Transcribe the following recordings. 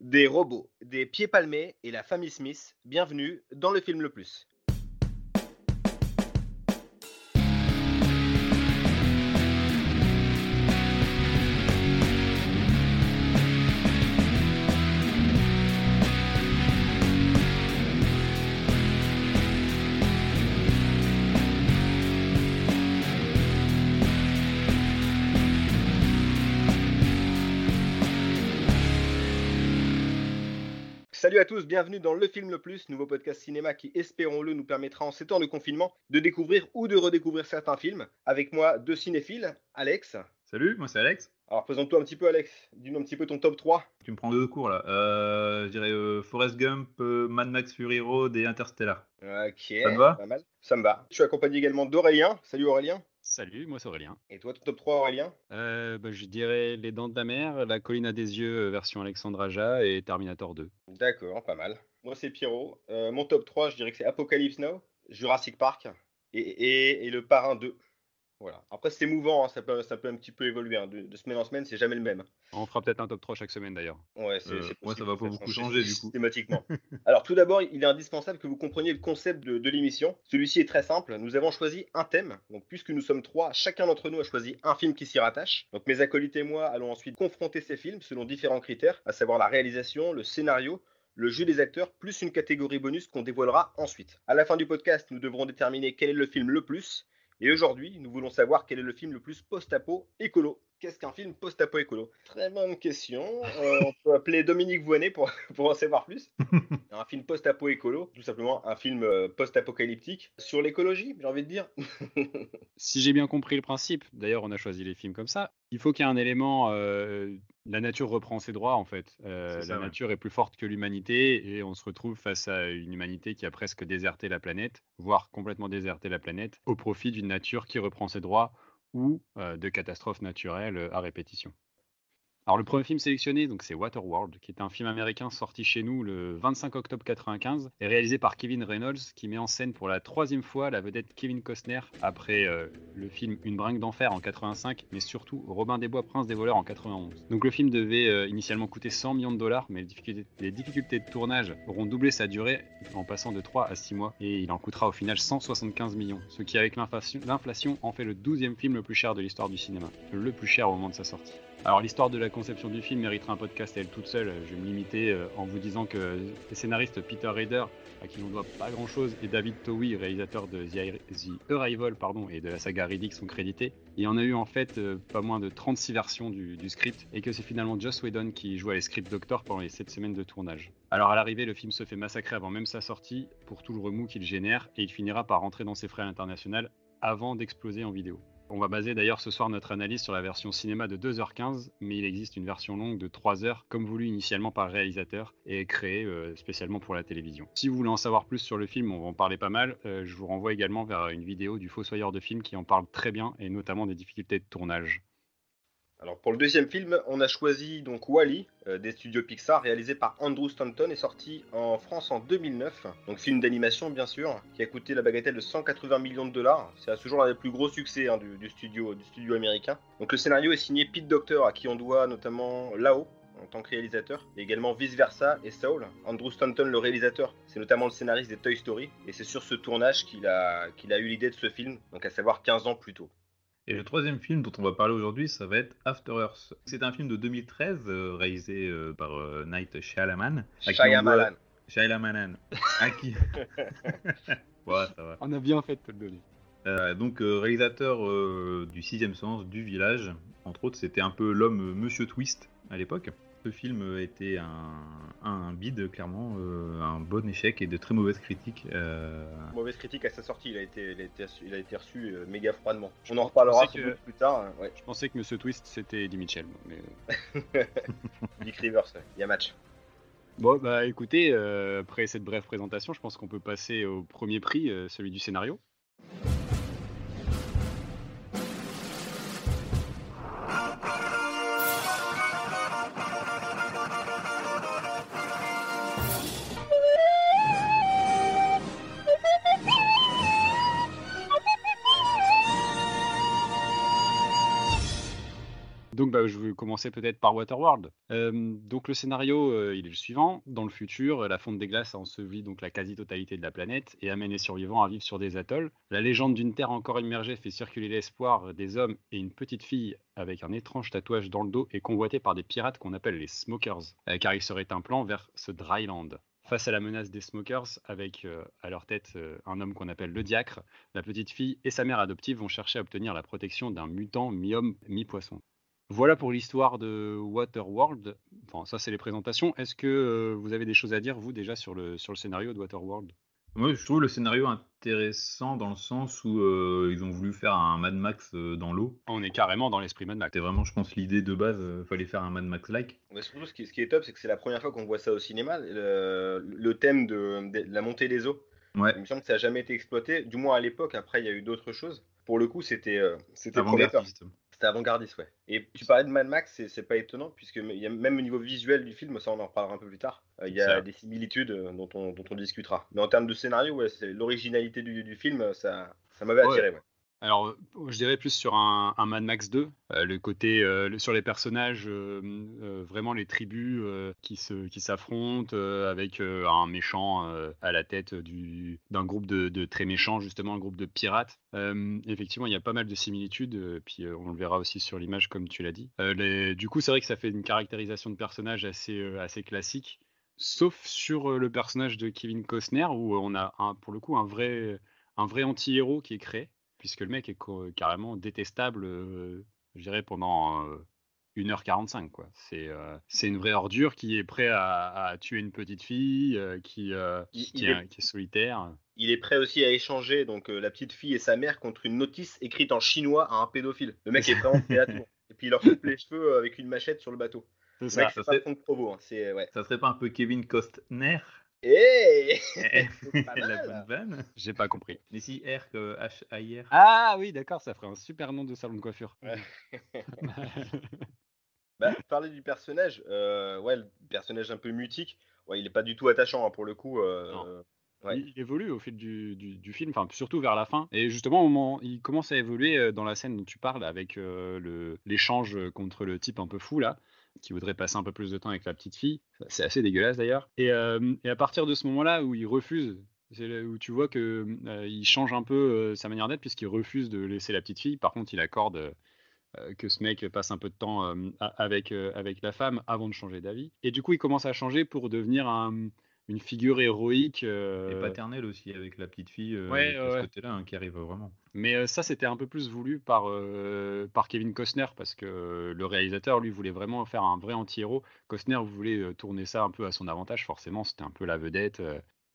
Des robots, des pieds palmés et la famille Smith, bienvenue dans le film le plus. Salut à tous, bienvenue dans Le Film le Plus, nouveau podcast cinéma qui, espérons-le, nous permettra en ces temps de confinement de découvrir ou de redécouvrir certains films. Avec moi, deux cinéphiles, Alex. Salut, moi c'est Alex. Alors présente-toi un petit peu, Alex. Dis-nous un petit peu ton top 3. Tu me prends deux cours là. Euh, je dirais euh, Forrest Gump, euh, Mad Max Fury Road et Interstellar. Ok. Ça te va Pas mal. Ça me va. Je suis accompagné également d'Aurélien. Salut Aurélien. Salut, moi c'est Aurélien. Et toi, ton top 3, Aurélien? Euh, bah, je dirais Les Dents de la Mer, La Colline à des Yeux euh, version Alexandre Aja et Terminator 2. D'accord, pas mal. Moi, c'est Pierrot. Euh, mon top 3, je dirais que c'est Apocalypse Now, Jurassic Park et, et- et Le Parrain 2. Voilà. Après, c'est mouvant, hein, ça, peut, ça peut un petit peu évoluer. hein. De, de semaine en semaine, c'est jamais le même. On fera peut-être un top 3 chaque semaine d'ailleurs. Ouais, c'est Euh, c'est moi, possible, ça va pas beaucoup change changer, du coup. Systématiquement. Alors, tout d'abord, il est indispensable que vous compreniez le concept de, de l'émission. Celui-ci est très simple. Nous avons choisi un thème. Donc, puisque nous sommes trois, chacun d'entre nous a choisi un film qui s'y rattache. Donc, mes acolytes et moi allons ensuite confronter ces films selon différents critères, à savoir la réalisation, le scénario, le jeu des acteurs, plus une catégorie bonus qu'on dévoilera ensuite. À la fin du podcast, nous devrons déterminer quel est le film le plus. Et aujourd'hui, nous voulons savoir quel est le film le plus post-apo écolo. Qu'est-ce qu'un film post-apo écolo Très bonne question. Euh, on peut appeler Dominique Voinet pour, pour en savoir plus. Un film post-apo écolo, tout simplement un film euh, post-apocalyptique sur l'écologie, j'ai envie de dire. Si j'ai bien compris le principe, d'ailleurs on a choisi les films comme ça, il faut qu'il y ait un élément, euh, la nature reprend ses droits en fait. Euh, ça, la ouais. nature est plus forte que l'humanité et on se retrouve face à une humanité qui a presque déserté la planète, voire complètement déserté la planète, au profit d'une nature qui reprend ses droits ou de catastrophes naturelles à répétition. Alors le premier film sélectionné, donc c'est Waterworld, qui est un film américain sorti chez nous le 25 octobre 95 et réalisé par Kevin Reynolds, qui met en scène pour la troisième fois la vedette Kevin Costner après euh, le film Une bringue d'enfer en 85, mais surtout Robin des Bois, Prince des voleurs en 91. Donc le film devait euh, initialement coûter 100 millions de dollars, mais les difficultés, les de tournage auront doublé sa durée en passant de 3 à 6 mois et il en coûtera au final 175 millions, ce qui avec l'inflation l'inflation en fait le 12e film le plus cher de l'histoire du cinéma, le plus cher au moment de sa sortie. Alors l'histoire de la conception du film mériterait un podcast à elle toute seule. Je vais me limiter euh, en vous disant que les scénaristes Peter Rader, à qui l'on doit pas grand chose, et David Towie, réalisateur de The, Ar- The Arrival pardon, et de la saga Riddick, sont crédités. Il y en a eu en fait euh, pas moins de 36 versions du, script, et que c'est finalement Joss Whedon qui jouait les script doctors pendant les 7 semaines de tournage. Alors à l'arrivée, le film se fait massacrer avant même sa sortie, pour tout le remous qu'il génère, et il finira par rentrer dans ses frais à avant d'exploser en vidéo. On va baser d'ailleurs ce soir notre analyse sur la version cinéma de 2h15, mais il existe une version longue de 3 heures, comme voulu initialement par le réalisateur et créée euh, spécialement pour la télévision. Si vous voulez en savoir plus sur le film, on va en parler pas mal. euh, je vous renvoie également vers une vidéo du Fossoyeur de film qui en parle très bien et notamment des difficultés de tournage. Alors pour le deuxième film, on a choisi donc Wally des studios Pixar, réalisé par Andrew Stanton et sorti en France en 2009. Donc film d'animation bien sûr, qui a coûté la bagatelle de 180 millions de dollars. C'est à ce jour l'un des plus gros succès hein, du, studio, américain. Donc le scénario est signé Pete Docter, à qui on doit notamment Lao en tant que réalisateur, et également Vice Versa et Soul. Andrew Stanton, le réalisateur, c'est notamment le scénariste des Toy Story, et c'est sur ce tournage qu'il a, qu'il a eu l'idée de ce film, donc à savoir 15 ans plus tôt. Et le troisième film dont on va parler aujourd'hui, ça va être After Earth. C'est un film de 2013 euh, réalisé euh, par euh, Night Shyamalan. Shyamalan. Shyamalan. à qui Ouais, ça va. On a bien fait de te le donner. Euh, donc euh, réalisateur euh, du Sixième Sens, du Village, entre autres, c'était un peu l'homme euh, Monsieur Twist à l'époque. Ce film était un, un bide, clairement, euh, un bon échec et de très mauvaises critiques. euh, Mauvaise critique à sa sortie, il a été, il a été, il a été reçu euh, méga froidement. On en reparlera sans que- plus tard. hein, ouais. Je pensais que Monsieur Twist c'était Eddie Mitchell. Mais... Dick Rivers, ouais. il y a match. Bon, bah écoutez, euh, après cette brève présentation, je pense qu'on peut passer au premier prix, euh, celui du scénario. Bah, je vais commencer peut-être par Waterworld. Euh, donc le scénario, euh, il est le suivant. Dans le futur, la fonte des glaces a enseveli donc la quasi-totalité de la planète et amène les survivants à vivre sur des atolls. La légende d'une Terre encore immergée fait circuler l'espoir des hommes et une petite fille avec un étrange tatouage dans le dos est convoitée par des pirates qu'on appelle les Smokers, car il serait un plan vers ce dryland. Face à la menace des smokers, avec euh, à leur tête euh, un homme qu'on appelle le diacre, la petite fille et sa mère adoptive vont chercher à obtenir la protection d'un mutant mi-homme, mi-poisson. Voilà pour l'histoire de Waterworld. Enfin, ça, c'est les présentations. Est-ce que euh, vous avez des choses à dire, vous, déjà, sur le, sur le scénario de Waterworld? Moi, je trouve le scénario intéressant dans le sens où euh, ils ont voulu faire un Mad Max euh, dans l'eau. On est carrément dans l'esprit Mad Max. C'était vraiment, je pense, l'idée de base. Il fallait faire un Mad Max-like. surtout, ce qui, ce qui, est top, c'est que c'est la première fois qu'on voit ça au cinéma. Le, thème de, la montée des eaux. Ouais. Il me semble que ça n'a jamais été exploité, du moins à l'époque. Après, il y a eu d'autres choses. Pour le coup, c'était euh, c'était c'était avant-gardiste, ouais. Et tu parlais de Mad Max, c'est pas étonnant, puisque y a, même au niveau visuel du film, ça on en reparlera un peu plus tard, euh, il y a des similitudes euh, dont on, dont on discutera. Mais en termes de scénario, ouais, l'originalité du, du, film, ça, ça m'avait attiré. Ouais. Alors, je dirais plus sur un, Mad Max 2, euh, le côté euh, sur les personnages, euh, vraiment les tribus qui se qui s'affrontent avec un méchant à la tête d'un groupe de, très méchants, justement un groupe de pirates. effectivement, il y a pas mal de similitudes, puis on le verra aussi sur l'image comme tu l'as dit. du coup, c'est vrai que ça fait une caractérisation de personnage assez assez classique, sauf sur le personnage de Kevin Costner où on a pour le coup un vrai un vrai anti-héros qui est créé puisque le mec est carrément détestable, euh, je dirais, pendant 1h45. Euh, quoi. C'est, euh, c'est une vraie ordure qui est prêt à, tuer une petite fille, qui, qui, est, solitaire. Il est prêt aussi à échanger donc la petite fille et sa mère contre une notice écrite en chinois à un pédophile. Le mec est vraiment prêt à tout. Et puis il leur coupe les cheveux avec une machette sur le bateau. C'est ça, ça, serait... Provo, hein. c'est, ouais. ça serait pas un peu Kevin Costner? Eh La bonne vanne J'ai pas compris. Mais si R que H A I R. Ah oui, d'accord, ça ferait un super nom de salon de coiffure. bah, parler du personnage, euh, ouais, le personnage un peu mutique, ouais, il est pas du tout attachant hein, pour le coup. Euh, il, évolue au fil du, du, film, enfin surtout vers la fin. Et justement, au moment, il commence à évoluer euh, dans la scène dont tu parles avec l'échange contre le type un peu fou là qui voudrait passer un peu plus de temps avec la petite fille. C'est assez dégueulasse d'ailleurs. Et, euh, et, à partir de ce moment-là où il refuse, c'est où tu vois que euh, change un peu euh, sa manière d'être puisqu'il refuse de laisser la petite fille. Par contre, il accorde que ce mec passe un peu de temps avec, avec la femme avant de changer d'avis. Et du coup, il commence à changer pour devenir un, une figure héroïque. Et paternelle aussi, avec la petite fille ouais, ce côté-là, hein, qui arrive vraiment. Mais ça, c'était un peu plus voulu par, par Kevin Costner, parce que le réalisateur, lui, voulait vraiment faire un vrai anti-héros. Costner voulait tourner ça un peu à son avantage, forcément, c'était un peu la vedette.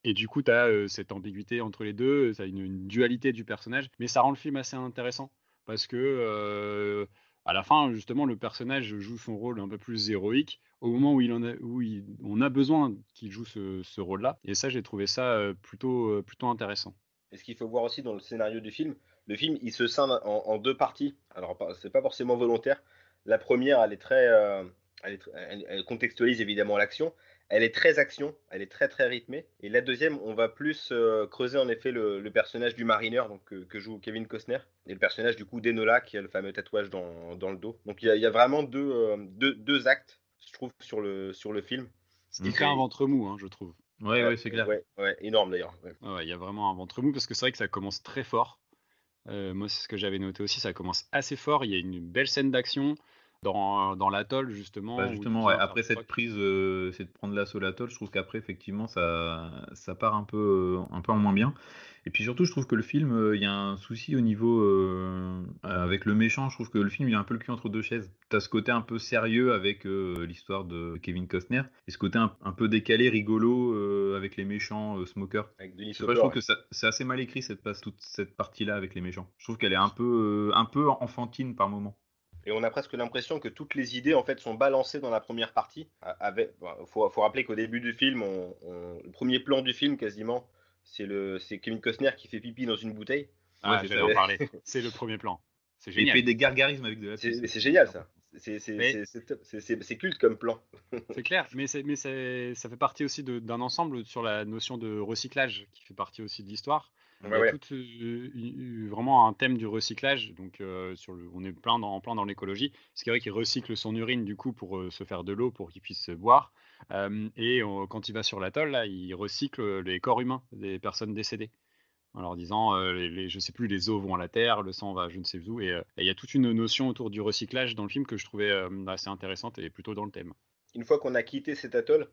Et du coup, tu as cette ambiguïté entre les deux, tu as une, une, dualité du personnage, mais ça rend le film assez intéressant, parce que à la fin, justement, le personnage joue son rôle un peu plus héroïque au moment où, il en a, où on a besoin qu'il joue ce, rôle-là. Et ça, j'ai trouvé ça euh, plutôt, euh, plutôt intéressant. Et ce qu'il faut voir aussi dans le scénario du film, le film, il se scinde en, deux parties. Alors, c'est pas forcément volontaire. La première, elle est très, euh, elle contextualise évidemment l'action, elle est très action, elle est très très rythmée. Et la deuxième, on va plus euh, creuser en effet le, personnage du marineur donc, que, joue Kevin Costner et le personnage du coup d'Enola qui a le fameux tatouage dans, dans le dos. Donc il y, a vraiment deux, euh, deux, deux, actes, je trouve, sur le, sur le film. Il crée un ventre mou, hein, je trouve. Ouais, ouais, c'est clair. Ouais, ouais, énorme d'ailleurs. Il y a vraiment un ventre mou parce que c'est vrai que ça commence très fort. Euh, moi, c'est ce que j'avais noté aussi. Ça commence assez fort. Il y a une belle scène d'action dans, dans l'atoll justement. Bah, justement, après cette prise, euh, c'est de prendre l'assaut l'atoll, je trouve qu'après effectivement ça, ça part un peu, un peu en moins bien. Et puis surtout, je trouve que le film, euh, il y a un souci au niveau euh, avec le méchant. Je trouve que le film, il y a un peu le cul entre deux chaises. Tu as ce côté un peu sérieux avec l'histoire de Kevin Costner et ce côté un, peu décalé, rigolo avec les méchants smokers. je trouve que c'est assez mal écrit cette, toute cette partie-là avec les méchants. Je trouve qu'elle est un peu, un peu enfantine par moment et on a presque l'impression que toutes les idées en fait sont balancées dans la première partie. Il faut, rappeler qu'au début du film, le premier plan du film quasiment, c'est le c'est Kevin Costner qui fait pipi dans une bouteille. Ah, j'allais en parler. C'est le premier plan. C'est génial. Il fait des gargarismes avec de la C'est génial ça. C'est culte comme plan. c'est clair, mais, mais ça fait partie aussi d'un ensemble sur la notion de recyclage qui fait partie aussi de l'histoire. Il y a tout, euh, vraiment un thème du recyclage. Donc, euh, sur le, on est plein dans, plein dans l'écologie. C'est vrai qu'il recycle son urine du coup pour euh, se faire de l'eau pour qu'il puisse boire. et quand il va sur l'atoll, là, il recycle les corps humains des personnes décédées. En leur disant, les, je sais plus, les os vont à la terre, le sang va je ne sais où. Et il y a toute une notion autour du recyclage dans le film que je trouvais assez intéressante et plutôt dans le thème. Une fois qu'on a quitté cet atoll,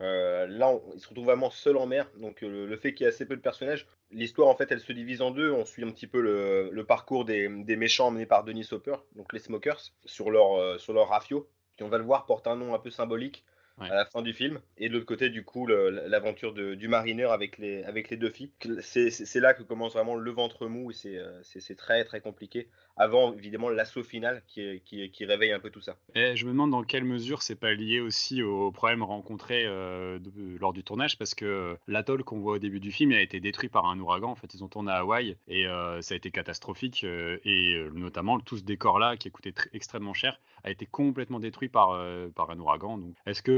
euh, là, il se retrouve vraiment seul en mer, donc euh, le, fait qu'il y ait assez peu de personnages, l'histoire en fait elle se divise en deux. On suit un petit peu le, parcours des, méchants menés par Denis Hopper, donc les Smokers, sur leur, euh, sur leur rafio, qui on va le voir porte un nom un peu symbolique à la fin du film. Et de l'autre côté, du coup, l'aventure du marineur avec les, avec les deux filles. C'est là que commence vraiment le ventre mou et c'est très très compliqué avant évidemment l'assaut final qui, qui, réveille un peu tout ça. Et je me demande dans quelle mesure c'est pas lié aussi aux problèmes rencontrés euh, lors du tournage parce que l'atoll qu'on voit au début du film a été détruit par un ouragan. En fait, ils ont tourné à Hawaï et euh, ça a été catastrophique euh, et notamment tout ce décor là qui a coûté extrêmement cher a été complètement détruit par, par un ouragan. Donc, est-ce que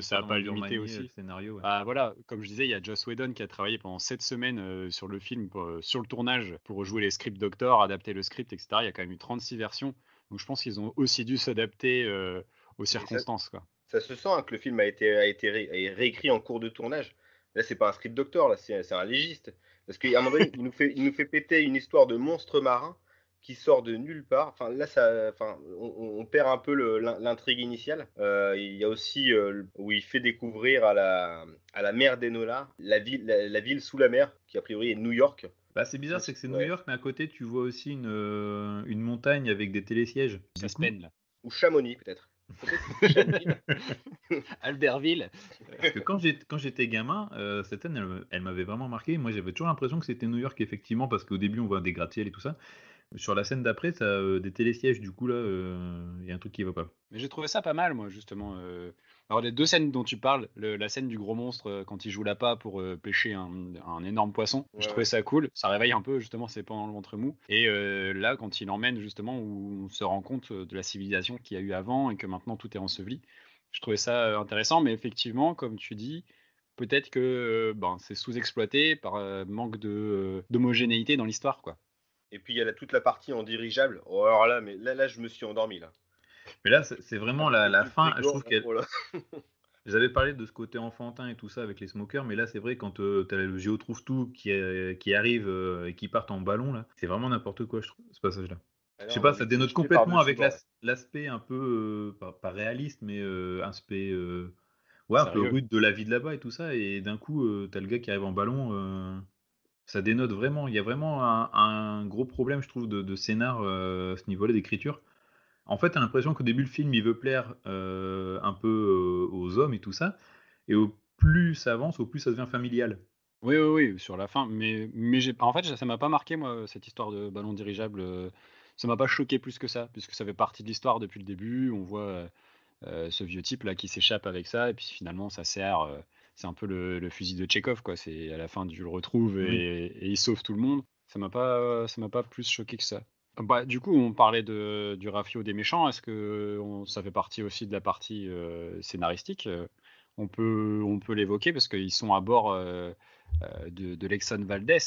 ça n'a pas limité aussi le scénario ah, Voilà, comme je disais, il y a Joss Whedon qui a travaillé pendant 7 semaines sur le film, sur le tournage pour jouer les scripts doctors, adapter le script, il y a quand même eu 36 versions. Donc je pense qu'ils ont aussi dû s'adapter euh, aux circonstances. Ça, quoi. ça se sent hein, que le film a été, a été réécrit en cours de tournage. Là, c'est pas un script doctor, là, c'est un légiste. Parce qu'à un moment donné, il nous, fait, il nous fait péter une histoire de monstre marin qui sort de nulle part. Enfin, là, ça, enfin, on, perd un peu l'intrigue initiale. Euh, il y a aussi euh, où il fait découvrir à la, à la mer d'Enola la ville, la, ville sous la mer, qui a priori est New York. Bah, c'est bizarre, c'est que c'est New York, mais à côté, tu vois aussi une, euh, une montagne avec des télésièges. Ça se là. Ou Chamonix, peut-être. Albertville. Parce que quand j'étais gamin, euh, cette scène, elle, elle m'avait vraiment marqué. Moi, j'avais toujours l'impression que c'était New York, effectivement, parce qu'au début, on voit des gratte-ciels et tout ça. Sur la scène d'après, ça euh, des télésièges, du coup, là, il y a un truc qui va pas. Mais j'ai trouvé ça pas mal, moi, justement. Alors, les deux scènes dont tu parles, la scène du gros monstre euh, quand il joue l'appât pour euh, pêcher un, énorme poisson, je trouvais ça cool. Ça réveille un peu, justement, c'est pendant le ventre mou. Et euh, là, quand il emmène, justement, où on se rend compte de la civilisation qu'il y a eu avant et que maintenant tout est enseveli, je trouvais ça intéressant. Mais effectivement, comme tu dis, peut-être que ben, c'est sous-exploité par manque d'homogénéité dans l'histoire, quoi. Et puis il y a toute la partie en dirigeable. Oh, alors là, mais là, là, je me suis endormi là. Mais là, c'est vraiment la, fin. Je trouve qu'elle. J'avais parlé de ce côté enfantin et tout ça avec les smokers, mais là, c'est vrai, quand euh, tu as le Géo trouve tout qui, qui arrive euh, et qui part en ballon, là, c'est vraiment n'importe quoi, je trouve, ce passage-là. Je sais pas, ça dénote complètement avec l'aspect un peu, euh, pas, réaliste, mais aspect ouais, un peu rude de la vie de là-bas et tout ça. Et d'un coup, tu as le gars qui arrive en ballon. Ça dénote vraiment. Il y a vraiment un, gros problème, je trouve, de, scénar à ce niveau-là d'écriture. En fait, tu as l'impression qu'au début, le film, il veut plaire euh, un peu euh, aux hommes et tout ça. Et au plus ça avance, au plus ça devient familial. Oui, oui, oui, sur la fin. Mais, mais en fait, ça m'a pas marqué, moi, cette histoire de ballon dirigeable. Euh, ça m'a pas choqué plus que ça, puisque ça fait partie de l'histoire depuis le début. On voit ce vieux type là qui s'échappe avec ça, et puis finalement, ça sert. C'est un peu le, fusil de Tchekhov, quoi. C'est à la fin, tu le retrouves et, et il sauve tout le monde. Ça m'a pas, ça m'a pas plus choqué que ça. Bah, du coup, on parlait de, du rafio des méchants. Est-ce que ça fait partie aussi de la partie euh, scénaristique? Euh, On peut, on peut l'évoquer parce qu'ils sont à bord euh, de, de l'Exxon Valdez.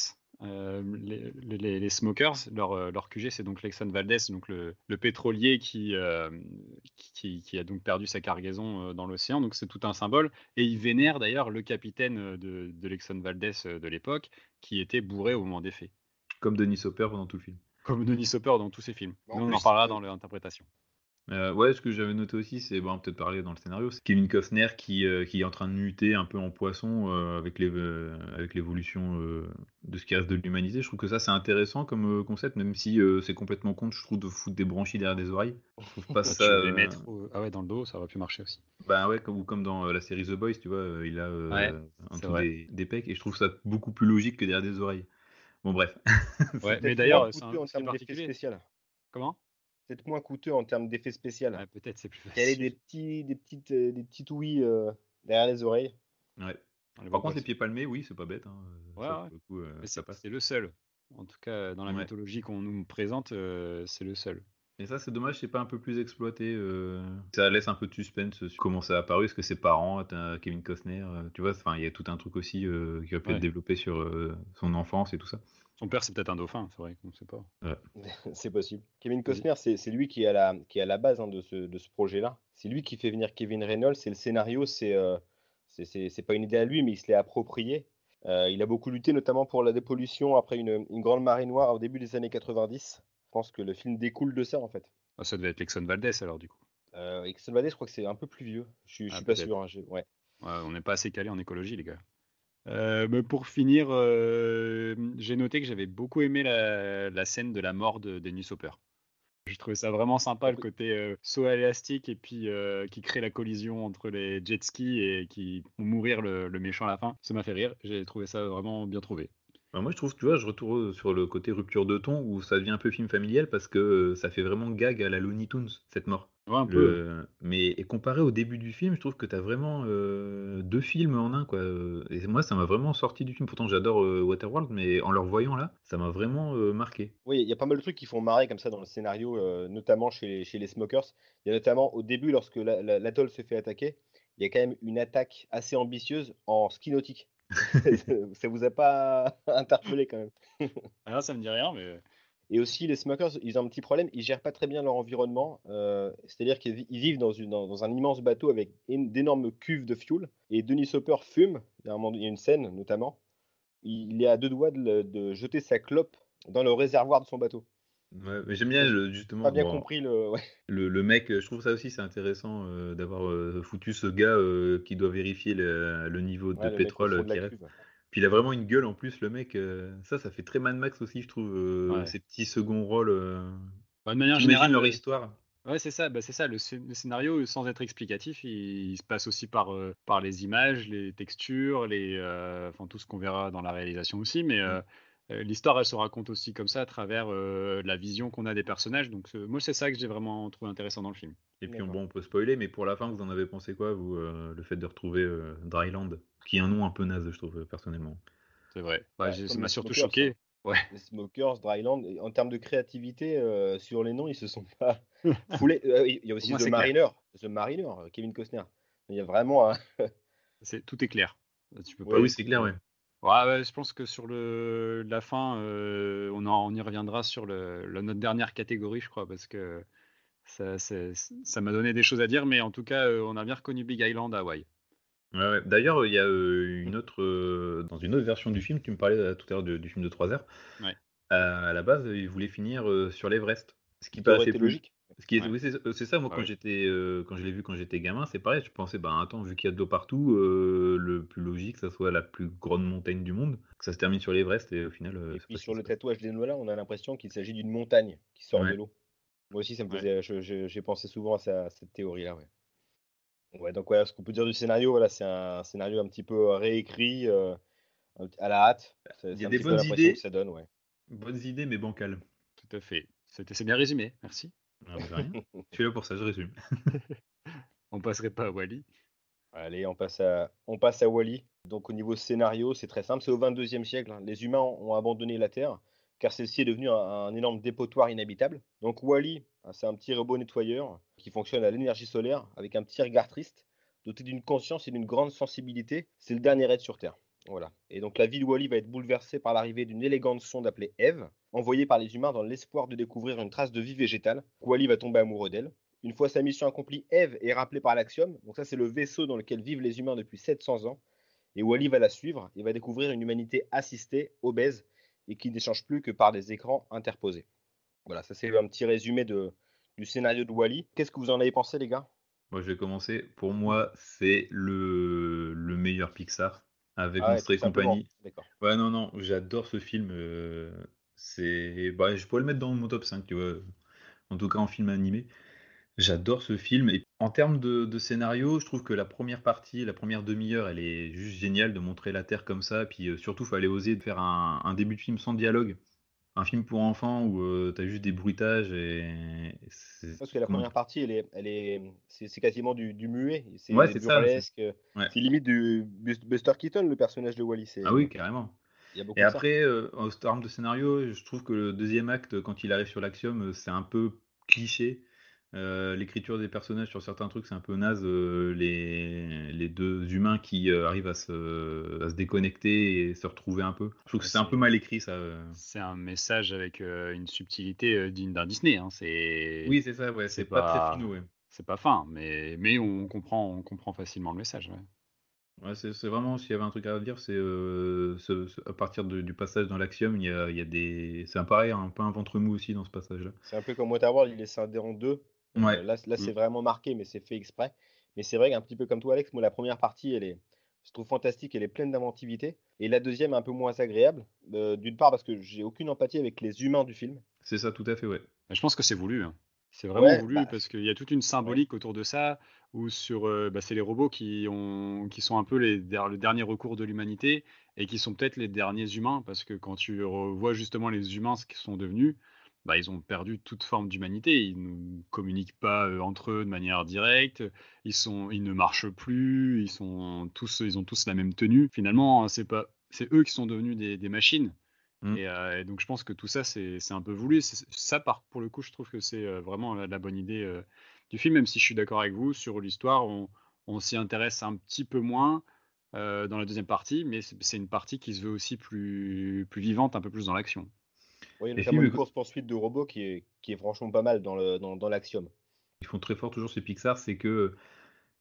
Les, les, smokers, leur, leur QG, c'est donc l'Exxon Valdez, donc le, le pétrolier qui, qui, qui, a donc perdu sa cargaison dans l'océan. Donc c'est tout un symbole. Et ils vénèrent d'ailleurs le capitaine de, de l'Exxon Valdez de l'époque, qui était bourré au moment des faits. Comme Denis Hopper pendant tout le film. Comme Denis Hopper dans tous ses films. on en parlera dans l'interprétation. Euh, ouais, ce que j'avais noté aussi, c'est bon, peut-être parler dans le scénario, c'est Kevin Costner qui, euh, qui est en train de muter un peu en poisson euh, avec l'évolution de ce qui reste de l'humanité. Je trouve que ça c'est intéressant comme concept, même si c'est complètement con, je trouve, de foutre des branchies derrière des oreilles. Je trouve pas ça. Les mettre Ah ouais, dans le dos, ça aurait pu marcher aussi. Bah ouais, comme, comme dans la série The Boys, tu vois, il a un truc des, des pecs et je trouve ça beaucoup plus logique que derrière des oreilles. Bon, bref. ouais, mais d'ailleurs, c'est un en termes d'effets spéciaux. Comment? C'est moins coûteux en termes d'effets spéciaux. Ouais, Peut-être c'est plus facile. Il y a des petits, des petites, euh, des petites ouïes euh, derrière les oreilles. Ouais. Par contre, les pieds palmés, oui, c'est pas bête. Hein. Ouais, euh, c'est le seul. En tout cas, dans la mythologie qu'on nous présente, c'est le seul. Et ça, c'est dommage, c'est pas un peu plus exploité. euh, Ça laisse un peu de suspense sur comment ça a apparu. Est-ce que ses parents, Kevin Costner, euh, tu vois, enfin, il y a tout un truc aussi euh, qui aurait pu Ouais. être développé sur euh, son enfance et tout ça. Son père, c'est peut-être un dauphin, c'est vrai qu'on ne sait pas. c'est possible. Kevin Costner, c'est c'est lui qui est à la, qui est à la base hein, de ce, de ce projet-là. C'est lui qui fait venir Kevin Reynolds. Et le scénario, c'est euh, c'est- c'est c'est pas une idée à lui, mais il se l'est approprié. Euh, il a beaucoup lutté, notamment pour la dépollution après une, une grande marée noire au début des années 90. Je pense que le film découle de ça, en fait. Ah, ça devait être Lexon Valdez alors du coup. Euh, Exxon Valdez, je crois que c'est un peu plus vieux. Je suis, je Ah, suis pas sûr. hein, j'ai- ouais. Ouais, on n'est pas assez calé en écologie, les gars. Euh, mais pour finir, euh, j'ai noté que j'avais beaucoup aimé la, la scène de la mort de Dennis Hopper. Je trouvais ça vraiment sympa, le côté euh, saut élastique et puis euh, qui crée la collision entre les jet skis et qui font mourir le, le méchant à la fin. Ça m'a fait rire. J'ai trouvé ça vraiment bien trouvé. Moi, je trouve, tu vois, je retourne sur le côté rupture de ton où ça devient un peu film familial parce que ça fait vraiment gag à la Looney Tunes, cette mort. Ouais, un peu. Le- Mais et comparé au début du film, je trouve que tu as vraiment euh, deux films en un. Quoi. Et moi, ça m'a vraiment sorti du film. Pourtant, j'adore euh, Waterworld, mais en le revoyant là, ça m'a vraiment euh, marqué. Oui, il y a pas mal de trucs qui font marrer comme ça dans le scénario, euh, notamment chez les, chez les Smokers. Il y a notamment au début, lorsque la- la- l'atoll se fait attaquer, il y a quand même une attaque assez ambitieuse en ski nautique. ça vous a pas interpellé quand même. Ah, ça me dit rien, mais Et aussi, les smokers, ils ont un petit problème, ils gèrent pas très bien leur environnement. euh, C'est-à-dire qu'ils vi- ils vivent dans, une- dans- dans un immense bateau avec d'énormes cuves de fuel. Et Denis Hopper fume, il y a, un moment- il y a une scène notamment, il est à deux doigts de, jeter sa clope dans le réservoir de son bateau. Ouais, mais j'aime bien justement Pas bien bon, compris le. ouais. le, le mec. Je trouve ça aussi c'est intéressant euh, d'avoir euh, foutu ce gars qui doit vérifier le, le niveau de Ouais, pétrole qui reste. Puis il a vraiment une gueule en plus, le mec. euh, ça, ça fait très Mad Max aussi, je trouve. euh, Ouais. Ces petits seconds rôles. euh, Bah, de manière générale, leur euh, histoire. Ouais, c'est ça, bah, c'est ça. Le, scé- le scénario, sans être explicatif, il, il se passe aussi par, euh, par les images, les textures, les, euh, enfin, tout ce qu'on verra dans la réalisation aussi. Mais euh, euh, l'histoire, elle se raconte aussi comme ça à travers euh, la vision qu'on a des personnages. Donc, euh, moi, c'est ça que j'ai vraiment trouvé intéressant dans le film. Et puis D'accord. bon, on peut spoiler, mais pour la fin, vous en avez pensé quoi, vous, euh, le fait de retrouver euh, Dryland, qui est un nom un peu naze, je trouve euh, personnellement. C'est vrai. Bah, Ouais, ça m'a surtout Smokers, choqué. Ouais. Les Smokers, Dryland, en termes de créativité, euh, sur les noms, ils se sont pas foulés. Euh, Il y a aussi moi, The clair. Mariner, The Mariner, euh, Kevin Costner. Il y a vraiment un. C'est, tout est clair. Tu peux Ouais, pas- oui, c'est clair, ouais. Ouais, je pense que sur le, la fin, euh, on, en- on y reviendra sur le, notre dernière catégorie, je crois, parce que ça, m'a donné des choses à dire, mais en tout cas, euh, on a bien reconnu Big Island à Hawaï. Ouais, ouais. D'ailleurs, il y a euh, une autre, dans une autre version du film, tu me parlais tout à l'heure du, du film de 3 heures. À la base, il voulait finir sur l'Everest. Ce qui paraissait plus- logique. Ce qui est, Ouais. oui, c'est c'est ça, moi, Ah quand oui. j'étais, euh, quand je l'ai vu quand j'étais gamin, c'est pareil. Je pensais, bah attends, vu qu'il y a de l'eau partout, euh, le plus logique, que ça soit la plus grande montagne du monde, que ça se termine sur l'Everest, et au final. euh, Et puis sur le tatouage d'Enola, on a l'impression qu'il s'agit d'une montagne qui sort Ouais. de l'eau. Moi aussi, ça me Ouais. faisait. J'ai pensé souvent à, ça- à cette théorie-là. Ouais. Ouais, donc voilà, ce qu'on peut dire du scénario, voilà, c'est un scénario un petit peu réécrit euh, à la hâte. C'est- Il y a des bonnes idées. que ça donne, ouais. Bonnes idées, mais bancales. Tout à fait. C'était, c'est bien résumé, merci. Ah, bah, rien. je suis là pour ça, je résume. On passerait pas à Wally. Allez, on passe à, on passe à Wally. Donc au niveau scénario, c'est très simple. C'est au 22e siècle. Les humains ont abandonné la Terre car celle-ci est devenue un, un énorme dépotoir inhabitable. Donc Wally, hein, c'est un petit robot nettoyeur qui fonctionne à l'énergie solaire avec un petit regard triste, doté d'une conscience et d'une grande sensibilité. C'est le dernier être sur Terre. Voilà. Et donc la vie de Wally va être bouleversée par l'arrivée d'une élégante sonde appelée Eve, envoyée par les humains dans l'espoir de découvrir une trace de vie végétale. Wally va tomber amoureux d'elle. Une fois sa mission accomplie, Eve est rappelée par l'Axiom. Donc ça, c'est le vaisseau dans lequel vivent les humains depuis 700 ans. Et Wally va la suivre et va découvrir une humanité assistée, obèse, et qui n'échange plus que par des écrans interposés. Voilà, ça c'est un petit résumé du scénario de Wally. Qu'est-ce que vous en avez pensé, les gars? Moi, je vais commencer. Pour moi, c'est le meilleur Pixar avec Ah ouais, Monstres et compagnie. Ouais, non, non, j'adore ce film. euh, c'est, bah, je pourrais le mettre dans mon top 5, tu vois. En tout cas, en film animé. J'adore ce film. Et en termes de, de scénario, je trouve que la première partie, la première demi-heure, elle est juste géniale de montrer la Terre comme ça. Puis euh, surtout, il fallait oser de faire un, un début de film sans dialogue. Un film pour enfants où euh, t'as juste des bruitages et. c'est- Parce que la première partie, elle est, elle est, c'est, c'est quasiment du, du muet. C'est Ouais, c'est ça, burlesque. Ouais. C'est limite du Bus- Buster Keaton, le personnage de Wally. C'est, Ah oui, carrément. Il y a Et après, euh, en termes de scénario, je trouve que le deuxième acte, quand il arrive sur l'Axiom, euh, c'est un peu cliché. Euh, l'écriture des personnages sur certains trucs, c'est un peu naze. Euh, les, les, deux humains qui euh, arrivent à se, à se, déconnecter et se retrouver un peu. Je trouve que c'est un peu mal écrit, ça. C'est un message avec une subtilité digne d'un Disney. Hein. Oui, c'est ça, ouais. C'est pas, pas, très finot, ouais. C'est pas fin, mais, mais on, comprend, on comprend facilement le message. Ouais. ouais c'est vraiment, s'il y avait un truc à dire, c'est à partir du passage dans l'axiome, il y a, y a, des. C'est un pareil, un peu un ventre mou aussi dans ce passage-là. C'est un peu comme Waterworld, il est scindé en deux. Ouais. là, là c'est mmh. vraiment marqué, mais c'est fait exprès. Mais c'est vrai qu'un petit peu comme toi, Alex, moi, la première partie, elle est, je trouve fantastique, elle est pleine d'inventivité. Et la deuxième, un peu moins agréable. Euh, d'une part, parce que j'ai aucune empathie avec les humains du film. C'est ça, tout à fait, ouais. Je pense que c'est voulu. Hein. C'est vraiment voulu bah, parce qu'il y a toute une symbolique autour de ça, où sur, euh, bah, c'est les robots qui, ont, qui sont un peu les, le dernier recours de l'humanité et qui sont peut-être les derniers humains, parce que quand tu vois justement les humains ce qu'ils sont devenus, bah, ils ont perdu toute forme d'humanité. Ils ne communiquent pas euh, entre eux de manière directe. Ils, sont, ils ne marchent plus. Ils, sont tous, ils ont tous la même tenue. Finalement, c'est pas, c'est eux qui sont devenus des, machines. Mmh. Euh, et, donc, je pense que tout ça, c'est, un peu voulu. Ça, par, pour le coup, je trouve que c'est vraiment la, bonne idée du film, même si je suis d'accord avec vous sur l'histoire. On, on s'y intéresse un petit peu moins. dans la deuxième partie, mais c'est une partie qui se veut aussi plus, plus vivante, un peu plus dans l'action. Oui, notamment une course-poursuite de robots qui est, qui est franchement pas mal dans l'axiome. Dans, dans Ils font très fort toujours chez Pixar, c'est que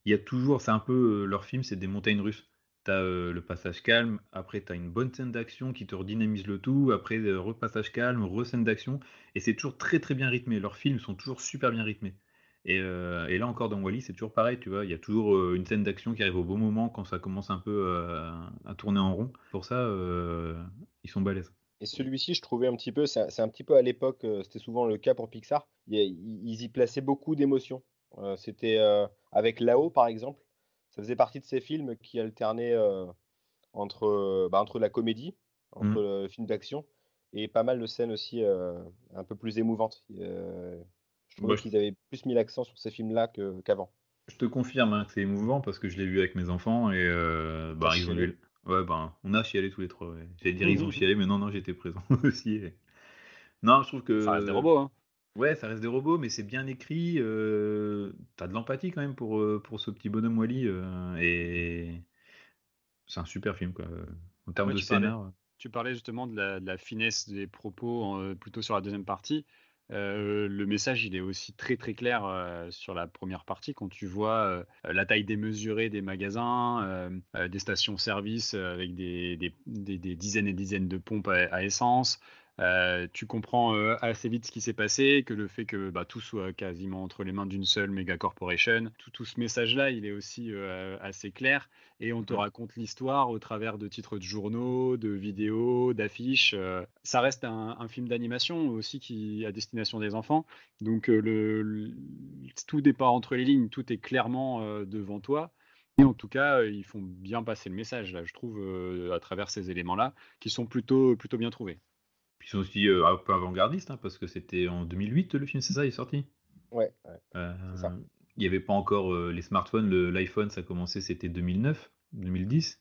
il y a toujours, c'est un peu euh, leur film, c'est des montagnes russes. T'as as euh, le passage calme, après tu as une bonne scène d'action qui te redynamise le tout, après euh, repassage calme, re-scène d'action, et c'est toujours très très bien rythmé. Leurs films sont toujours super bien rythmés. Et, et là encore dans Wally, c'est toujours pareil, tu vois, il y a toujours une scène d'action qui arrive au bon moment quand ça commence un peu à tourner en rond. Pour ça, ils sont balèzes. Et celui-ci, je trouvais un petit peu, c'est un, petit peu à l'époque, euh, c'était souvent le cas pour Pixar, ils, y plaçaient beaucoup d'émotions. Euh, c'était euh, avec Lao, par exemple, ça faisait partie de ces films qui alternaient entre, bah, entre la comédie, entre mmh. le film d'action, et pas mal de scènes aussi un peu plus émouvantes. je trouvais qu'ils avaient plus mis l'accent sur ces films-là qu'avant. je te confirme hein, que c'est émouvant parce que je l'ai vu avec mes enfants et bah, ils ont eu, Ouais, ben, on a chialé tous les trois. Ouais. J'allais dire ils ont chialé, mais non, non, j'étais présent aussi. Non, je trouve que. Ça reste des robots, hein. Ouais, ça reste des robots, mais c'est bien écrit. Euh... T'as de l'empathie quand même pour, euh, pour ce petit bonhomme Wally. Euh, et c'est un super film, quoi. En termes de scénar. tu parlais justement de la, de la finesse des propos plutôt sur la deuxième partie. Euh, le message, il est aussi très très clair euh, sur la première partie. Quand tu vois euh, la taille démesurée des magasins, des stations-service avec des, dizaines et dizaines de pompes à essence, euh, tu comprends euh, assez vite ce qui s'est passé, que le fait que bah, tout soit quasiment entre les mains d'une seule méga corporation, tout, tout ce message-là, il est aussi euh, assez clair. Et on te raconte l'histoire au travers de titres de journaux, de vidéos, d'affiches. ça reste un, film d'animation aussi qui à destination des enfants. Donc le, tout n'est pas entre les lignes, tout est clairement devant toi. Et en tout cas, ils font bien passer le message, là, je trouve, à travers ces éléments-là, qui sont plutôt, plutôt bien trouvés. Puis ils sont aussi euh, un peu avant-gardistes, hein, parce que c'était en 2008 le film, c'est ça, il est sorti? Ouais, euh, Il n'y avait pas encore euh, les smartphones, l'iPhone, ça a commencé, c'était 2009, 2010.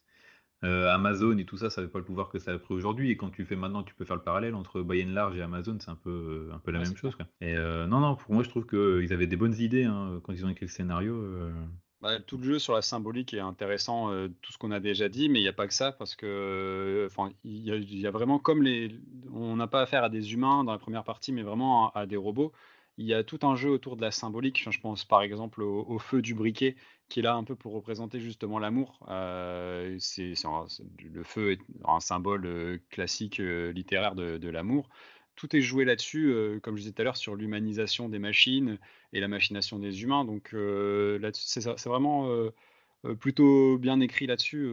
Amazon et tout ça, ça n'avait pas le pouvoir que ça a pris aujourd'hui. Et quand tu fais maintenant, tu peux faire le parallèle entre By Large et Amazon, c'est un peu, un peu la même chose. Et non, non, pour moi, je trouve qu'ils avaient des bonnes idées hein, quand ils ont écrit le scénario. Bah, tout le jeu sur la symbolique est intéressant, euh, tout ce qu'on a déjà dit, mais il n'y a pas que ça, parce que euh, enfin, il y, a vraiment comme les. On n'a pas affaire à des humains dans la première partie, mais vraiment à, des robots. Il y a tout un jeu autour de la symbolique. Je pense par exemple au, feu du briquet, qui est là un peu pour représenter justement l'amour. Euh, c'est, le feu est un symbole classique littéraire de l'amour tout est joué là-dessus, euh, comme je disais tout à l'heure, sur l'humanisation des machines et la machination des humains. Donc euh, c'est vraiment euh, plutôt bien écrit là-dessus.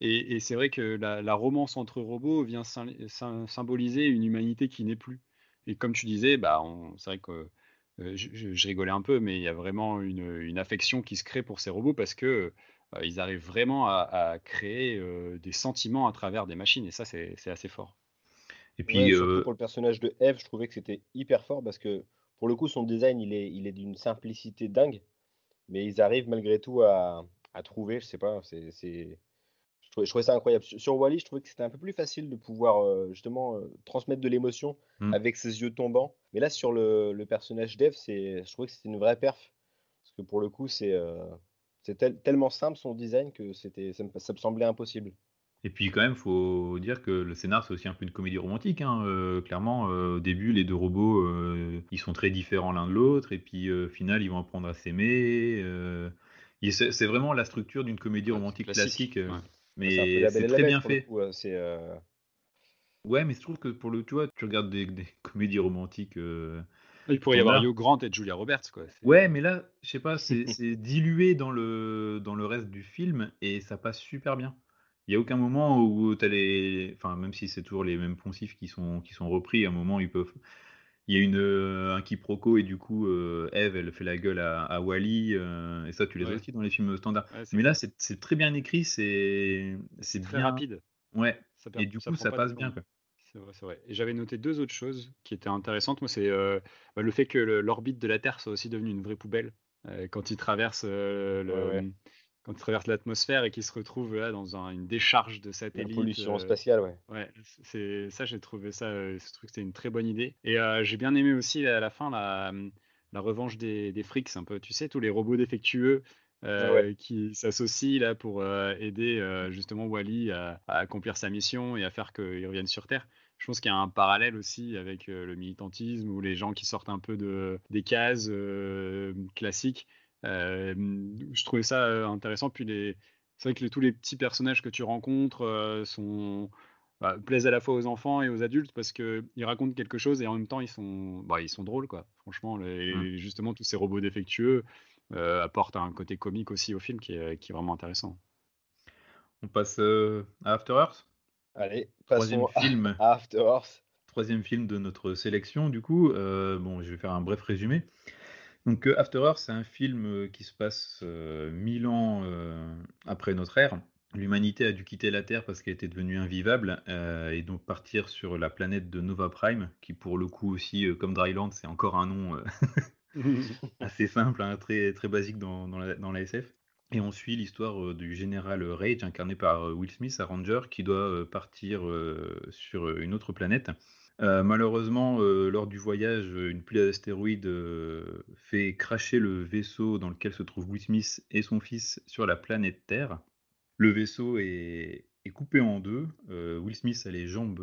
et, c'est vrai que la, romance entre robots vient symboliser une humanité qui n'est plus. Et comme tu disais, bah, c'est vrai que je, rigolais un peu, mais il y a vraiment une, affection qui se crée pour ces robots parce que ils arrivent vraiment à créer des sentiments à travers des machines. Et ça, c'est assez fort. Et puis, euh, pour le personnage de Eve, je trouvais que c'était hyper fort parce que pour le coup, son design, il est, il est d'une simplicité dingue, mais ils arrivent malgré tout à, à trouver, je sais pas, c'est, je Je trouvais, ça incroyable. Sur, Wally, je trouvais que c'était un peu plus facile de pouvoir euh, justement euh, transmettre de l'émotion mm. avec ses yeux tombants. Mais là, sur le, personnage d'Eve, je trouvais que c'était une vraie perf. Parce que pour le coup, c'est tellement simple son design que ça, ça me semblait impossible. Et puis quand même, faut dire que le scénar c'est aussi un peu une comédie romantique. Hein. Euh, clairement, euh, au début, les deux robots, euh, ils sont très différents l'un de l'autre, et puis au final, ils vont apprendre à s'aimer. c'est vraiment la structure d'une comédie romantique classique, mais c'est très bien fait. ouais, mais je trouve que pour le, tu vois, tu regardes des, comédies romantiques. Il pourrait y avoir Hugh Grant et Julia Roberts, quoi. Ouais, mais là, je sais pas, c'est dilué dans le, dans le reste du film et ça passe super bien. Il n'y a aucun moment où tu as les. Enfin, même si c'est toujours les mêmes poncifs qui sont, qui sont repris, à un moment, ils peuvent. Il y a une, euh, un quiproquo et du coup, euh, Eve, elle fait la gueule à, Wally. Euh, et ça, tu les as aussi dans les films standards. Mais là, c'est très bien écrit, c'est très rapide. Ouais. et du coup, ça passe bien. C'est vrai, c'est vrai. Et j'avais noté deux autres choses qui étaient intéressantes. Moi, c'est bah, le fait que l'orbite de la Terre soit aussi devenue une vraie poubelle quand il traverse le, quand il traverse l'atmosphère et qu'il se retrouve là dans une décharge de satellites. La pollution euh, spatiale, ouais. Ouais, c'est ça, j'ai trouvé ça, euh, ce truc, c'était une très bonne idée. Et euh, j'ai bien aimé aussi à la fin la, la revanche des, des frics, un peu, tu sais, tous les robots défectueux. qui s'associent là pour aider justement Wally à, à, accomplir sa mission et à faire qu'il revienne sur Terre. Je pense qu'il y a un parallèle aussi avec le militantisme ou les gens qui sortent un peu de, des cases classiques je trouvais ça euh, intéressant. Puis les... c'est vrai que tous les petits personnages que tu rencontres euh, sont bah, plaisent à la fois aux enfants et aux adultes parce qu'ils racontent quelque chose et en même temps ils sont, bah, ils sont drôles quoi. Franchement, mmh. justement tous ces robots défectueux apportent un côté comique aussi au film qui est, qui est vraiment intéressant. On passe à After Earth? Allez, troisième film. After Earth. Troisième film de notre sélection du coup. bon, je vais faire un bref résumé. Donc euh, After Earth, c'est un film euh, qui se passe euh, mille ans après notre ère. L'humanité a dû quitter la Terre parce qu'elle était devenue invivable et donc partir sur la planète de Nova Prime, qui pour le coup aussi, comme Dryland, c'est encore un nom assez simple, hein, très, très basique dans, la, dans, la, SF. Et on suit l'histoire du général Rage, incarné par Will Smith, un ranger, qui doit partir sur une autre planète euh, malheureusement, euh, lors du voyage, une pluie d'astéroïdes euh, fait cracher le vaisseau dans lequel se trouvent Will Smith et son fils sur la planète Terre. Le vaisseau est, coupé en deux. Will Smith a les jambes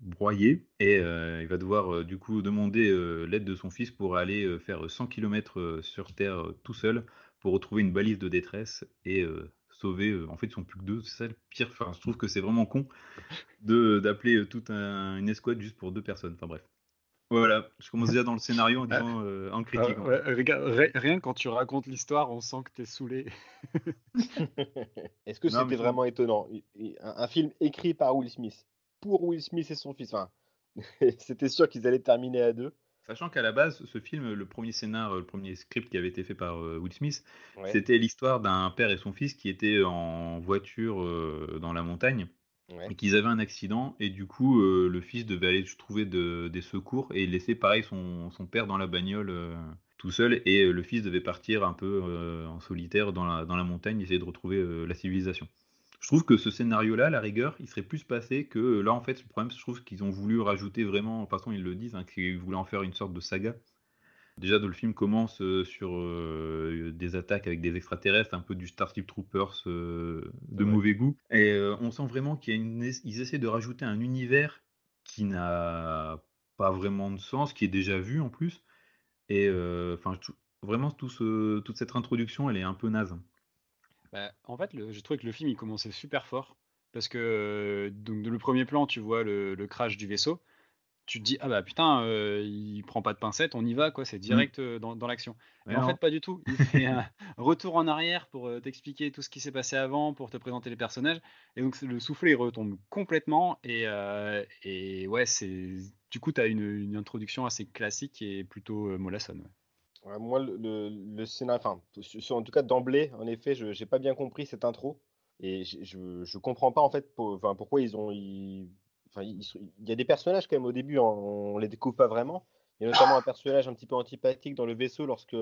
broyées et il va devoir du coup demander l'aide de son fils pour aller faire 100 km sur Terre tout seul pour retrouver une balise de détresse et sauver. Euh, en fait, ils sont plus que deux. C'est ça le pire. Enfin, je trouve que c'est vraiment con de d'appeler euh, toute une escouade juste pour deux personnes. Enfin bref. Voilà, je commence déjà dans le scénario en ah. disant euh, en critique. Ah, rien quand tu racontes l'histoire, on sent que tu es saoulé. Est-ce que c'était vraiment étonnant? Un, film écrit par Will Smith, pour Will Smith et son fils. Enfin, c'était sûr qu'ils allaient terminer à deux. Sachant qu'à la base, ce film, le premier scénar, le premier script qui avait été fait par euh, Will Smith, c'était l'histoire d'un père et son fils qui étaient en voiture euh, dans la montagne et qu'ils avaient un accident et du coup euh, le fils devait aller trouver des secours et laisser pareil son, père dans la bagnole tout seul et le fils devait partir un peu en solitaire dans la, dans la montagne essayer de retrouver la civilisation. Je trouve que ce scénario-là, la rigueur, il serait plus passé que là, en fait, le problème, je trouve qu'ils ont voulu rajouter vraiment, de toute façon, ils le disent, hein, qu'ils voulaient en faire une sorte de saga. Déjà, le film commence euh, sur euh, des attaques avec des extraterrestres, un peu du Starship Troopers euh, de mauvais goût. Et on sent vraiment qu'ils essaient de rajouter un univers qui n'a pas vraiment de sens, qui est déjà vu en plus. Et enfin, vraiment, tout toute cette introduction, elle est un peu naze. Bah, en fait, j'ai trouvé que le film il commençait super fort parce que donc le premier plan, tu vois le, crash du vaisseau, tu te dis ah bah putain, euh, il prend pas de pincette, on y va quoi, c'est mmh. direct euh, dans, l'action. Mais en fait pas du tout. Il fait un retour en arrière pour euh, t'expliquer tout ce qui s'est passé avant, pour te présenter les personnages, et donc le soufflet il retombe complètement et, et ouais c'est du coup tu as une, une introduction assez classique et plutôt mollassonne. Moi, le, le, scénario, en tout cas d'emblée, en effet, je n'ai pas bien compris cette intro. Et je ne comprends pas en fait pourquoi ils ont. il y a des personnages quand même au début, on, ne les découvre pas vraiment. Il y a notamment un personnage un petit peu antipathique dans le vaisseau lorsque,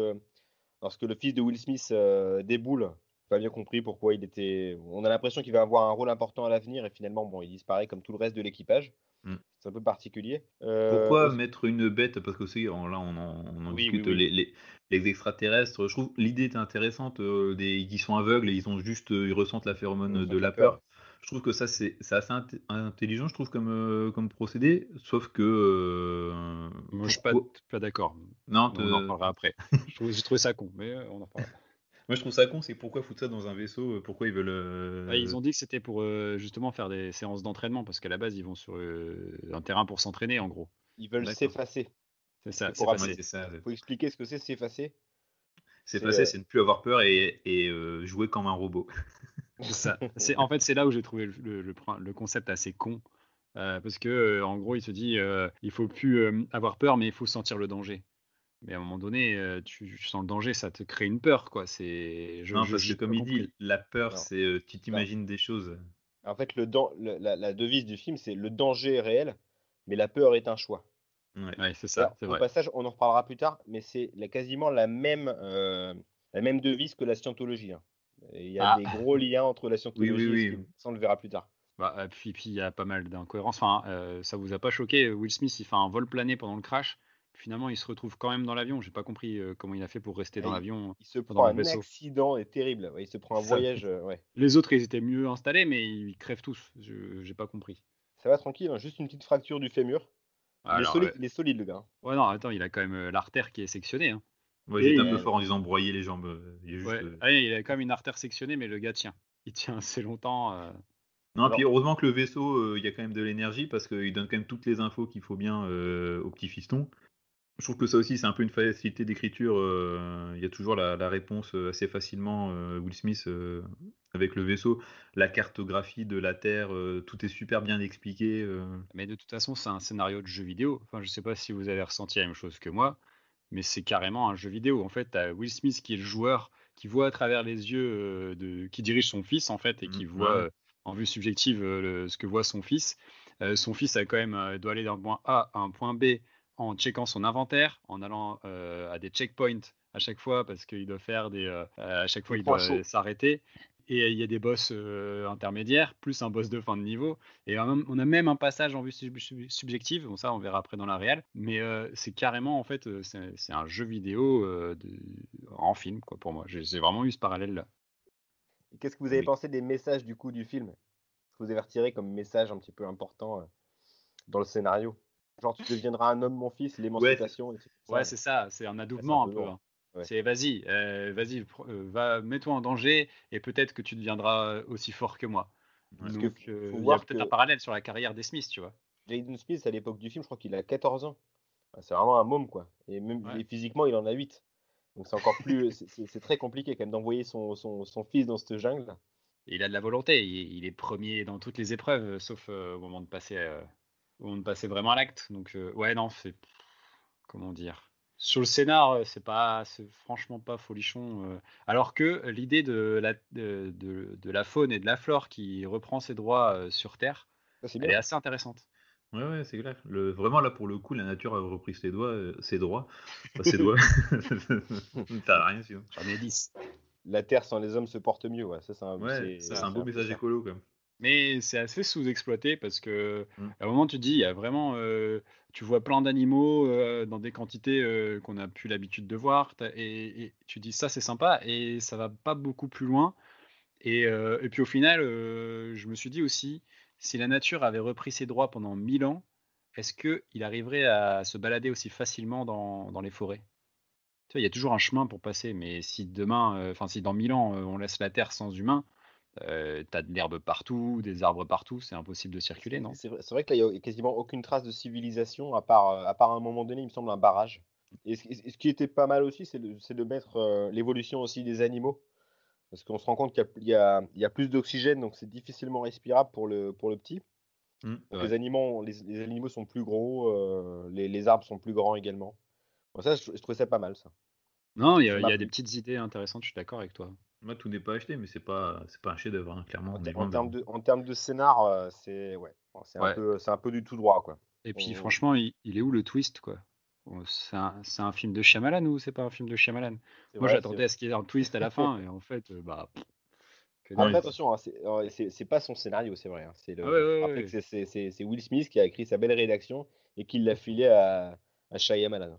lorsque le fils de Will Smith euh, déboule. pas bien compris pourquoi il était. On a l'impression qu'il va avoir un rôle important à l'avenir et finalement, bon, il disparaît comme tout le reste de l'équipage. Mm. C'est un peu particulier. Euh, Pourquoi mettre une bête? Parce que aussi, là, on en, on en Oui, discute, oui, oui. Les, les- les extraterrestres. Je trouve l'idée est intéressante. euh, des, ils sont aveugles et ils ont juste, euh, ils ressentent la phéromone de la peur. peur. Je trouve que ça, c'est assez int- intelligent, je trouve, comme, euh, comme procédé. Sauf que. euh, Moi, je suis pas, d'accord. Non, On en parlera après. J'ai trouvé ça con, mais euh, on en parlera. Moi je trouve ça con, c'est pourquoi foutre ça dans un vaisseau euh, Pourquoi ils veulent. euh, Ouais, ils ont dit que c'était pour euh, justement faire des séances d'entraînement parce qu'à la base ils vont sur euh, un terrain pour s'entraîner en gros. Ils veulent s'effacer. C'est ça, ça. Il faut expliquer ce que c'est s'effacer. C'est C'est, euh, ne plus avoir peur et, et, euh, jouer comme un robot. C'est ça. En fait c'est là où j'ai trouvé le, le- le prin- le concept assez con euh, parce que euh, en gros il se dit euh, il faut plus euh, avoir peur mais il faut sentir le danger. Mais à un moment donné euh, tu, tu sens le danger ça te crée une peur quoi. C'est je, non, je- parce que comme il dit, la peur, Non. c'est euh, tu t'imagines des choses. En fait, le dan- le- la, la devise du film, c'est le danger est réel, mais la peur est un choix. Ouais. Ouais, c'est ça, Alors, c'est au vrai. passage, on en reparlera plus tard, mais c'est la- quasiment la même, euh, la même devise que la scientologie. hein. Et Il y a Ah. des gros liens entre la scientologie oui, et ce oui. film. Ça, on le verra plus tard. Bah, puis puis il y a pas mal d'incohérences. Enfin, euh, ça vous a pas choqué Will Smith il fait un vol plané pendant le crash. Finalement il se retrouve quand même dans l'avion. J'ai pas compris euh, comment il a fait pour rester dans l'avion. Il se Pendant prend le un vaisseau. accident est terrible. Ouais, il se prend un Ça. voyage. euh, ouais. Les autres, ils étaient mieux installés, mais ils crèvent tous. Je j'ai pas compris. Ça va tranquille, hein, juste une petite fracture du fémur. il, est solide, il est solide, le gars. hein. ouais, non, attends, il a quand même euh, l'artère qui est sectionnée. Hein. Et j'étais un il- peu fort en disant broyer les jambes. Il est juste, Ouais. euh, Ah, il a quand même une artère sectionnée, mais le gars tient. Il tient assez longtemps. euh. Non, Alors- puis heureusement que le vaisseau, euh, il y a quand même de l'énergie parce qu'il donne quand même toutes les infos qu'il faut bien euh, au petit fiston. Je trouve que ça aussi, c'est un peu une facilité d'écriture. euh, Il y a toujours la, la réponse euh, assez facilement. euh, Will Smith avec le vaisseau, la cartographie de la Terre, tout est super bien expliqué. Mais de toute façon, c'est un scénario de jeu vidéo. Enfin, je sais pas si vous avez ressenti la même chose que moi, mais c'est carrément un jeu vidéo. En fait, Will Smith qui est le joueur, qui voit à travers les yeux de, qui dirige son fils en fait, et qui Mhm, voit ouais. en vue subjective le- ce que voit son fils. Euh, son fils a quand même doit aller d'un point A à un point B en checkant son inventaire, en allant euh, à des checkpoints à chaque fois parce qu'il doit faire des, euh, à chaque fois Il doit euh, s'arrêter. Et il y a des boss euh, intermédiaires, plus un boss de fin de niveau. Et on a- même un passage en vue sub- sub- subjective, bon ça on verra après dans la réal, mais euh, c'est carrément en fait euh, c'est un jeu vidéo euh, de- en film quoi pour moi. J'ai vraiment eu ce parallèle là. Et Qu'est-ce que vous avez Oui. pensé des messages du coup du film? Que vous avez retiré comme message un petit peu important euh, dans le scénario? Genre, tu deviendras un homme, mon fils, l'émancipation. Ouais ça. c'est ça, c'est un adoubement un peu. hein. Ouais. C'est vas-y, euh, vas-y, euh, va mets-toi en danger et peut-être que tu deviendras aussi fort que moi. Parce que Donc faut euh, il y a voir peut-être que- un parallèle sur la carrière des Smiths, tu vois. Jaden Smith, à l'époque du film, je crois qu'il a 14 ans. Ah, C'est vraiment un môme, quoi. Et même Ouais. et physiquement, il en a 8. Donc c'est encore plus. c'est- très compliqué quand même d'envoyer son, son, son fils dans cette jungle. Et il a de la volonté, il, il est premier dans toutes les épreuves, euh, sauf euh, au moment de passer, moment de passer vraiment à l'acte. Donc euh, ouais, non, c'est comment dire. Sur le scénar, euh, c'est pas, c'est franchement pas folichon. euh. Alors que l'idée de la, de, de- de la faune et de la flore qui reprend ses droits euh, sur Terre, Ça, c'est elle est assez intéressante. Ouais, ouais, c'est clair. Le, vraiment, là, pour le coup, la nature a repris ses doigts, euh, ses droits. Pas ses doigts. T'as rien sinon. J'en ai 10. La terre sans les hommes se porte mieux. Ouais, ça, c'est un, Ouais, ça, c'est un beau message écolo, quand même. Mais c'est assez sous-exploité parce que Mm. à un moment tu dis, il y a vraiment, euh, tu vois plein d'animaux euh, dans des quantités euh, qu'on n'a plus l'habitude de voir, et, et tu dis ça c'est sympa et ça va pas beaucoup plus loin. Et, et puis au final, je me suis dit aussi, si la nature avait repris ses droits pendant 1000 ans, est-ce qu'il arriverait à se balader aussi facilement dans, dans les forêts? Tu vois, il y a toujours un chemin pour passer, mais si demain, enfin si dans 1000 ans on laisse la Terre sans humains, euh, t'as de l'herbe partout, des arbres partout, c'est impossible de circuler, non? C'est vrai, vrai que là, il n'y a quasiment aucune trace de civilisation, à part, à part à un moment donné, il me semble, un barrage. Et ce, et ce qui était pas mal aussi, c'est de, mettre euh, l'évolution aussi des animaux. Parce qu'on se rend compte qu'il y a- y, y plus d'oxygène, donc c'est difficilement respirable pour le, pour le petit. Mm. Ouais. les, animaux, les, les animaux sont plus gros, euh, les, les arbres sont plus grands également. Bon, ça, je, je trouvais ça pas mal, ça. Non, il y a, y des petites idées intéressantes, je suis d'accord avec toi. Moi, tout n'est pas acheté, mais c'est pas, c'est pas un chef-d'œuvre, hein, clairement. En, termes de, en termes de scénar, euh, c'est ouais, c'est un, Ouais. peu- c'est un peu du tout droit, quoi. Et puis On- franchement, il, il est où le twist, quoi? C'est un, c'est un film de Shyamalan ou c'est pas un film de Shyamalan? C'est Moi, vrai, j'attendais à ce qu'il y ait un twist à la fin, et en fait, euh, bah, Après, attention, hein, c'est euh, c'est pas son scénario, c'est vrai. hein, C'est le... Ah ouais, Après c'est- Will Smith qui a écrit sa belle rédaction et qui l'a filé à, à Shyamalan.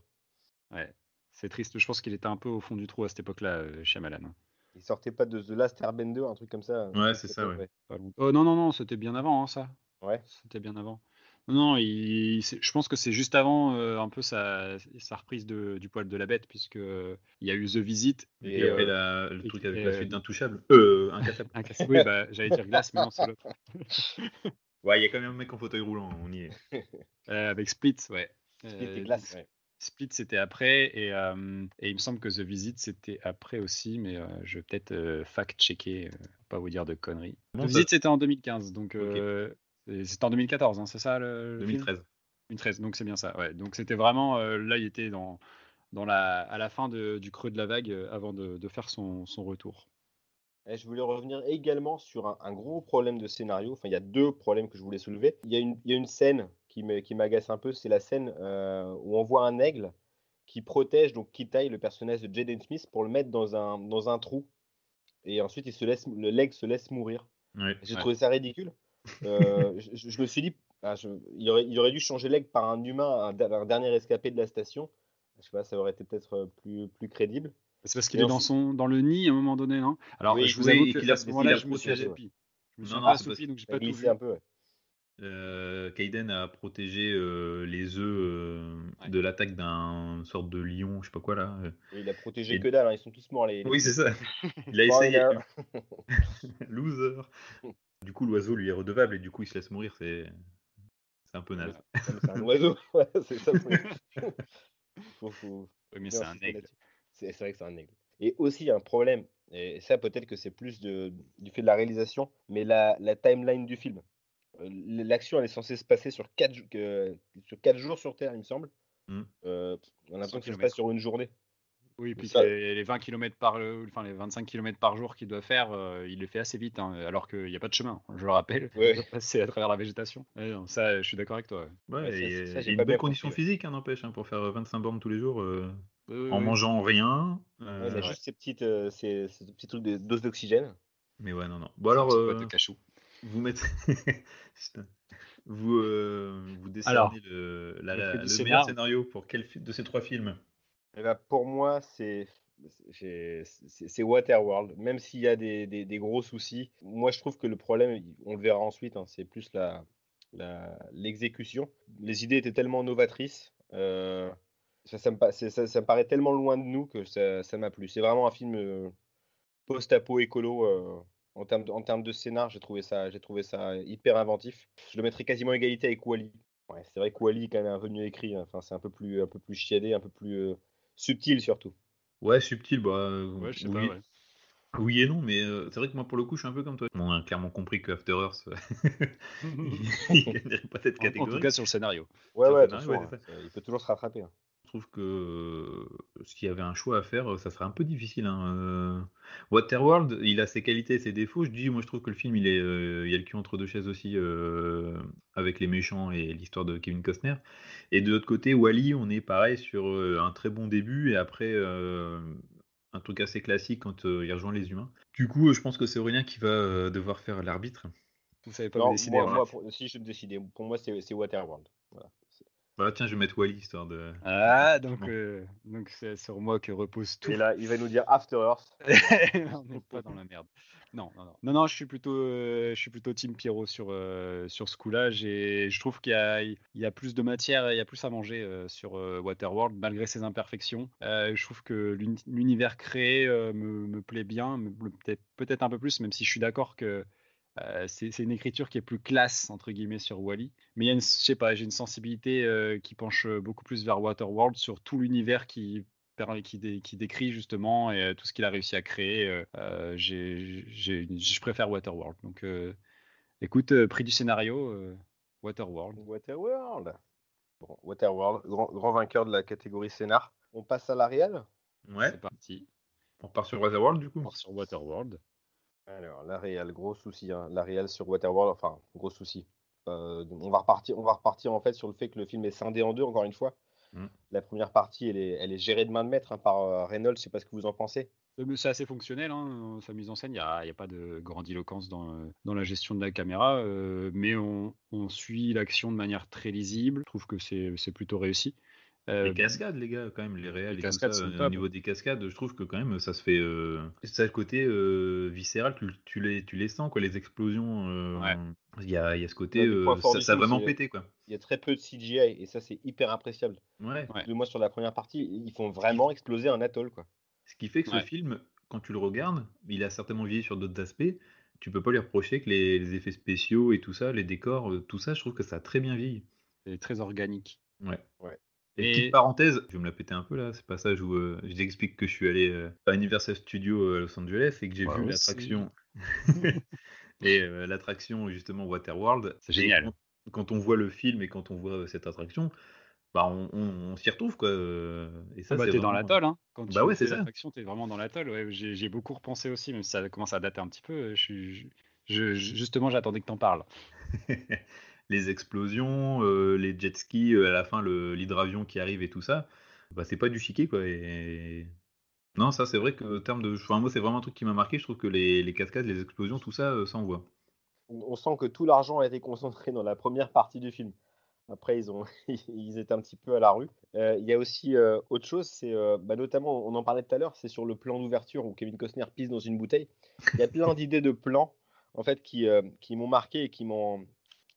Ouais. C'est triste. Je pense qu'il était un peu au fond du trou à cette époque-là, Shyamalan. Il sortait pas de The Last Airbender, un truc comme ça. Ouais, c'est ça, ouais. Oh non, non, non, c'était bien avant, hein, ça. Ouais. C'était bien avant. Non, non, il- je pense que c'est juste avant euh, un peu sa, sa reprise de- du poil de la bête, puisque euh, il y a eu The Visit. Et, Et, après euh, la- le et- truc avec et, la euh, suite d'Intouchable. Euh, Incassable. Un casse- Oui, bah, j'allais dire glace, mais non, c'est l'autre. Ouais, il y a quand même un mec en fauteuil roulant, on y est. Euh, avec Split, ouais. Split Euh, et glace, ouais. Split, c'était après, et, euh, et il me semble que The Visit, c'était après aussi, mais euh, je vais peut-être euh, fact-checker, euh, pour pas vous dire de conneries. Bon, The Visit, c'était en 2015, donc euh, c'est- c'était en 2014, hein, c'est ça le, le film? 2013. 2013, donc c'est bien ça. Ouais. Donc c'était vraiment, euh, là, il était dans, dans la, à la fin de- du creux de la vague euh, avant de, de faire son, son retour. Et je voulais revenir également sur un, un gros problème de scénario. Enfin, il y a deux problèmes que je voulais soulever. Il y a une, il y a une scène qui m'agace un peu. C'est la scène euh, où on voit un aigle qui protège, donc qui taille le personnage de Jaden Smith pour le mettre dans un, dans un trou. Et ensuite, il se laisse, le l'aigle se laisse mourir. Ouais. J'ai Ouais. trouvé ça ridicule. Euh, je, je- me suis dit, ah, je- il, aurait, il aurait dû changer l'aigle par un humain, un, dernier escapé de la station. Je sais pas, ça aurait été peut-être euh, plus, plus crédible. C'est parce qu'il est dans, son, dans le nid à un moment donné, non? Alors, Oui, je vous oui, avoue que qu'il a- à ce moment-là, je me suis assoupi. Je me suis assoupi, donc j'ai pas tout vu. un peu. ouais. Euh, Kaiden a protégé euh, les œufs euh, Ouais. de l'attaque d'un sorte de lion, je sais pas quoi là. euh. Et il a protégé Et- que dalle, hein, ils sont tous morts. Les, Oui, c'est ça. Il a essayé. Loser. Du coup, l'oiseau lui est redevable et du coup, il se laisse mourir. C'est c'est un peu naze. C'est un oiseau. Ouais, c'est ça. faut- faut- Oui, mais c'est un aigle. C'est vrai que c'est un aigle. Et aussi, il y a un problème, et ça peut-être que c'est plus de- du fait de la réalisation, mais la, la timeline du film. L'action, elle est censée se passer sur 4, sur quatre jours sur Terre, il me semble. Mm. Euh, on a l'impression que ça se passe sur une journée. Oui, puis Ça- les, les 20 km par, euh, enfin les 25 km par jour qu'il doit faire, euh, il les fait assez vite, hein, alors qu'il n'y a pas de chemin. Je le rappelle, Ouais. il doit passer à travers la végétation. Ouais, non, ça, je suis d'accord avec toi. ouais. Ouais, ça, et, ça, il y j'ai a pas une bonne condition physique, hein, n'empêche, hein, pour faire 25 bornes tous les jours euh, Oui, en oui. mangeant rien. Ouais, euh, il a juste ces petites, euh, ces, ces petits trucs de dose d'oxygène. Mais ouais, non, non. Bon, alors, euh, de cachou. Vous mettez. Vous, euh, vous décernez Alors, le, la- la- meilleur scénario pour quel de ces trois films? Eh ben, pour moi, c'est Waterworld. Même s'il y a des, des- des gros soucis, moi je trouve que le problème, on le verra ensuite, hein, c'est plus la la- l'exécution. Les idées étaient tellement novatrices. euh, ça, ça me, pa- c'est- ça- ça me paraît tellement loin de nous que ça ça m'a plu. C'est vraiment un film euh, post-apo écolo. Euh, en termes de, en termes de scénar, j'ai trouvé ça, j'ai trouvé ça hyper inventif. Je le mettrais quasiment à égalité avec Wally. Ouais, c'est vrai que Wally est quand même un peu mieux écrit. hein. Enfin, c'est un peu plus, un peu plus chiadé, un peu plus euh, subtil surtout. Ouais, subtil, bah. euh, Ouais, je sais oui. pas, ouais. Oui et non, mais euh, c'est vrai que moi, pour le coup, je suis un peu comme toi. On a clairement compris que After Earth, il gagnerait pas cette En, en catégorie. tout cas, sur le scénario. Ouais, ouais, hein, ça- il peut toujours se rattraper. hein. Je trouve que euh, s'il y avait un choix à faire, euh, ça serait un peu difficile. hein, euh. Waterworld, il a ses qualités et ses défauts. Je dis, moi, je trouve que le film, il est, euh, il y a le cul entre deux chaises aussi, euh, avec les méchants et l'histoire de Kevin Costner. Et de l'autre côté, Wally, on est pareil sur euh, un très bon début et après euh, un truc assez classique quand euh, il rejoint les humains. Du coup, euh, je pense que c'est Aurélien qui va euh, devoir faire l'arbitre. Vous savez pas Non, vous décider. moi, hein. moi, pour- si je me décider, pour moi, c'est c'est Waterworld. Voilà. Voilà, tiens, je vais mettre Wally histoire de. Ah, donc euh, donc c'est sur moi que repose tout. Et là, il va nous dire After Earth. on n'est pas dans la merde. Non, non, non. Non, non, je suis plutôt, euh, je suis plutôt Team Pierrot sur, euh, sur ce coup-là. J'ai- Je trouve qu'il y a, il y a plus de matière, il y a plus à manger euh, sur euh, Waterworld, malgré ses imperfections. Euh, je trouve que l'uni- l'univers créé euh, me, me plaît bien, peut-être peut-être un peu plus, même si je suis d'accord que euh, c'est c'est une écriture qui est plus classe, entre guillemets, sur Wally. Mais il y a une, je sais pas, j'ai une sensibilité euh, qui penche beaucoup plus vers Waterworld sur tout l'univers qui per- qui, dé- qui décrit justement et, euh, tout ce qu'il a réussi à créer. euh, euh, j'ai- j'ai une- je préfère Waterworld. Donc, euh, écoute, euh, prix du scénario, euh, Waterworld. Waterworld. Bon, Waterworld, grand, grand vainqueur de la catégorie scénar. On passe à la réelle Ouais, C'est parti. on repart sur Waterworld du coup. On part sur Waterworld. Alors, la réelle, gros souci. Hein. La réelle sur Waterworld, enfin, gros souci. Euh, on, va repartir, on va repartir en fait sur le fait que le film est scindé en deux, encore une fois. Mm. La première partie, elle est, elle est gérée de main de maître hein, par euh, Reynolds, je sais pas ce que vous en pensez. Euh, c'est assez fonctionnel, hein, sa mise en scène, il n'y a, a, pas de grandiloquence dans, dans, la gestion de la caméra, mais on, on suit l'action de manière très lisible. Je trouve que c'est plutôt réussi. Euh, les cascades, les gars, quand même, les réels, les cascades, euh, au niveau des cascades, je trouve que quand même ça se fait. Euh... Ça le côté euh, viscéral, tu, tu, les, tu les sens, quoi, les explosions. Il y, a, y, a, ce côté, ça, ça, a vraiment pété, quoi. Il y a très peu de CGI et ça, c'est hyper appréciable. Ouais. Moi, sur la première partie, ils font vraiment exploser un atoll, quoi. Ce qui fait que ce film, quand tu le regardes, il a certainement vieilli sur d'autres aspects. Tu peux pas lui reprocher que les, les, effets spéciaux et tout ça, les décors, tout ça, je trouve que ça a très bien vieilli. C'est très organique. Ouais. ouais. Et, petite parenthèse, je vais me la péter un peu là, c'est passage où euh, je t'explique que je suis allé euh, à Universal Studios euh, Los Angeles et que j'ai vu l'attraction. et l'attraction justement Waterworld. C'est génial. Quand, on voit le film et quand on voit cette attraction, bah on, s'y retrouve quoi. Et ça, ah bah, t'es dans l'atoll, hein. Quand tu bah ouais, c'est ça. L'attraction, t'es vraiment dans l'atoll. Ouais, j'ai beaucoup repensé aussi, même si ça commence à dater un petit peu. Je, je, justement, j'attendais que t'en parles. les explosions, euh, les jet skis, euh, à la fin l'hydravion qui arrive et tout ça, bah, c'est pas du chiquet quoi. Et... Non, ça c'est vrai que terme de. Enfin, moi c'est vraiment un truc qui m'a marqué, je trouve que les, cascades, les explosions, tout ça, euh, ça voit. On sent que tout l'argent a été concentré dans la première partie du film. Après, ils, ont, ils étaient un petit peu à la rue. Il y a aussi autre chose, c'est bah, notamment, on en parlait tout à l'heure, c'est sur le plan d'ouverture où Kevin Costner pisse dans une bouteille. Il y a plein d'idées de plans en fait qui, qui m'ont marqué et qui m'ont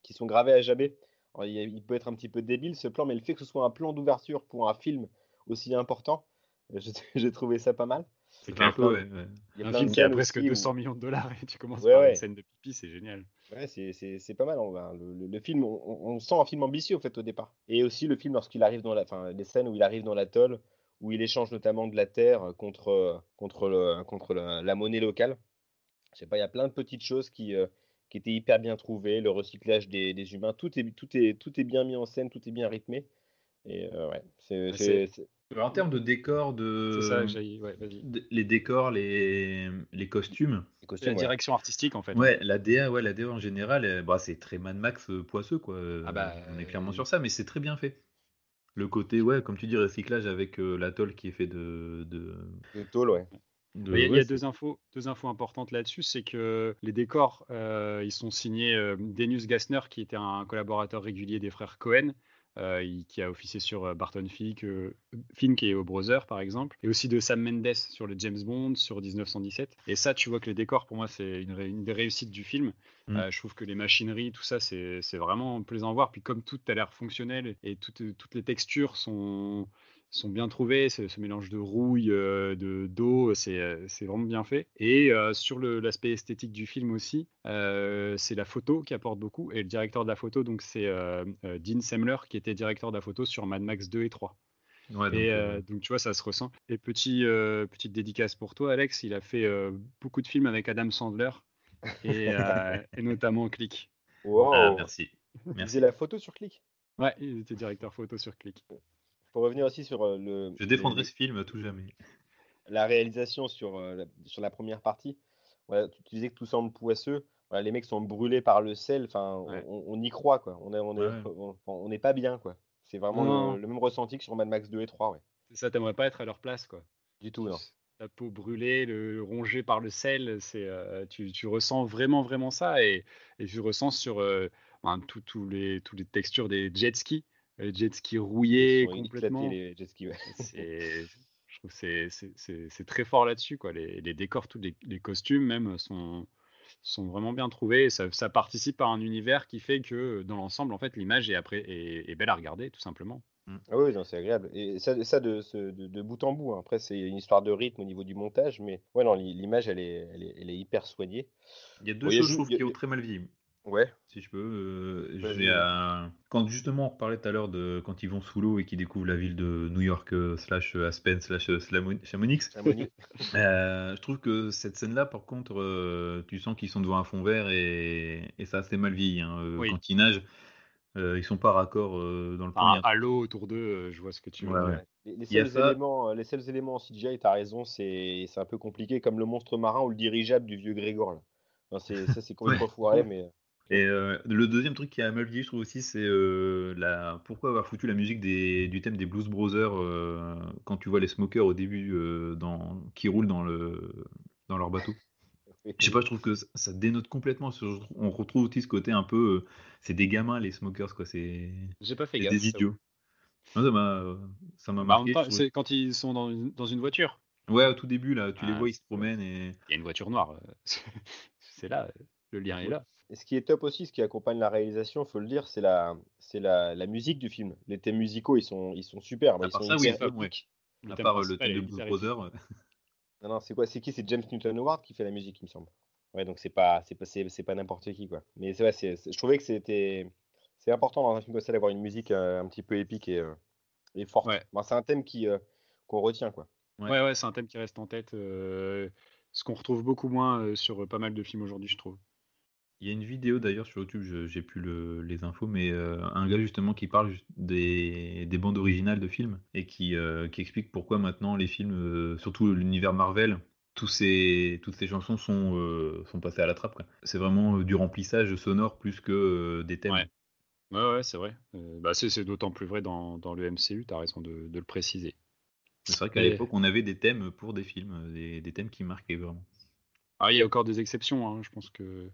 qui sont gravés à jamais. il, peut être un petit peu débile ce plan, mais le fait que ce soit un plan d'ouverture pour un film aussi important, j'ai trouvé ça pas mal. C'est un peu, Un film qui a presque 200 millions de dollars et tu commences par une scène de pipi, c'est génial. Ouais, c'est pas mal. Le, le, film, on, sent un film ambitieux au fait au départ. Et aussi le film lorsqu'il arrive dans la, enfin, les scènes où il arrive dans l'atoll, où il échange notamment de la terre contre, contre, le, contre la, monnaie locale. Je sais pas, il y a plein de petites choses qui, euh, qui était hyper bien trouvé, le recyclage des, humains, tout est, tout, est, tout est bien mis en scène, tout est bien rythmé. Et euh, ouais, c'est, En termes de décors, de... Ça, les décors, les, les costumes. Les costumes la direction artistique en fait. Ouais, la DA, ouais, la DA en général, bah, c'est très Mad Max euh, poisseux quoi. Ah bah, On est clairement sur ça, mais c'est très bien fait. Le côté, ouais, comme tu dis, recyclage avec euh, l'atoll qui est fait de. De, de tôle, ouais. Il y a, deux, infos, deux infos importantes là-dessus, c'est que les décors, euh, ils sont signés euh, Denus Gassner, qui était un collaborateur régulier des frères Cohen, euh, qui a officié sur Barton Fink, Fink et au Brother par exemple, et aussi de Sam Mendes sur le James Bond, sur 1917. Et ça, tu vois que les décors, pour moi, c'est une, des réussites du film. Mm. je trouve que les machineries, tout ça, c'est vraiment plaisant à voir. Puis comme tout a l'air fonctionnel et toutes les textures sont sont bien trouvés, ce, mélange de rouille, euh, de d'eau, c'est vraiment bien fait. Et euh, sur l'aspect esthétique du film aussi, euh, c'est la photo qui apporte beaucoup. Et le directeur de la photo, donc c'est Dean Semler, qui était directeur de la photo sur Mad Max 2 et 3. et donc tu vois, ça se ressent. Et petit, petite dédicace pour toi, Alex, il a fait beaucoup de films avec Adam Sandler et, notamment Click. Wow. Ah, merci. merci. la photo sur Click? Ouais, il était directeur photo sur Click. Pour revenir aussi sur euh, le. Je défendrai ce film à tout jamais. La réalisation sur, euh, la, sur la première partie. Voilà, tu, disais que tout semble poisseux. Voilà, les mecs sont brûlés par le sel. Enfin, on, y croit, quoi. On n'est on on, est pas bien, quoi. C'est vraiment le, même ressenti que sur Mad Max 2 et 3, ouais. Ça, t'aimerais pas être à leur place, quoi. Du tout, non. La peau brûlée, le, rongé par le sel, c'est, euh, tu, tu, ressens vraiment, vraiment ça. Et, et tu ressens sur ben, tous les, toutes les textures des jet skis jet ski rouillés complètement. Les jet skis, je trouve que c'est très fort là-dessus. quoi. Les, les, décors, tous les, les, costumes même sont, sont vraiment bien trouvés. Ça, ça, participe à un univers qui fait que dans l'ensemble, en fait, l'image est, après, est, belle à regarder, tout simplement. Mmh. Ah oui, c'est agréable. Et ça, ça de, de, bout en bout. Hein. Après, c'est une histoire de rythme au niveau du montage, mais ouais, non, l'image, elle est, elle, est, elle est, hyper soignée. Il y a deux choses, je trouve, qui ont très mal vieilli. Ouais. Si je peux. Euh, Quand justement on parlait tout à l'heure de quand ils vont sous l'eau et qu'ils découvrent la ville de New York euh, slash Aspen slash euh, Chamonix. je trouve que cette scène-là, par contre, tu sens qu'ils sont devant un fond vert et, et ça assez mal vieilli. Hein. Quand ils nagent, ils sont pas raccords dans le premier. à l'eau autour d'eux, je vois ce que tu veux dire. Les, seuls éléments, les seuls éléments en CGI, tu as raison, c'est un peu compliqué, comme le monstre marin ou le dirigeable du vieux Grégor. ça, c'est complètement foiré, mais. Et euh, le deuxième truc qui a mal vieilli, je trouve aussi, c'est euh, la... pourquoi avoir foutu la musique des... du thème des Blues Brothers euh, quand tu vois les smokers au début dans... qui roulent dans, le... dans leur bateau. Je sais pas, je trouve que ça dénote complètement. On retrouve aussi ce côté un peu. c'est des gamins, les smokers, quoi. C'est. J'ai pas fait gaffe. des idiots. ça m'a, ça m'a bah, marqué. c'est quand ils sont dans une, dans une voiture. Ouais, au tout début, là, tu les ah, vois, ils se promènent et. Il y a une voiture noire. c'est là, le lien est là. Et ce qui est top aussi, ce qui accompagne la réalisation, faut le dire, c'est la, c'est la, la, musique du film. Les thèmes musicaux, ils sont, ils sont super. À ils part sont ça, oui, ouais. À part le thème de Blues Brothers. Non, non, c'est quoi C'est qui? C'est James Newton Howard qui fait la musique, il me semble. Ouais, donc c'est pas, c'est pas, c'est, pas n'importe qui, quoi. Mais c'est vrai, c'est, je trouvais que c'était, c'est important dans un film comme ça d'avoir une musique euh, un petit peu épique et, euh, et forte. Ouais. c'est un thème qui, euh, qu'on retient, quoi. Ouais, ouais, c'est un thème qui reste en tête. ce qu'on retrouve beaucoup moins sur pas mal de films aujourd'hui, je trouve. Il y a une vidéo d'ailleurs sur YouTube, j'ai plus les infos, mais euh, un gars justement qui parle des, bandes originales de films et qui, euh, qui explique pourquoi maintenant les films, euh, surtout l'univers Marvel, tous ces, toutes ces chansons sont, sont passées à la trappe. C'est vraiment du remplissage sonore plus que des thèmes. Ouais, ouais, ouais c'est vrai. bah, c'est d'autant plus vrai dans, dans le MCU, tu as raison de, de, le préciser. C'est vrai qu'à l'époque, on avait des thèmes pour des films, des, des thèmes qui marquaient vraiment. Ah, il y a encore des exceptions, hein. je pense que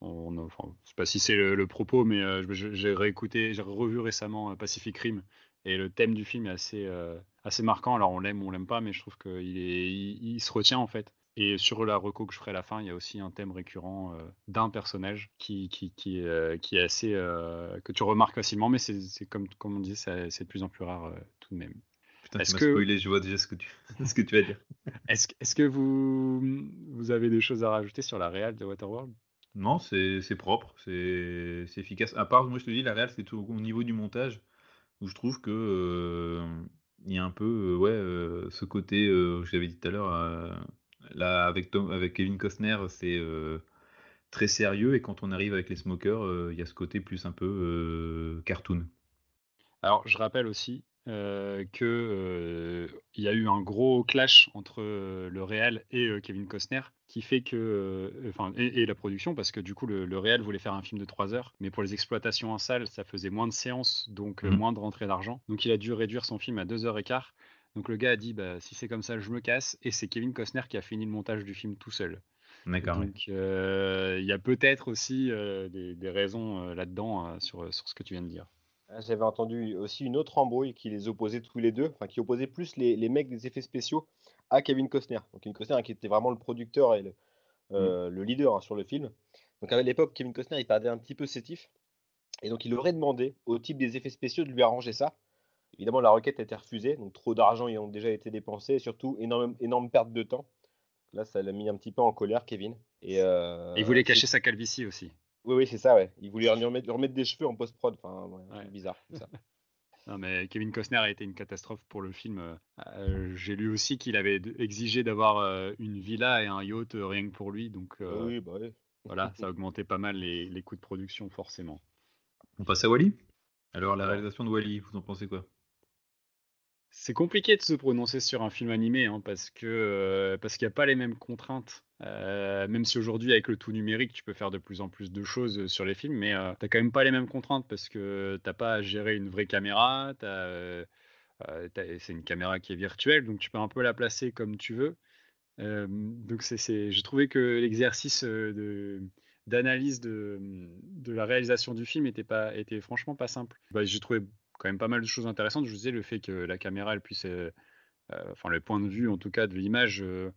on, enfin, sais pas si c'est le, propos, mais euh, j'ai réécouté, j'ai revu récemment euh, Pacific Rim et le thème du film est assez, euh, assez marquant. Alors on l'aime ou on l'aime pas, mais je trouve qu'il il, se retient en fait. Et sur la reco que je ferai à la fin, il y a aussi un thème récurrent d'un personnage qui, qui, qui, qui est assez. que tu remarques facilement, mais c'est comme, comme on dit, c'est de plus en plus rare tout de même. Putain, m'as que... spoilé, je vois déjà ce que tu, ce que tu vas dire. Est-ce est que vous, vous avez des choses à rajouter sur la réal de Waterworld? Non, c'est propre, c'est efficace. À part, moi je te dis, la réal, c'est au niveau du montage, où je trouve que euh, y a un peu, euh, euh, ce côté, je l'avais dit tout à l'heure, là avec avec Kevin Costner, c'est très sérieux, et quand on arrive avec les smokers, il y a ce côté plus un peu cartoon. Alors, je rappelle aussi, euh, qu'il euh, y a eu un gros clash entre euh, le réel et Kevin Costner qui fait que enfin et, la production parce que du coup le, réel voulait faire un film de 3 heures mais pour les exploitations en salle ça faisait moins de séances donc mmh. moins de rentrée d'argent donc il a dû réduire son film à 2 heures et quart donc le gars a dit bah, si c'est comme ça je me casse et c'est Kevin Costner qui a fini le montage du film tout seul D'accord. Donc, il y a peut-être aussi des, raisons là-dedans sur, sur, ce que tu viens de dire. Ah, j'avais entendu aussi une autre embrouille qui les opposait tous les deux, enfin qui opposait plus les, les mecs des effets spéciaux à Kevin Costner. Donc Kevin Costner qui était vraiment le producteur et le, euh, mm. leader hein, sur le film. Donc à l'époque, Kevin Costner il perdait un petit peu sétif. Et donc il aurait demandé au type des effets spéciaux de lui arranger ça. Évidemment, la requête a été refusée, donc trop d'argent y ont déjà été dépensés, et surtout énorme, énorme perte de temps. Là, ça l'a mis un petit peu en colère, Kevin. Et, euh, il voulait cacher sa calvitie aussi. Oui, oui, c'est ça, ouais. Il voulait lui remettre, remettre des cheveux en post-prod. Enfin, bizarre. Ça. non, mais Kevin Costner a été une catastrophe pour le film. Euh, j'ai lu aussi qu'il avait exigé d'avoir euh, une villa et un yacht euh, rien que pour lui. Donc, oui, bah oui. voilà, ça a augmenté pas mal les, les coûts de production, forcément. On passe à Wally? Alors, la réalisation de Wally, vous en pensez quoi? C'est compliqué de se prononcer sur un film animé hein, parce que euh, parce qu'il n'y a pas les mêmes contraintes. Euh, même si aujourd'hui avec le tout numérique tu peux faire de plus en plus de choses euh, sur les films, mais tu t'as quand même pas les mêmes contraintes parce que t'as pas à gérer une vraie caméra, c'est une caméra qui est virtuelle, donc tu peux un peu la placer comme tu veux. donc c'est, j'ai trouvé que l'exercice de d'analyse de, de, la réalisation du film était pas était franchement pas simple. Bah, j'ai trouvé quand même pas mal de choses intéressantes. Je vous disais le fait que la caméra, elle puisse, euh, euh, enfin le point de vue en tout cas de l'image, euh,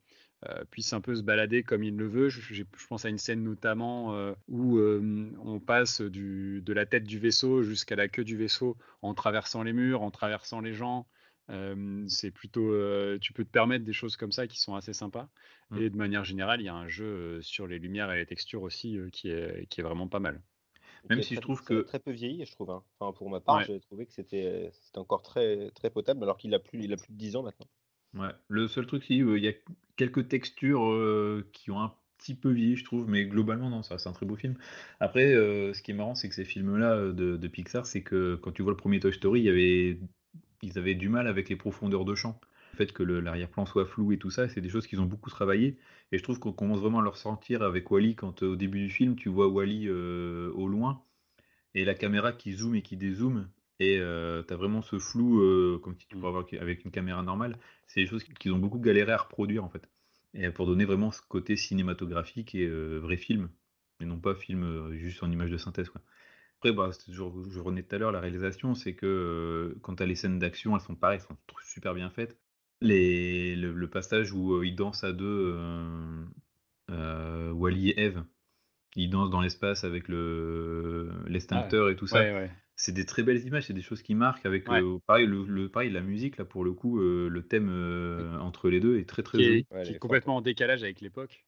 puisse un peu se balader comme il le veut. Je, pense à une scène notamment où on passe du, de la tête du vaisseau jusqu'à la queue du vaisseau en traversant les murs, en traversant les gens. c'est plutôt, tu peux te permettre des choses comme ça qui sont assez sympas. Mmh. Et de manière générale, il y a un jeu sur les lumières et les textures aussi qui, est, qui est vraiment pas mal. Même si je trouve que. très peu vieilli, je trouve. Hein. Enfin, pour ma part, j'ai trouvé que c'était encore très, très potable, alors qu'il a, plus, il a plus de 10 ans maintenant. Ouais. Le seul truc, c'est qu'il y a quelques textures euh, qui ont un petit peu vieilli, je trouve, mais globalement, non, ça c'est un très beau film. Après, euh, ce qui est marrant, c'est que ces films-là euh, de, Pixar, c'est que quand tu vois le premier Toy Story, il y avait, ils avaient du mal avec les profondeurs de champ. Le fait que l'arrière-plan soit flou et tout ça, c'est des choses qu'ils ont beaucoup travaillé. Et je trouve qu'on commence vraiment à le ressentir avec Wally quand au début du film, tu vois Wally au loin et la caméra qui zoome et qui dézoome. Et tu as vraiment ce flou, comme tu pourrais avoir avec une caméra normale. C'est des choses qu'ils ont beaucoup galéré à reproduire en fait. Et pour donner vraiment ce côté cinématographique et vrai film. Et non pas film juste en image de synthèse. Quoi. Après, bah, je, je revenais tout à l'heure, la réalisation, c'est que euh, quand tu as les scènes d'action, elles sont pareilles, elles sont super bien faites. Les, le, passage où euh, ils dansent à deux, euh, Wally et Eve, ils dansent dans l'espace avec le l'extincteur et tout ça. C'est des très belles images, c'est des choses qui marquent avec pareil, le, pareil, la musique là pour le coup, le thème entre les deux est très très joli. qui est complètement en décalage avec l'époque.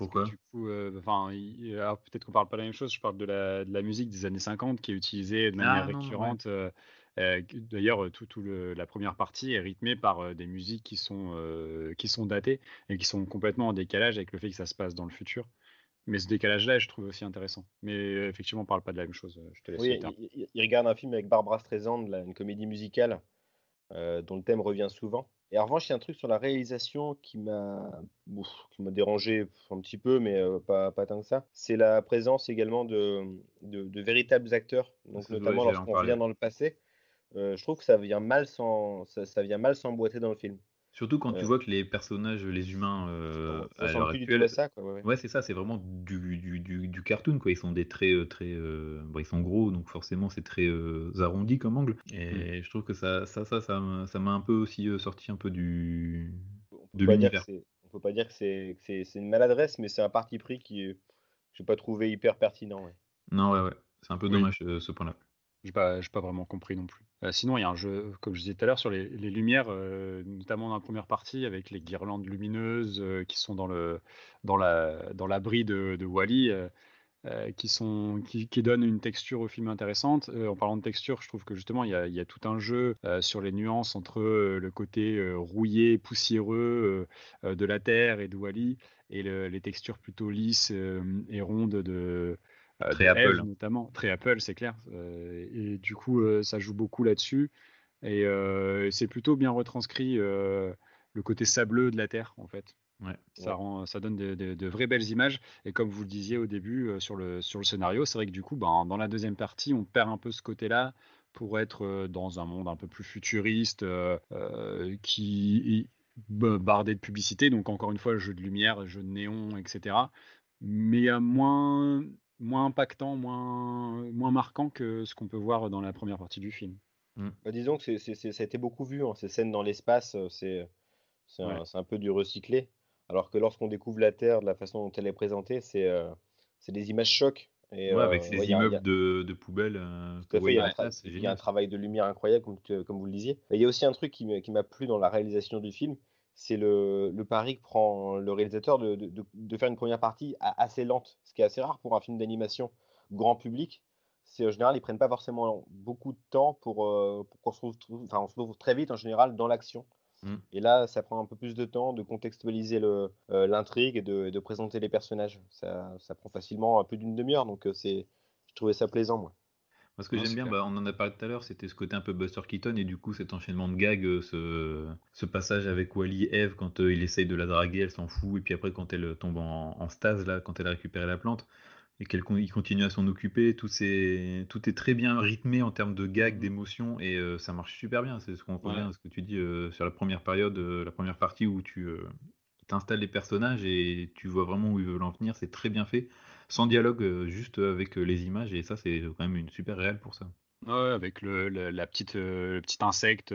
Pourquoi Du coup, euh, enfin, peut-être qu'on parle pas de la même chose. Je parle de la, de la, musique des années 50 qui est utilisée de manière ah, récurrente. Euh, euh, d'ailleurs, toute tout la première partie est rythmée par des musiques qui sont, qui sont datées et qui sont complètement en décalage avec le fait que ça se passe dans le futur. Mais ce décalage-là, je trouve aussi intéressant. Mais effectivement, on parle pas de la même chose. Je te laisse oui, il, regarde un film avec Barbara Streisand, une comédie musicale dont le thème revient souvent. Et en revanche, il y a un truc sur la réalisation qui m'a dérangé un petit peu, mais euh, pas, pas tant que ça. C'est la présence également de, de, véritables acteurs, donc notamment lorsqu'on revient dans le passé. Euh, je trouve que ça vient mal sans ça, ça vient mal s'emboîter dans le film. Surtout quand tu vois que les personnages, les humains, euh, à l'heure actuelle, ça, quoi, ouais, ouais. c'est ça, c'est vraiment du, du, du, du, cartoon, quoi. Ils sont des traits euh, très, euh, bon, ils sont gros, donc forcément c'est très euh, arrondi comme angle. Et mm. je trouve que ça, ça, ça, ça, m'a un peu aussi euh, sorti un peu du de l'univers. On peut pas dire que c'est une maladresse, mais c'est un parti pris qui, je n'ai pas trouvé hyper pertinent. Ouais. Non, ouais, ouais, c'est un peu dommage ce point-là. Je n'ai pas, pas, vraiment compris non plus. Euh, sinon, il y a un jeu, comme je disais tout à l'heure, sur les, lumières, euh, notamment dans la première partie, avec les guirlandes lumineuses euh, qui sont dans, le, dans, la, dans l'abri de, de Wally, qui, sont, qui, qui, donnent une texture au film intéressante. en parlant de texture, je trouve que justement, il y a, il y a tout un jeu sur les nuances entre le côté rouillé, poussiéreux de la Terre et de Wally, et les textures plutôt lisses et rondes de, très Apple. notamment. Très Apple, c'est clair. Euh, et du coup, euh, ça joue beaucoup là-dessus. Et c'est plutôt bien retranscrit le côté sableux de la Terre, en fait. Ouais. Ça, rend, ça donne de, vraies belles images. Et comme vous le disiez au début sur, le, sur le scénario, c'est vrai que du coup, ben, dans la deuxième partie, on perd un peu ce côté-là pour être dans un monde un peu plus futuriste qui bardé de publicité. Donc encore une fois, jeu de lumière, jeu de néon, etc. Mais moins moins impactant, moins, moins marquant que ce qu'on peut voir dans la première partie du film. Mm. Bah, disons que c'est, ça a été beaucoup vu, hein. ces scènes dans l'espace, euh, c'est, c'est, un, peu du recyclé. Alors que lorsqu'on découvre la Terre de la façon dont elle est présentée, c'est, euh, c'est des images chocs. Et, avec ces immeubles de, de poubelles. il, y a un, travail de lumière incroyable, comme, comme vous le disiez. il y a aussi un truc qui, qui m'a plu dans la réalisation du film, c'est le, le, pari que prend le réalisateur de, de, de, faire une première partie assez lente, ce qui est assez rare pour un film d'animation grand public. C'est en général, ils prennent pas forcément beaucoup de temps pour, euh, pour qu'on se retrouve, enfin, on se retrouve très vite en général dans l'action. Mm. Et là, ça prend un peu plus de temps de contextualiser euh, l'intrigue et de, de, présenter les personnages. Ça, ça prend facilement plus d'une demi-heure, donc euh, c'est, je trouvais ça plaisant, moi ce que j'aime bien, bah, on en a parlé tout à l'heure, c'était ce côté un peu Buster Keaton et du coup cet enchaînement de gags, euh, ce, passage avec Wally et Eve quand euh, il essaye de la draguer, elle s'en fout, et puis après quand elle tombe en, stase, là, quand elle a récupéré la plante, et qu'il continue à s'en occuper, tout, est, tout est très bien rythmé en termes de gags, d'émotions, et euh, ça marche super bien. C'est ce qu'on revient à ce que tu dis sur la première période, la première partie où tu t'installes les personnages et tu vois vraiment où ils veulent en venir, c'est très bien fait sans dialogue, euh, juste avec euh, les images, et ça, c'est quand même une super réelle pour ça. Ouais, avec le, la petite, euh, petit insecte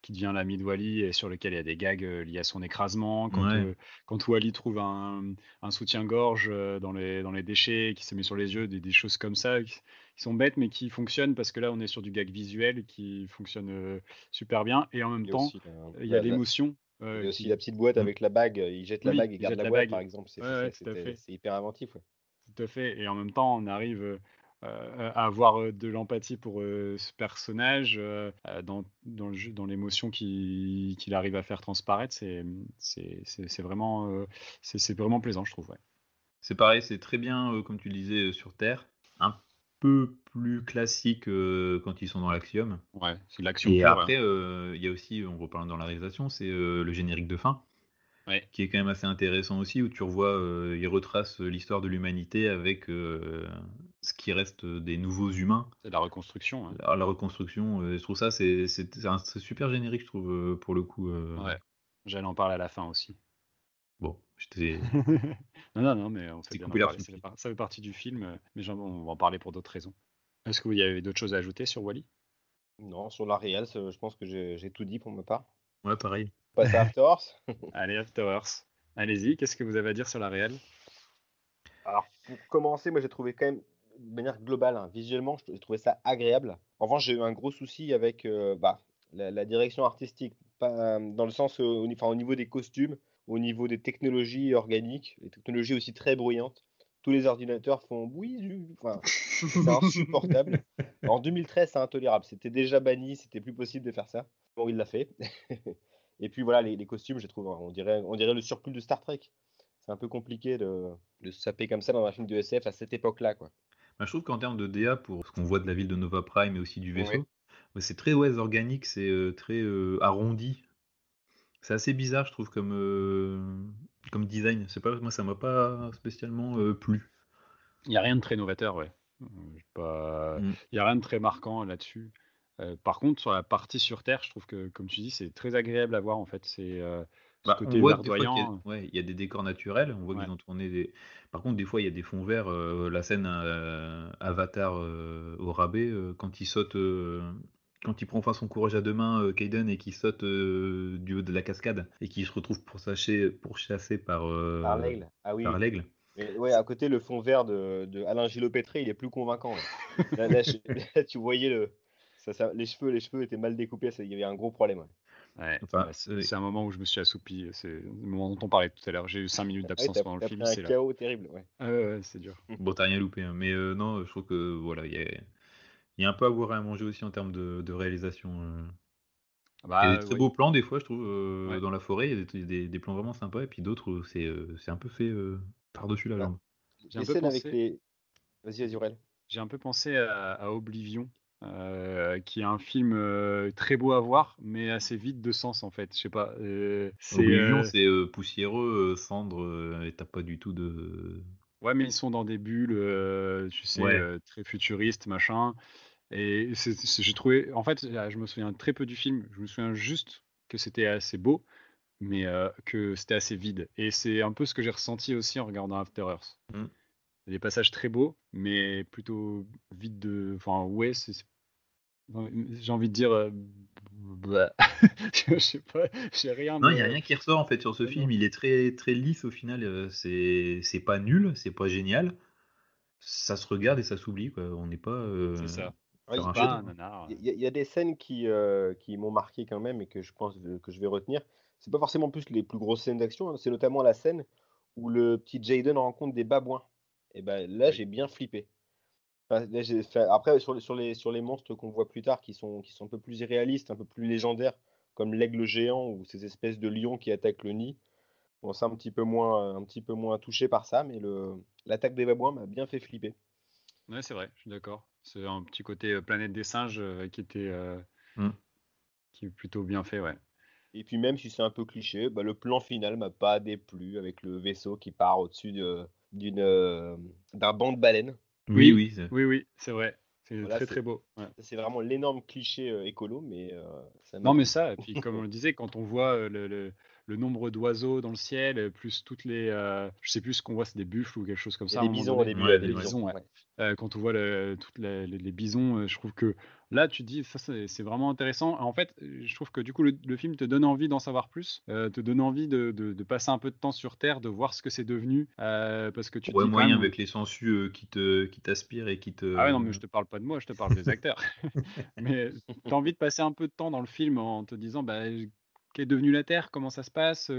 qui devient l'ami de Wally et sur lequel il y a des gags liés à son écrasement. Quand, quand Wally trouve un, un soutien-gorge dans les, dans les déchets, qui se met sur les yeux, des, des choses comme ça qui, sont bêtes mais qui fonctionnent parce que là on est sur du gag visuel qui fonctionne super bien et en même temps il y a l'émotion. il y a aussi la petite boîte mm. avec la bague, il jette la bague et garde la, boîte par exemple. C'est hyper inventif. Tout à fait. Et en même temps, on arrive à avoir de l'empathie pour ce personnage dans, dans, dans l'émotion qu'il arrive à faire transparaître. C'est vraiment, c'est vraiment plaisant, je trouve. C'est pareil, c'est très bien, comme tu le disais, sur Terre. Un peu plus classique euh, quand ils sont dans l'axiome. Ouais, c'est l'action. Et pure, après, euh, il y a aussi, on reparle dans la réalisation, c'est euh, le générique de fin, Ouais. qui est quand même assez intéressant aussi, où tu revois, euh, il retrace l'histoire de l'humanité avec euh, ce qui reste des nouveaux humains, c'est de la reconstruction. hein. la, la reconstruction. euh, je trouve ça, c'est super générique, je trouve, euh, pour le coup. euh. Ouais. J'allais en parler à la fin aussi. Bon, j'étais. non, non, non, mais on fait bien parler, ça, fait par- ça fait partie du film, euh, mais on va en parler pour d'autres raisons. Est-ce que vous y avez d'autres choses à ajouter sur Wally Non, sur la je pense que j'ai j'ai tout dit pour ma part. Ouais, pareil. Passe à After Earth. Allez, After Earth. Allez-y, qu'est-ce que vous avez à dire sur la réelle? Alors, pour commencer, moi j'ai trouvé quand même, de manière globale, hein, visuellement, j'ai trouvé ça agréable. En revanche, j'ai eu un gros souci avec euh, bah, la, la direction artistique, pas, euh, dans le sens euh, au, enfin, au niveau des costumes, au niveau des technologies organiques, les technologies aussi très bruyantes. Tous les ordinateurs font oui, enfin, c'est insupportable. En 2013, c'est intolérable. C'était déjà banni, c'était plus possible de faire ça. Bon, il l'a fait. Et puis voilà, les, les costumes, je trouve, on dirait, on dirait le surplus de Star Trek. C'est un peu compliqué de, de se saper comme ça dans un film de SF à cette époque-là, quoi. Bah, je trouve qu'en termes de DA, pour ce qu'on voit de la ville de Nova Prime et aussi du vaisseau, Oui. ouais, c'est très ouais, organique, c'est euh, très euh, arrondi. C'est assez bizarre, je trouve, comme, euh, comme design. C'est pas, moi, ça m'a pas spécialement euh, plu. Il n'y a rien de très novateur, ouais. Pas- Il Mm. n'y a rien de très marquant là-dessus. Euh, par contre, sur la partie sur Terre, je trouve que, comme tu dis, c'est très agréable à voir en fait. C'est euh, ce Bah, côté verdoyant. ouais, il y a des décors naturels, on voit Ouais. qu'ils ont tourné des. Par contre, des fois, il y a des fonds verts. euh, la scène euh, Avatar euh, au rabais, euh, quand il saute, euh, quand il prend enfin son courage à deux mains, euh, Kaiden, et qu'il saute euh, du haut de la cascade, et qu'il se retrouve pourchassé, pourchassé par, euh, Par l'aigle. Ah oui. par l'aigle. Ouais, à côté, le fond vert de, de Alain Gillot-Pétré, il est plus convaincant. ouais. Là, là, je- là, tu voyais le, ça, ça- les cheveux, les cheveux étaient mal découpés. Il y avait un gros problème. ouais. Ouais, Enfin, ouais, c'est un moment où je me suis assoupi. C'est le moment dont on parlait tout à l'heure. J'ai eu 5 minutes Ah d'absence pendant le film. C'est un là. chaos terrible. ouais. Ah ouais, ouais, c'est dur. Bon, t'as rien loupé, hein, mais euh, non, je trouve que voilà, il y a, il y a un peu à boire et à manger aussi en termes de, de réalisation. euh. Il y Bah, a des très beaux plans des fois, je trouve, euh, Ouais. dans la forêt, il y a des, des- des plans vraiment sympas, et puis d'autres, c'est euh, un peu fait euh, par-dessus la Ouais. jambe. J'ai un peu pensé- les. Vas-y. J'ai un peu pensé à, à Oblivion, euh, qui est un film euh, très beau à voir, mais assez vide de sens en fait. Je sais pas. euh, c'est, poussiéreux, cendre, et t'as pas du tout de. Ouais, mais ils sont dans des bulles, tu sais, Ouais. très futuristes, machin. Et j'ai trouvé, en fait, je me souviens très peu du film. Je me souviens juste que c'était assez beau, mais que c'était assez vide. Et c'est un peu ce que j'ai ressenti aussi en regardant After Earth. Mm. A Des passages très beaux, mais plutôt vides de. Enfin, ouais, c'est. J'ai envie de dire. euh, bah, je sais pas, j'ai rien. Non, il n'y a rien qui ressort en fait sur ce Ouais, film. non. Il est très très lisse au final. euh, C'est c'est pas nul, c'est pas génial. Ça se regarde et ça s'oublie. On n'est pas. euh, C'est ça. Ouais, Sur un il y a- Pas un chef-d'œuvre. nanar. Il y, a- il y a des scènes qui, euh, qui m'ont marqué quand même et que je pense que que je vais retenir. C'est pas forcément plus les plus grosses scènes d'action, hein, c'est notamment la scène où le petit Jaden rencontre des babouins. Et ben là, Oui. j'ai bien flippé. Enfin, là, Après, sur les, sur les, sur les monstres qu'on voit plus tard, qui sont, qui sont un peu plus irréalistes, un peu plus légendaires, comme l'aigle géant ou ces espèces de lions qui attaquent le nid, bon, ça un petit peu moins, un petit peu moins touché par ça, mais le, l'attaque des babouins m'a bien fait flipper. Ouais, c'est vrai, je suis d'accord. C'est un petit côté euh, planète des singes euh, qui était euh, Mm. qui est plutôt bien fait, ouais. Et puis même si c'est un peu cliché, bah, le plan final m'a pas déplu avec le vaisseau qui part au-dessus de- d'une euh, d'un banc de baleines. Oui, oui. c'est- Oui, oui, c'est vrai. C'est Voilà, très très beau. ouais. C'est vraiment l'énorme cliché euh, écolo, mais euh, ça m'a Non, mais ça, et puis comme on le disait, quand on voit euh, le, le- le nombre d'oiseaux dans le ciel, euh, plus toutes les. euh, je sais plus ce qu'on voit, c'est des buffles ou quelque chose comme ça. des bisons donné. Ouais, des des bisons, bisons, ouais. ouais. Euh, quand on voit le- toutes les, les- les bisons, euh, je trouve que là, tu te dis, ça, c'est vraiment intéressant. En fait, je trouve que du coup, le, le film te donne envie d'en savoir plus, euh, te donne envie de, de- de passer un peu de temps sur Terre, de voir ce que c'est devenu, euh, parce que tu te Ouais, dis moyen même- avec les sangsues qui te qui t'aspirent et qui te. Ah ouais, non, mais je te parle pas de moi, je te parle des acteurs. mais tu as envie de passer un peu de temps dans le film en te disant, bah, qu'est devenue la Terre, comment ça se passe,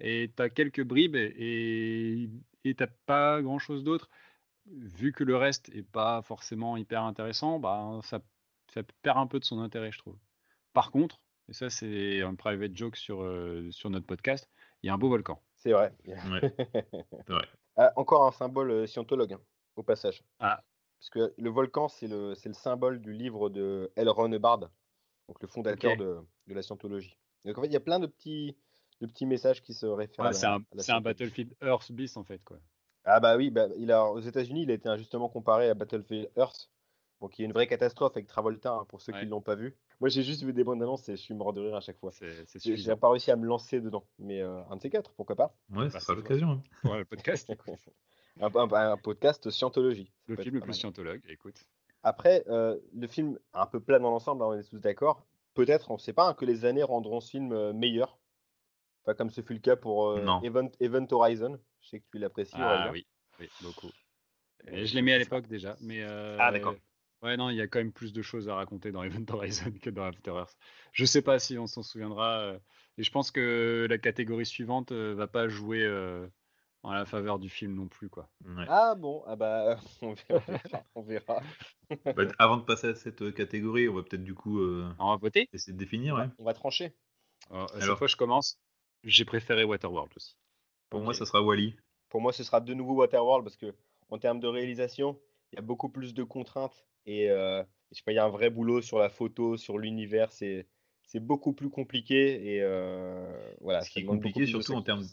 et tu as quelques bribes et et t'as pas grand-chose d'autre. Vu que le reste est pas forcément hyper intéressant, bah, ça, ça perd un peu de son intérêt, je trouve. Par contre, et ça c'est un private joke sur, euh, sur notre podcast, il y a un beau volcan. C'est vrai. Ouais, c'est vrai. Ah, encore un symbole scientologue, hein, au passage. Ah, Parce que le volcan, c'est le, symbole du livre de L. Ron Hubbard, donc le fondateur de la scientologie. Donc en fait, il y a plein de petits, de petits messages qui se réfèrent à Ouais, c'est un, un. Battlefield Earth bis en fait quoi. Ah bah oui, bah, il a, aux États-Unis, il a été injustement comparé à Battlefield Earth, donc qui est une vraie catastrophe avec Travolta, hein, pour ceux qui Ouais. ne l'ont pas vu. Moi, j'ai juste vu des bandes annonces et je suis mort de rire à chaque fois. J'ai pas réussi à me lancer dedans, mais euh, un de ces quatre, pourquoi pas Ouais, Bah, ça sera l'occasion. hein. pour le podcast. un, un- un podcast scientologie. ça le film le plus scientologue, écoute. Après, Après, euh, le film un peu plat dans l'ensemble, hein, on est tous d'accord. Peut-être, on ne sait pas, hein, que les années rendront ce film euh, meilleur. Pas comme ce fut le cas pour euh. Event, Event Horizon. Je sais que tu l'apprécies. Ah oui, oui, beaucoup. Et je l'aimais à l'époque déjà, mais euh, Ah, d'accord. Ouais, non, il y a quand même plus de choses à raconter dans Event Horizon que dans After Earth. Je sais pas si on s'en souviendra, euh, et je pense que la catégorie suivante euh, va pas jouer euh, en la faveur du film non plus, quoi. Ouais. Ah bon, ah bah, on verra. on verra. Bah, avant de passer à cette euh, catégorie, on va peut-être du coup euh, On va voter? essayer de définir. ouais. On va trancher. Alors, Cette Alors. fois, je commence. J'ai préféré Waterworld aussi. Pour moi, ça sera Wally. Pour moi, ce sera de nouveau Waterworld parce que en termes de réalisation, il y a beaucoup plus de contraintes et euh, je sais pas, il y a un vrai boulot sur la photo, sur l'univers. C'est c'est beaucoup plus compliqué et euh, voilà. Ce qui est compliqué, surtout en termes,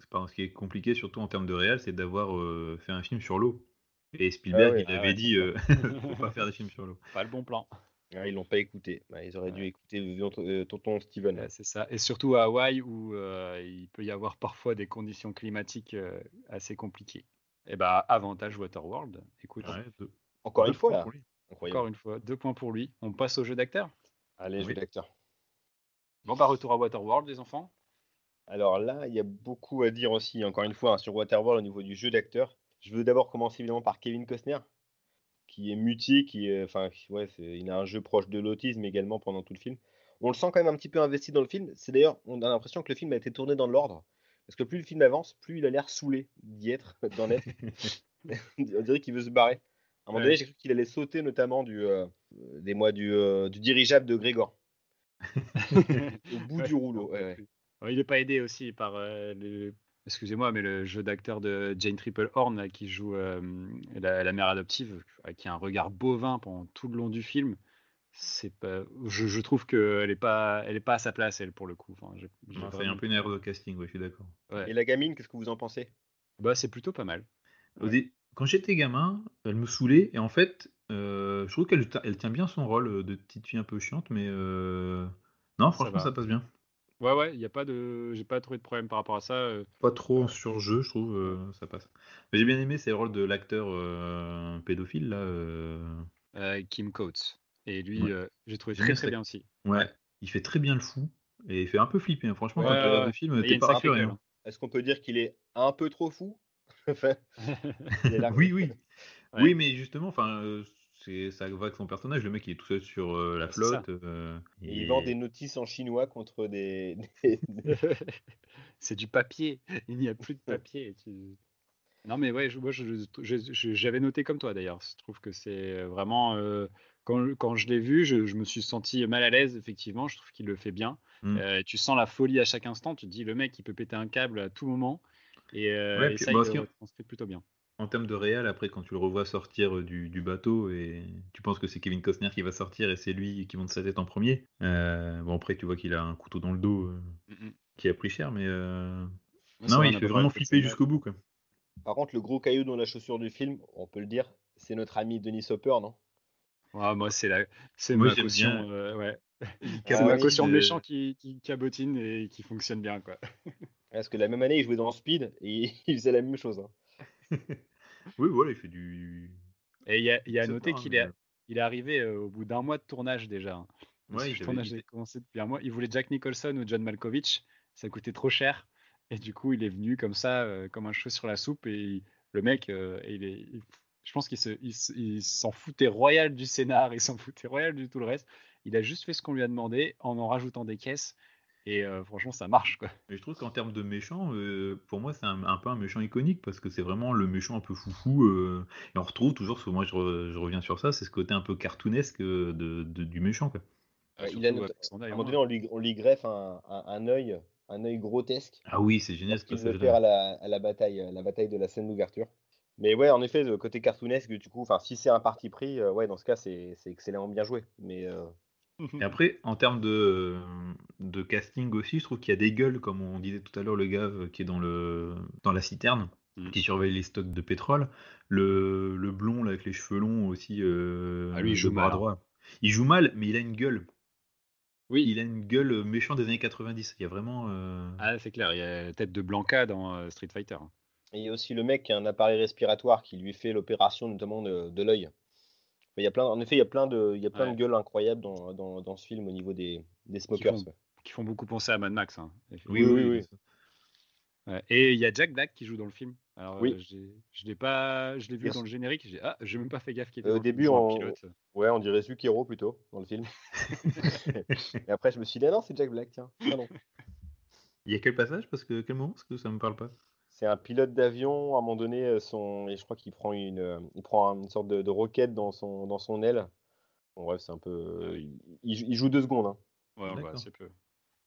ce qui est compliqué surtout en termes de réel, c'est d'avoir euh, fait un film sur l'eau. Et Spielberg, Ah ouais. il Ah avait ouais. dit, euh, faut pas faire des films sur l'eau. Pas le bon plan. Ah, ils l'ont pas écouté. Ah, ils auraient dû écouter euh, tonton Steven. Ouais, c'est ça. Et surtout à Hawaï où euh, il peut y avoir parfois des conditions climatiques euh, assez compliquées. Et bah, avantage Waterworld. Écoute, Ouais, deux- Encore deux une fois points là. pour lui. Incroyable. encore une fois, deux points pour lui. On passe au jeu d'acteur. Allez, jeu d'acteur. Bon, bah, retour à Waterworld, les enfants. Alors là, il y a beaucoup à dire aussi, encore une fois, hein, sur Waterworld au niveau du jeu d'acteur. Je veux d'abord commencer évidemment par Kevin Costner, qui est mutique, qui est, enfin, ouais, il a un jeu proche de l'autisme également pendant tout le film. On le sent quand même un petit peu investi dans le film. C'est d'ailleurs, on a l'impression que le film a été tourné dans l'ordre, parce que plus le film avance, plus il a l'air saoulé d'y être, d'en être. on dirait qu'il veut se barrer. À un moment Ouais. donné, j'ai cru qu'il allait sauter notamment du, euh, des mois du, euh, du dirigeable de Grégor, au bout Ouais, du rouleau. ouais, il n'est pas aidé aussi par euh, le... Excusez-moi, mais le jeu d'acteur de Jane Triplehorn là, qui joue euh, la, la mère adoptive, euh, qui a un regard bovin pendant tout le long du film. C'est pas, je, je trouve qu'elle n'est pas, elle est pas à sa place elle pour le coup. Enfin, j'ai- j'ai Non, C'est un peu une erreur de casting, ouais, je suis d'accord. Ouais. Et la gamine, qu'est-ce que vous en pensez? Bah, c'est plutôt pas mal. Quand j'étais gamin, elle me saoulait, et en fait, euh, je trouve qu'elle ti- elle tient bien son rôle de petite fille un peu chiante, mais euh, non, franchement, ça passe bien. Ouais, ouais, il y a pas de, j'ai pas trouvé de problème par rapport à ça. euh. Pas trop en surjeu, je trouve, euh, ça passe. Mais j'ai bien aimé, c'est le rôle de l'acteur euh, pédophile, là. euh, Euh, Kim Coates. Et lui, Ouais. euh, j'ai trouvé très bien très bien aussi. Ouais, il fait très bien le fou, et il fait un peu flipper. hein. Franchement, Ouais, quand tu regardes le film, t'es pas rassuré. gueule, hein. Est-ce qu'on peut dire qu'il est un peu trop fou? Enfin, il est là. Oui, oui. Ouais. Oui, mais justement, enfin, euh, ça va avec son personnage. Le mec, il est tout seul sur euh, la ça. flotte. euh, Et il vend des notices en chinois contre des. c'est du papier. Il n'y a plus de papier. Tu- Non, mais ouais, je- moi, je- je- je- j'avais noté comme toi d'ailleurs. Je trouve que c'est vraiment. euh, quand, quand je l'ai vu, je, je me suis senti mal à l'aise, effectivement. Je trouve qu'il le fait bien. Mm. Euh, tu sens la folie à chaque instant. Tu te dis, le mec, il peut péter un câble à tout moment. Et, euh, Ouais, et puis, ça, bah, il le plutôt bien. En termes de réel, après, quand tu le revois sortir euh, du, du bateau et tu penses que c'est Kevin Costner qui va sortir et c'est lui qui monte sa tête en premier. euh, bon, après, tu vois qu'il a un couteau dans le dos euh, Mm, mm. qui a pris cher, mais euh, non, vrai, il fait vraiment flipper jusqu'au bout. Quoi. Par contre, le gros caillou dans la chaussure du film, on peut le dire, c'est notre ami Denis Hopper, non? Ouais, moi, c'est la, c'est Moi, ma caution. bien. euh, ouais. Ah C'est ma caution de- méchant qui, qui cabotine et qui fonctionne bien, quoi. Parce que la même année, il jouait dans Speed et il faisait la même chose. hein. Oui, voilà, il fait du. Et il y a, il y a à noter qu'il est, il est arrivé au bout d'un mois de tournage déjà. hein. Ouais, le tournage commencé depuis un mois. Il voulait Jack Nicholson ou John Malkovich. Ça coûtait trop cher. Et du coup, il est venu comme ça, euh, comme un cheveu sur la soupe. Et il- le mec, euh, il est, il- je pense qu'il se, il se- s'en foutait royal du scénar, il s'en foutait royal du tout le reste. Il a juste fait ce qu'on lui a demandé en en rajoutant des caisses. Et euh, franchement, ça marche, quoi. Mais je trouve qu'en termes de méchant, euh, pour moi, c'est un, un peu un méchant iconique parce que c'est vraiment le méchant un peu foufou. euh, et on retrouve toujours, moi je, re- je reviens sur ça, c'est ce côté un peu cartoonesque de, de- du méchant. Quoi. Surtout, il a ouais, À un hein. moment donné, on lui, on lui greffe un, un, un œil, un œil grotesque. Ah oui, c'est génial ce qu'il veut passage faire à la, à la bataille, à la bataille de la scène d'ouverture. Mais ouais, en effet, le côté cartoonesque, du coup, enfin, si c'est un parti pris, euh, ouais, dans ce cas, c'est c'est excellemment bien joué. Mais euh, Et après, en termes de, de casting aussi, je trouve qu'il y a des gueules, comme on disait tout à l'heure, le gars euh, qui est dans, le, dans la citerne, Mm. qui surveille les stocks de pétrole. Le, le blond, là, avec les cheveux longs aussi, euh, Ah, lui, il le joue bras mal, hein. droit. Il joue mal, mais il a une gueule. Oui, Il a une gueule méchant des années 90. Il y a vraiment. euh, ah, c'est clair, il y a la tête de Blanca dans euh, Street Fighter. et il y a aussi le mec qui a un appareil respiratoire qui lui fait l'opération notamment de, de l'œil. Mais il y a plein, en effet, il y a plein de, il y a plein Ouais. de gueules incroyables dans, dans, dans ce film au niveau des, des Qui smokers. font, ouais. qui font beaucoup penser à Mad Max. hein. Oui, oui, oui, oui. Et il y a Jack Black qui joue dans le film. Alors, Oui. euh, je l'ai pas, je l'ai vu dans le générique. J'ai ah, j'ai même pas fait gaffe qu'il était Euh, dans au le film, début, on- pilote. Ouais, on dirait Zucchero plutôt dans le film. et après, je me suis dit, ah non, c'est Jack Black, tiens. Ah non. Il y a quel passage? Parce que quel moment? Parce que ça me parle pas. C'est un pilote d'avion, à un moment donné, euh, son... et je crois qu'il prend une, euh, il prend une sorte de, de roquette dans son, dans son aile. Bon, bref, c'est un peu. Ah il, joue deux secondes, hein, Ouais, assez peu.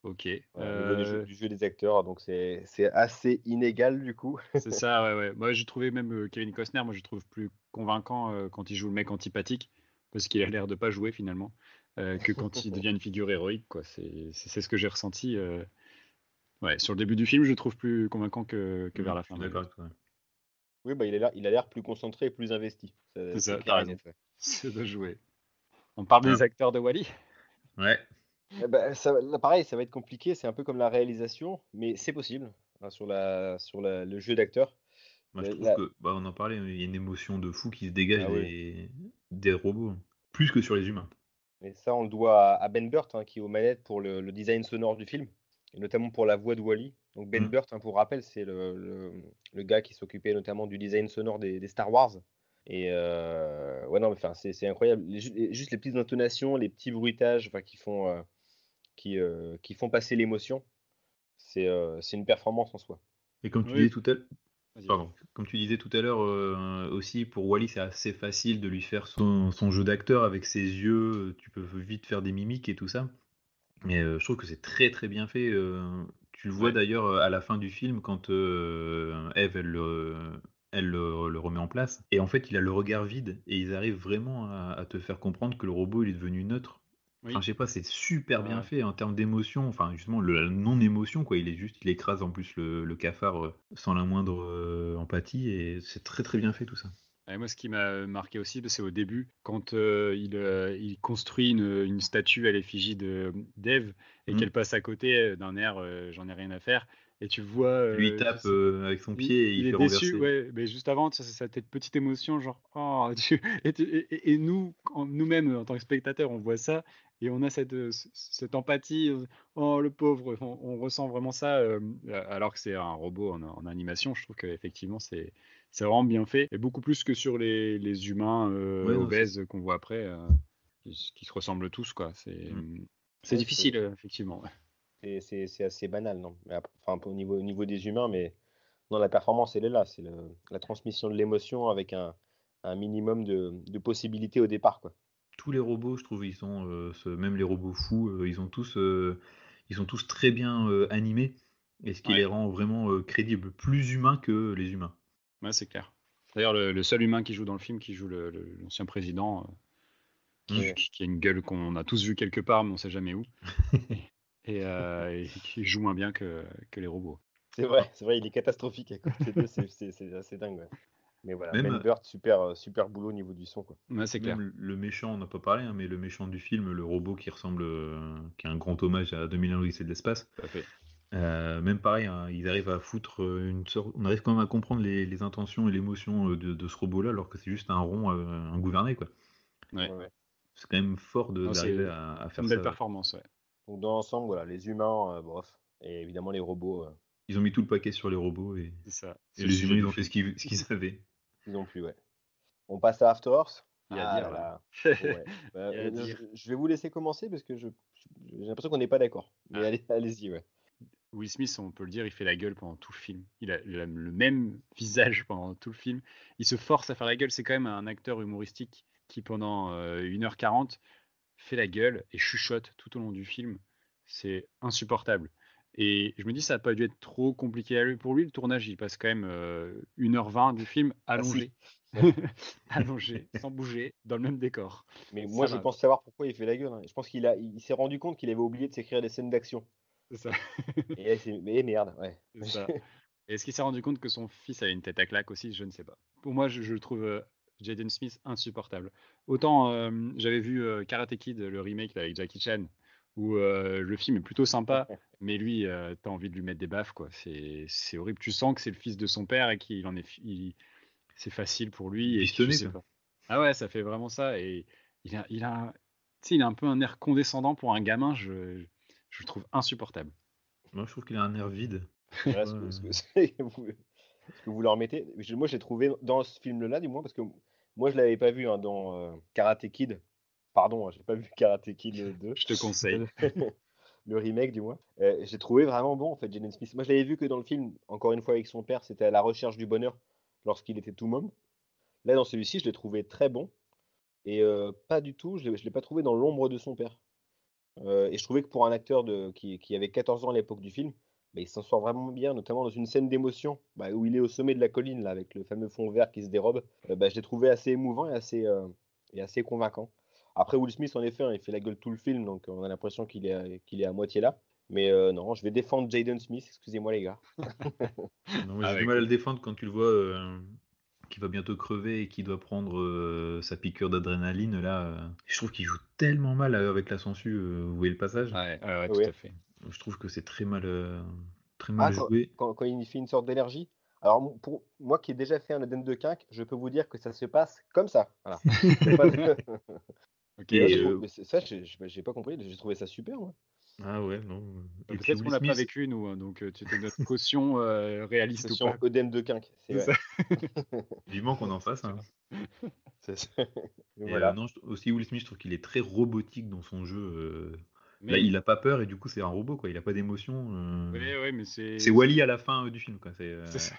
Ok. du, jeu, euh, du jeu des acteurs, donc c'est c'est assez inégal du coup. C'est ça, ouais, ouais. Moi, j'ai trouvé même euh, Kevin Costner, moi, je trouve plus convaincant euh, quand il joue le mec antipathique, parce qu'il a l'air de pas jouer finalement, euh, que quand il devient une figure héroïque, quoi. C'est c'est- c'est ce que j'ai ressenti. Euh. Ouais, sur le début du film, je le trouve plus convaincant que, que vers la Je fin. D'accord. Oui, bah, il a l'air, il a l'air plus concentré et plus investi. C'est ça. C'est de jouer. On parle des acteurs de Wally Ouais. Eh ben, ça, là, pareil, ça va être compliqué. C'est un peu comme la réalisation, mais c'est possible hein, sur la, sur la- le jeu d'acteur. Moi, je Mais trouve là- que, bah, on en parlait, il y a une émotion de fou qui se dégage Ah oui. des, des robots, plus que sur les humains. Et ça, on le doit à, à Ben Burt, hein, qui est aux manettes pour le, le design sonore du film, et notamment pour la voix de Wally. Donc Ben Mm. Burt, hein, pour rappel, c'est le, le- le gars qui s'occupait notamment du design sonore des, des Star Wars. Et euh, ouais, non, mais enfin, c'est c'est incroyable. Les- juste les petites intonations, les petits bruitages, enfin, qui font, euh, qui, euh, qui font passer l'émotion. C'est euh, c'est une performance en soi. Et comme tu Oui. disais tout à l'heure. Pardon. Comme tu disais tout à l'heure euh, aussi, pour Wally, c'est assez facile de lui faire son, son jeu d'acteur avec ses yeux. Tu peux vite faire des mimiques et tout ça. Mais euh, je trouve que c'est très très bien fait. euh, tu le vois Ouais. d'ailleurs à la fin du film quand euh, Eve elle, le, elle le, le remet en place. Et en fait, il a le regard vide et ils arrivent vraiment à, à te faire comprendre que le robot il est devenu neutre. Oui. Enfin, je sais pas, c'est super bien Ouais. fait en termes d'émotion. Enfin, justement, le, la non-émotion, quoi. Il est juste, il écrase en plus le, le cafard sans la moindre empathie et c'est très très bien fait tout ça. Et moi, ce qui m'a marqué aussi, bah, c'est au début, quand euh, il, euh, il construit une, une statue à l'effigie de d'Eve et Mhm. qu'elle passe à côté euh, d'un air, euh, j'en ai rien à faire, et tu vois. euh, Lui, il tape euh, avec son pied et il, est fait déçu, renverser. ouais, mais juste avant, c'est cette petite émotion, genre, oh, tu- et, tu- et- et nous, nous-mêmes, en tant que spectateurs, on voit ça et on a cette, euh, empathie, euh, oh le pauvre, on, on ressent vraiment ça, euh, alors que c'est un robot en, en animation. Je trouve qu'effectivement, c'est c'est vraiment bien fait, et beaucoup plus que sur les, les humains euh, Ouais, obèses qu'on voit après, euh, qui, qui se ressemblent tous, quoi. C'est Mm. c'est Ouais, difficile, euh, effectivement. C'est c'est assez banal, non? Mais après- enfin, au niveau, au niveau des humains, mais non, la performance, elle est là. C'est la transmission de l'émotion avec un, un minimum de, de possibilités au départ, quoi. Tous les robots, je trouve, ils sont, euh, ce- même les robots fous, euh, ils ont tous, euh, ils sont tous très bien euh, animés et ce qui Ouais. les rend vraiment euh, crédibles, plus humains que les humains. Ouais, c'est clair. D'ailleurs, le, le seul humain qui joue dans le film, qui joue le- le- l'ancien président, euh, qui, Ouais. qui- qui a une gueule qu'on a tous vu quelque part, mais on sait jamais où, et, euh, et qui joue moins bien que, que les robots. C'est vrai, c'est vrai, il est catastrophique c'est- c'est c'est assez dingue, ouais. Mais voilà, Même, Ben euh, Burt, super, super boulot au niveau du son, quoi. Ouais, c'est clair. Même le méchant, on n'a pas parlé, hein, mais le méchant du film, le robot qui ressemble, euh, qui est un grand hommage à 2001 l'Odyssée de l'espace. Euh, même pareil, hein, ils arrivent à foutre euh, une sorte. On arrive quand même à comprendre les, les intentions et l'émotion euh, de, de ce robot-là, alors que c'est juste un rond, euh, un gouverné, quoi. Ouais. Ouais, ouais. C'est quand même fort de- Non, c'est d'arriver à, à faire Une belle ça. performance, ouais. Donc dans l'ensemble, voilà, les humains, euh, bof. Et évidemment, les robots, euh, Ils ont mis tout le paquet sur les robots et, ça. et les humains, ils ont fait ce qu'ils ce qu'ils savaient. ils ont plus, ouais. On passe à After Earth. Il y a à Ah dire, là là. là. Ouais. Bah, Il y a à dire. je, vais vous laisser commencer parce que j'ai l'impression qu'on n'est pas d'accord. Mais Ah. allez, allez-y, ouais. Will Smith, on peut le dire, il fait la gueule pendant tout le film. Il a, il a le même visage pendant tout le film. Il se force à faire la gueule. C'est quand même un acteur humoristique qui, pendant euh, 1h40, fait la gueule et chuchote tout au long du film. C'est insupportable. Et je me dis, ça n'a pas dû être trop compliqué pour lui. Le tournage, il passe quand même 1h20 du film Ah, allongé. allongé, sans bouger, dans le même décor. Mais moi, je pense savoir pourquoi il fait la gueule. hein. Je pense qu'il il s'est rendu compte qu'il avait oublié de s'écrire des scènes d'action. C'est ça. Et mais merde, ouais. Est-ce qu'il s'est rendu compte que son fils avait une tête à claque aussi? Je ne sais pas. Pour moi, je, je le trouve euh, Jaden Smith insupportable. Autant euh, j'avais vu euh, Karate Kid, le remake là, avec Jackie Chan, où euh, le film est plutôt sympa, mais lui, euh, t'as envie de lui mettre des baffes, quoi. C'est horrible. Tu sens que c'est le fils de son père et qu'il en est, c'est facile pour lui. Et sais pas. Ah ouais, ça fait vraiment ça. Et il a, il a, un- tu sais, il a un peu un air condescendant pour un gamin. Je, je le trouve insupportable. Moi, je trouve qu'il a un air vide. Voilà ce, que, ce que- ce que vous, ce que vous leur mettez. Je- Moi, j'ai trouvé dans ce film-là, du moins, parce que moi, je l'avais pas vu hein, dans euh, Karate Kid. Pardon, hein, j'ai pas vu Karate Kid 2. Je te conseille. le remake du moins. Euh, j'ai trouvé vraiment bon en fait Jaden Smith. Moi je l'avais vu que dans le film, encore une fois avec son père, c'était à la recherche du bonheur lorsqu'il était tout môme. Là dans celui-ci, je l'ai trouvé très bon et euh, pas du tout, je l'ai je l'ai pas trouvé dans l'ombre de son père. Euh, et je trouvais que pour un acteur de, qui, qui avait 14 ans à l'époque du film, bah, il s'en sort vraiment bien, notamment dans une scène d'émotion bah, où il est au sommet de la colline là, avec le fameux fond vert qui se dérobe. Euh, bah, je l'ai trouvé assez émouvant et assez, euh, et assez convaincant. Après, Will Smith, en effet, hein, il fait la gueule tout le film, donc on a l'impression qu'il est, à- qu'il est à moitié là. Mais euh, non, je vais défendre Jaden Smith, excusez-moi les gars. Non, j'ai Avec- du mal à le défendre quand tu le vois euh, qui va bientôt crever et qui doit prendre euh, sa piqûre d'adrénaline. Là, euh, je trouve qu'il joue tellement mal euh, avec la sangsue. euh, vous voyez le passage Ouais, ouais, ouais, Oui. tout à fait. Je trouve que c'est très mal, euh, très Ah, mal quand, joué. quand- quand il fait une sorte d'énergie. Alors, pour moi qui ai déjà fait un Eden de quinque, je peux vous dire que ça se passe comme ça. Voilà. C'est pas de- Ok. Et là, je trouve- ça, j'ai pas compris, j'ai trouvé ça super. moi. Ah ouais, non. Et puis Peut-être qu'on l'a pas vécu nous, hein, donc euh, tu étais notre caution euh, réaliste ou sur pas. Eden de quinque. C'est ouais, ça. vivement qu'on en fasse. hein. c'est ça. Et, Voilà. euh, non, je- aussi Will Smith, je trouve qu'il est très robotique dans son jeu. euh. Mais, Là, il a pas peur et du coup, c'est un robot, quoi. Il a pas d'émotion. euh. ouais, ouais, mais c'est. C'est Wally à la fin euh, du film, quoi. C'est, euh, c'est ça.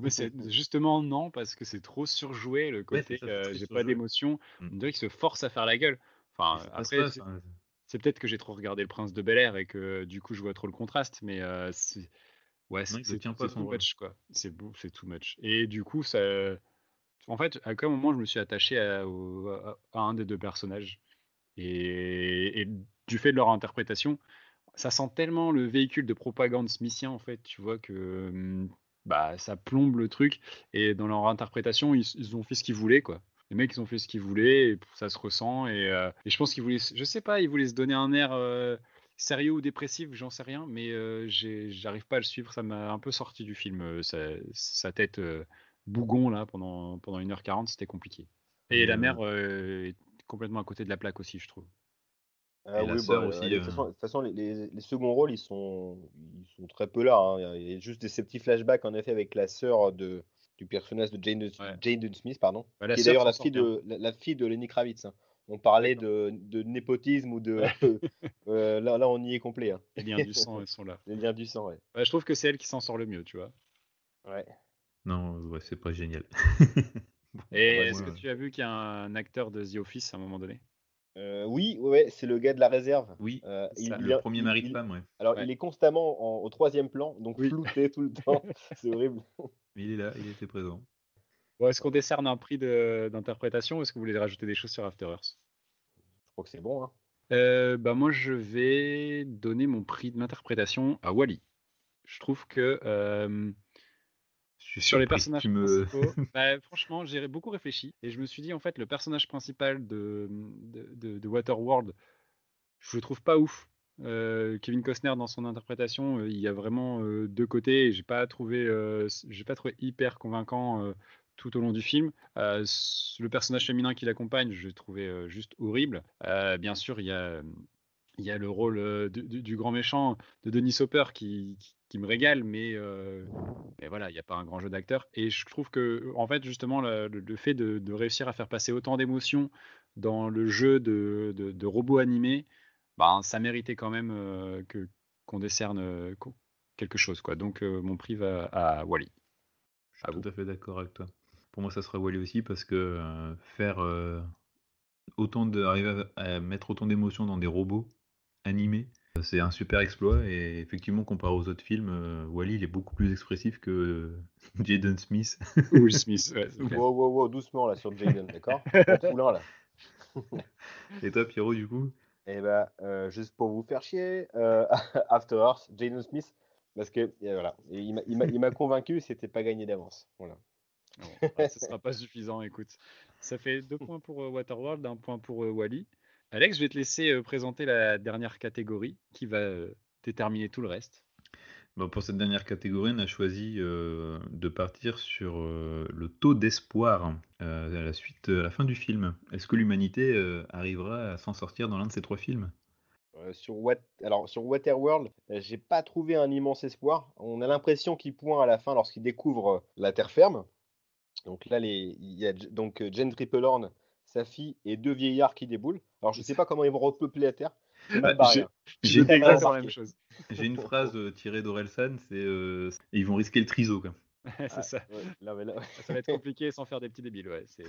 Mais c'est justement non parce que c'est trop surjoué le côté. euh, très J'ai pas d'émotion. Mm. On dirait qu'il se force à faire la gueule. Enfin, après, ça, c'est- peut-être que j'ai trop regardé Le Prince de Bel Air et que du coup je vois trop le contraste, mais euh, c'est ouais, c'est too much quoi. C'est beau, c'est too much. Et du coup, ça, en fait, à quel moment je me suis attaché à, au- à- à un des deux personnages et, et du fait de leur interprétation, ça sent tellement le véhicule de propagande smithien en fait, tu vois que hum, bah ça plombe le truc et dans leur interprétation ils, ils ont fait ce qu'ils voulaient quoi. Les mecs ils ont fait ce qu'ils voulaient et ça se ressent et, euh, et je pense qu'ils voulaient, je sais pas, ils voulaient se donner un air euh, sérieux ou dépressif, j'en sais rien, mais euh, j'arrive pas à le suivre, ça m'a un peu sorti du film, sa, sa tête bougon là pendant pendant 1h40 c'était compliqué. Et la euh, mère est complètement à côté de la plaque aussi je trouve. Ah oui, sœur bah, aussi, euh, de euh. toute façon, de toute façon, les, les- les seconds rôles, ils sont, ils sont très peu là. hein. Il y a juste des, ces petits flashbacks, en effet, avec la sœur de, du personnage de Jane, Ouais. Jaden Smith, pardon, Bah, la qui est sœur d'ailleurs la fille, de, la, la fille de Lenny Kravitz. hein. On parlait de, de népotisme ou de. euh, là, là, on y est complet. hein. Les liens du sang elles sont là. Les liens du sang, ouais. Ouais, je trouve que c'est elle qui s'en sort le mieux, tu vois. ouais. Non, ouais, c'est pas génial. Et Ouais, est-ce ouais, que ouais. tu as vu qu'il y a un acteur de The Office à un moment donné? Euh, oui, ouais, c'est le gars de la réserve. Oui, Euh, il- il le premier il- mari de femme, ouais. Alors, Ouais. il est constamment en- au troisième plan, donc Oui. flouté tout le temps. c'est horrible. Mais il est là, il était présent. bon, Est-ce qu'on décerne un prix d'interprétation ou est-ce que vous voulez rajouter des choses sur After Earth? Je crois que c'est bon. Hein. Euh, bah moi, je vais donner mon prix de l'interprétation à Wally. Je trouve que euh, Je suis sur les personnages tu me... principaux, bah, franchement, j'ai beaucoup réfléchi et je me suis dit en fait le personnage principal de, de, de- de Waterworld, je le trouve pas ouf. Euh, Kevin Costner dans son interprétation, euh, il y a vraiment euh, deux côtés. J'ai pas trouvé, pas trouvé hyper convaincant tout au long du film. Le personnage féminin qui l'accompagne, je l'ai trouvé juste horrible. Bien sûr, il y a le rôle du, grand méchant de Denis Hopper qui, me régale, mais, voilà, il n'y a pas un grand jeu d'acteur. Et je trouve que, en fait, justement, le, fait de, réussir à faire passer autant d'émotions dans le jeu de, de, de robots animés, ben, ça méritait quand même euh, que qu'on décerne euh, quelque chose. Quoi. Donc, euh, mon prix va à Wally. Je À suis vous. tout à fait d'accord avec toi. Pour moi, ça sera Wally aussi parce que euh, faire euh, autant de, arriver à, à mettre autant d'émotions dans des robots animés, c'est un super exploit et effectivement comparé aux autres films, euh, Wally il est beaucoup plus expressif que euh, Jaden Smith. Will Smith, ouais. Wow, wow, wow, doucement là sur Jaden, d'accord? Là. Et toi Pierrot du coup? Et bah, euh, juste pour vous faire chier, euh, After Earth, Jaden Smith, parce que voilà, il m'a- convaincu, c'était pas gagné d'avance. Voilà. Bon, ouais, ce sera pas suffisant, écoute. Ça fait deux points pour euh, Waterworld, un point pour Wally. Alex, je vais te laisser présenter la dernière catégorie qui va déterminer tout le reste. Bon, Pour cette dernière catégorie, on a choisi euh, de partir sur euh, le taux d'espoir euh, à la suite, à la fin du film. Est-ce que l'humanité arrivera à s'en sortir dans l'un de ces trois films? Sur, Wat- Alors, sur Waterworld, j'ai pas trouvé un immense espoir. On a l'impression qu'il pointe à la fin lorsqu'il découvre la terre ferme. Donc là, les... il y a donc, Jen Triplehorn, sa fille et deux vieillards qui déboulent. Alors, je sais pas comment ils vont repeupler la terre. J'ai-. J'ai pas exactement remarqué. la même chose. J'ai une phrase euh, tirée d'Orelsan, c'est euh, ils vont risquer le triso quoi. c'est ça. Ouais, là, mais là- Ça va être compliqué sans faire des petits débiles. Ouais. C'est...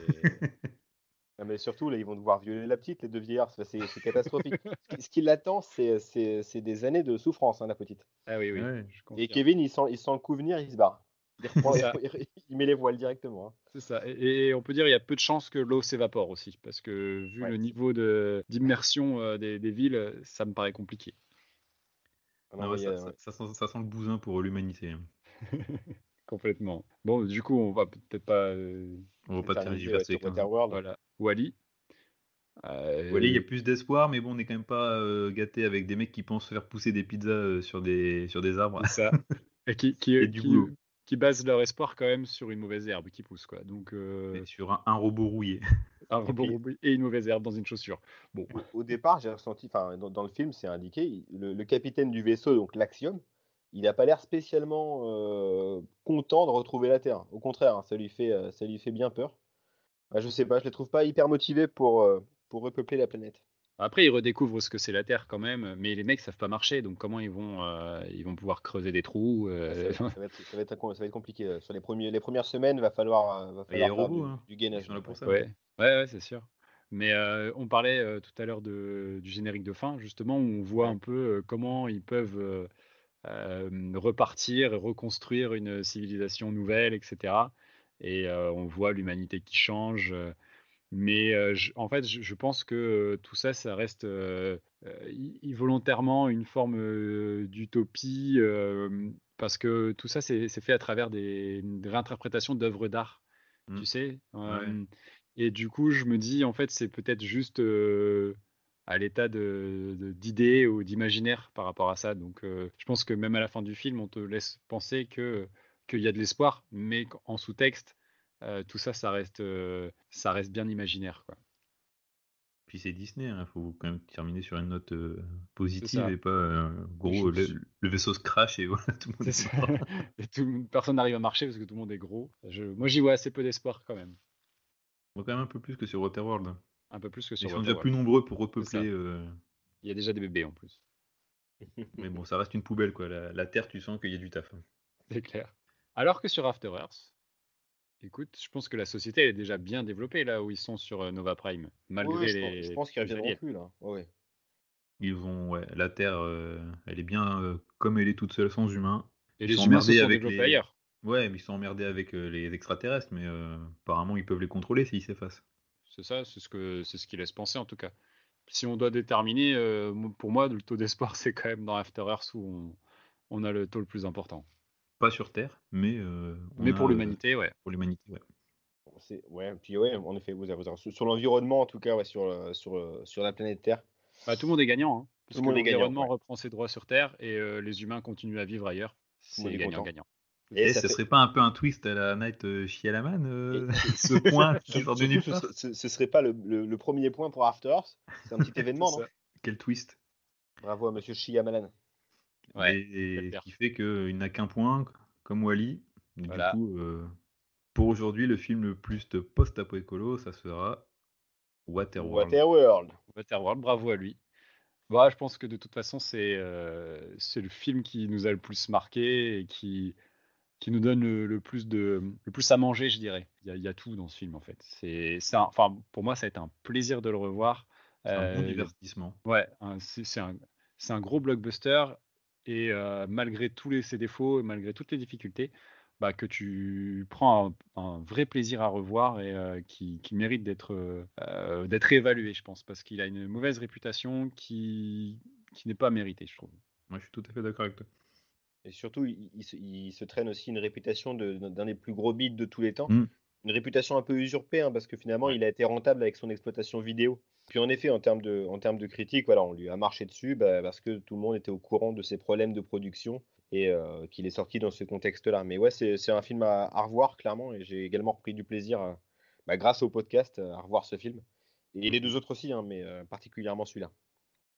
Non, mais surtout, là, ils vont devoir violer la petite, les deux vieillards. C'est c'est- c'est catastrophique. Ce qui- l'attend, c'est- c'est c'est des années de souffrance, hein, la petite. Ah oui, oui. Ouais. je Et. Kevin, il sent, il sent le coup venir, il se barre. Il, met les voiles directement. hein. C'est ça. Et, et on peut dire il y a peu de chances que l'eau s'évapore aussi, parce que vu Ouais. le niveau de, d'immersion euh, des, des villes, ça me paraît compliqué. Ah Non, ouais, ça, a- ça- ça sent, ça sent le bousin pour l'humanité. hein. Complètement. Bon, du coup, on va peut-être pas. euh, On va pas tergiverser. voilà. Wally? Euh, Voilà, il y a plus d'espoir, mais bon, on n'est quand même pas euh, gâté avec des mecs qui pensent faire pousser des pizzas euh, sur des sur des arbres. Ça. Et qui, qui, Et du qui- boulot. Qui basent leur espoir quand même sur une mauvaise herbe qui pousse, quoi. Donc, euh, Et sur un, un robot rouillé. un robot robot et une mauvaise herbe dans une chaussure. Bon, Au départ, j'ai ressenti, enfin, dans, dans le film, c'est indiqué, le, le capitaine du vaisseau, donc l'Axiom, il n'a pas l'air spécialement euh, content de retrouver la Terre. Au contraire, hein, ça lui fait, euh, ça lui fait bien peur. Ah, je sais pas, je les trouve pas hyper motivés pour, euh, pour repeupler la planète. Après, ils redécouvrent ce que c'est la Terre quand même, mais les mecs savent pas marcher, donc comment ils vont, euh, ils vont pouvoir creuser des trous euh, Ça, va, ça va être, ça va être un- ça va être compliqué. euh, Sur les, premiers, les premières semaines, va falloir, euh, va Il y a falloir robots, du, hein. du gainage. Là pour ça. Ouais, ouais, ouais, c'est sûr. Mais euh, on parlait euh, tout à l'heure de- du générique de fin, justement, où on voit Ouais. un peu comment ils peuvent euh, euh, repartir et reconstruire une civilisation nouvelle, etc. Et euh, on voit l'humanité qui change. Mais je- en fait, je, je pense que tout ça, ça reste i- involontairement une forme d'utopie, parce que tout ça, c'est fait à travers des, des réinterprétations d'œuvres d'art, Mm. tu sais? Ouais. Et du coup, je me dis, en fait, c'est peut-être juste à l'état de- de- d'idée ou d'imaginaire par rapport à ça. Donc, euh, je pense que même à la fin du film, on te laisse penser que qu'il y a de l'espoir, mais en sous-texte, euh, tout ça, ça reste, euh, ça reste bien imaginaire, quoi. Puis c'est Disney, il faut quand même terminer sur une note euh, positive et pas gros, le, le vaisseau se crache et voilà, tout le monde est ça. Et tout- personne n'arrive à marcher parce que tout le monde est gros. Je- moi, j'y vois assez peu d'espoir quand même. On voit quand même un peu plus que sur Waterworld. hein. Un peu plus que Ils sur sont déjà plus nombreux pour repeupler. Il y a déjà des bébés en plus. Mais bon, ça reste une poubelle quoi. La, la Terre, tu sens qu'il y a du taf. hein. C'est clair. Alors que sur After Earth, écoute, je pense que la société elle est déjà bien développée là où ils sont sur euh, Nova Prime, malgré Ouais, je, les. pense, je pense qu'ils reviendront plus là. Ouais. Ils vont, ouais, la Terre, euh, elle est bien euh, comme elle est toute seule sans humains. Et Ils les sont humains se emmerdés sont avec développés les- ailleurs. Ouais, mais ils sont emmerdés avec euh, les extraterrestres, mais euh, apparemment ils peuvent les contrôler s'ils s'effacent. C'est ça, c'est ce que c'est ce qui laisse penser en tout cas. Si on doit déterminer, euh, pour moi, le taux d'espoir, c'est quand même dans After Earth où on, on a le taux le plus important. Pas sur Terre, mais euh, on Mais pour euh, l'humanité, ouais. pour l'humanité, ouais. C'est- ouais, puis ouais, en effet, vous avez, vous avez- sur, sur l'environnement, en tout cas, ouais, sur, euh, sur, sur la planète Terre. Bah, tout le monde est gagnant. hein, parce Tout le monde que est gagnant, L'environnement ouais. reprend ses droits sur Terre et euh, les humains continuent à vivre ailleurs. le monde C'est gagnant-gagnant. Et Et ça ce fait- serait pas un peu un twist à la Night Shyamalan, euh, Et- ce point qui sort nulle ce, ce- ce serait pas le, le- le premier point pour After Earth. C'est un petit événement, non? ça. Quel twist Bravo à Monsieur Shyamalan. Ouais, Et, qui fait qu'il n'a qu'un point, comme Wally. Du Voilà. coup, euh, pour aujourd'hui, le film le plus de post-apo écolo, ça sera Waterworld. Waterworld. Waterworld, bravo à lui. Bah, je pense que de toute façon, c'est euh, c'est le film qui nous a le plus marqué et qui, qui nous donne le, le plus de, le plus à manger, je dirais. Il y a, il y a tout dans ce film, en fait. C'est, enfin, pour moi, ça a été un plaisir de le revoir. C'est un bon Euh, divertissement. Ouais, c'est c'est un, c'est un gros blockbuster et malgré tous les, ses défauts, malgré toutes les difficultés, bah, que tu prends un, vrai plaisir à revoir et qui, mérite d'être d'être évalué, je pense, parce qu'il a une mauvaise réputation qui, qui n'est pas méritée, je trouve. Moi, je suis tout à fait d'accord avec toi. Et surtout, il, se, traîne aussi une réputation d'un des plus gros beats de tous les temps. Mmh. Une réputation un peu usurpée, hein, parce que finalement, il a été rentable avec son exploitation vidéo. Puis en effet, en termes de, en termes de critique, voilà, on lui a marché dessus bah, parce que tout le monde était au courant de ses problèmes de production et euh, qu'il est sorti dans ce contexte-là. Mais ouais, c'est un film à, revoir, clairement, et j'ai également repris du plaisir, bah, grâce au podcast, à revoir ce film. Et les deux autres aussi, hein, mais euh, particulièrement celui-là.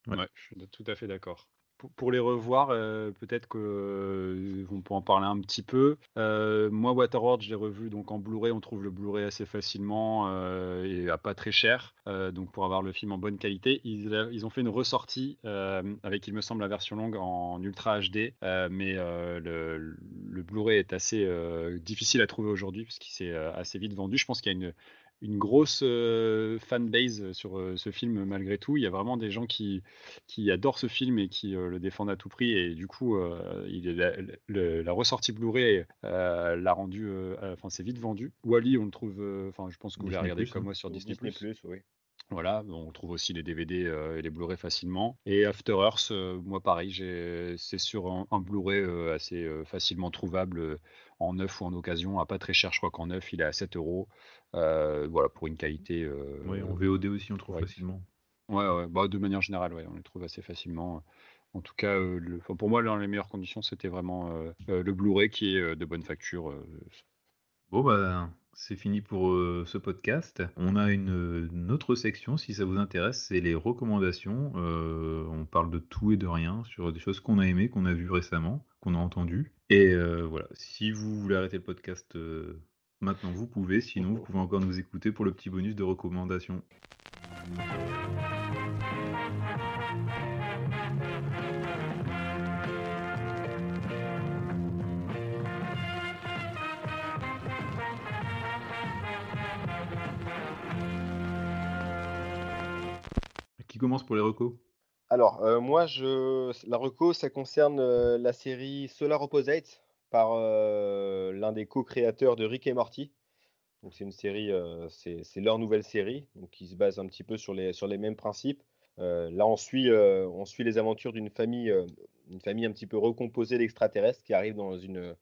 Ouais, je suis tout à fait d'accord pour, les revoir, euh, peut-être qu'on euh, peut en parler un petit peu. Euh, moi, Waterworld, je l'ai revu donc en Blu-ray. On trouve le Blu-ray assez facilement et à pas très cher. donc pour avoir le film en bonne qualité, ils, ont fait une ressortie avec, il me semble, la version longue en Ultra HD. mais le, le Blu-ray est assez difficile à trouver aujourd'hui puisqu'il s'est assez vite vendu. Je pense qu'il y a une une grosse euh, fanbase sur euh, ce film malgré tout. Il y a vraiment des gens qui, qui adorent ce film et qui euh, le défendent à tout prix. Et du coup, il est la, ressortie Blu-ray l'a rendu, enfin c'est vite vendu. Wally, on le trouve, enfin je pense que vous l'avez regardé comme hein. moi sur Disney+. Disney+, oui. Voilà, on trouve aussi les DVD et les Blu-ray facilement. Et After Earth, moi pareil, c'est sur un, un Blu-ray assez facilement trouvable en neuf ou en occasion, à pas très cher, je crois qu'en neuf il est à 7 euros. Euh, voilà, pour une qualité. Euh, oui, en VOD aussi, on trouve facilement. Ouais, ouais. Bah, de manière générale, ouais, on les trouve assez facilement. En tout cas, euh, pour moi, dans les meilleures conditions, c'était vraiment le Blu-ray qui est de bonne facture. Bon, bah, c'est fini pour ce podcast. On a une, autre section, si ça vous intéresse, c'est les recommandations. on parle de tout et de rien sur des choses qu'on a aimées, qu'on a vues récemment, qu'on a entendues. Et voilà, si vous voulez arrêter le podcast Maintenant, vous pouvez, sinon, vous pouvez encore nous écouter pour le petit bonus de recommandation. Qui commence pour les recos Alors, euh, moi, je... la reco, ça concerne euh, la série Solar Opposite par euh, l'un des co-créateurs de Rick et Morty. Donc c'est une série, c'est leur nouvelle série, donc qui se base un petit peu sur les, sur les mêmes principes. Là, on suit, on suit les aventures d'une famille, une famille un petit peu recomposée d'extraterrestres qui arrivent dans une,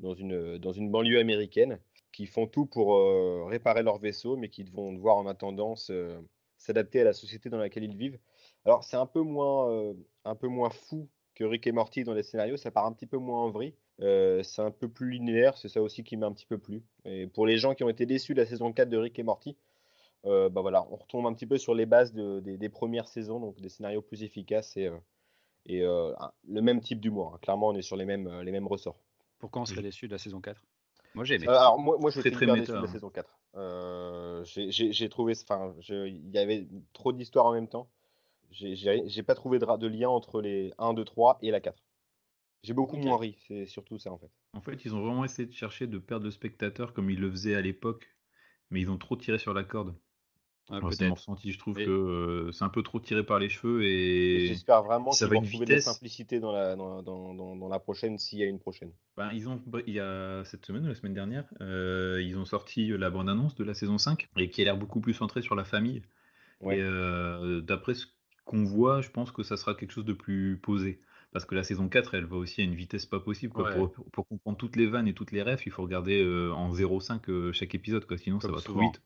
dans, une, dans une banlieue américaine, qui font tout pour réparer leur vaisseau, mais qui vont devoir en attendant s'adapter à la société dans laquelle ils vivent. Alors c'est un peu moins, un peu moins fou que Rick et Morty dans les scénarios, ça part un petit peu moins en vrille. Euh, c'est un peu plus linéaire, c'est ça aussi qui m'a un petit peu plu. Et pour les gens qui ont été déçus de la saison 4 de Rick et Morty, euh, bah voilà, on retombe un petit peu sur les bases des, premières saisons, donc des scénarios plus efficaces et, euh, le même type d'humour. Hein. Clairement, on est sur les mêmes, les mêmes ressorts. Pourquoi on serait déçu de la saison 4 Moi j'ai aimé. alors moi, moi je suis très, déçu de la hein. saison 4. j'ai trouvé, enfin, il y avait trop d'histoires en même temps. J'ai pas trouvé de, de lien entre les 1, 2, 3 et la 4. J'ai beaucoup moins ri, c'est surtout ça en fait. En fait, ils ont vraiment essayé de chercher de perdre le spectateur comme ils le faisaient à l'époque, mais ils ont trop tiré sur la corde. Ah, c'est mon ressenti, je trouve que euh, c'est un peu trop tiré par les cheveux et. J'espère vraiment qu'ils vont trouver de la simplicité dans la, dans, dans, dans, la prochaine s'il y a une prochaine. Ben, ils ont, il y a cette semaine ou la semaine dernière, euh, ils ont sorti la bande-annonce de la saison 5 et qui a l'air beaucoup plus centrée sur la famille. Et euh, d'après ce qu'on voit, je pense que ça sera quelque chose de plus posé. Parce que la saison 4, elle va aussi à une vitesse pas possible. Pour, comprendre toutes les vannes et toutes les refs, il faut regarder en 0,5 euh, chaque épisode, quoi. sinon ça va trop vite.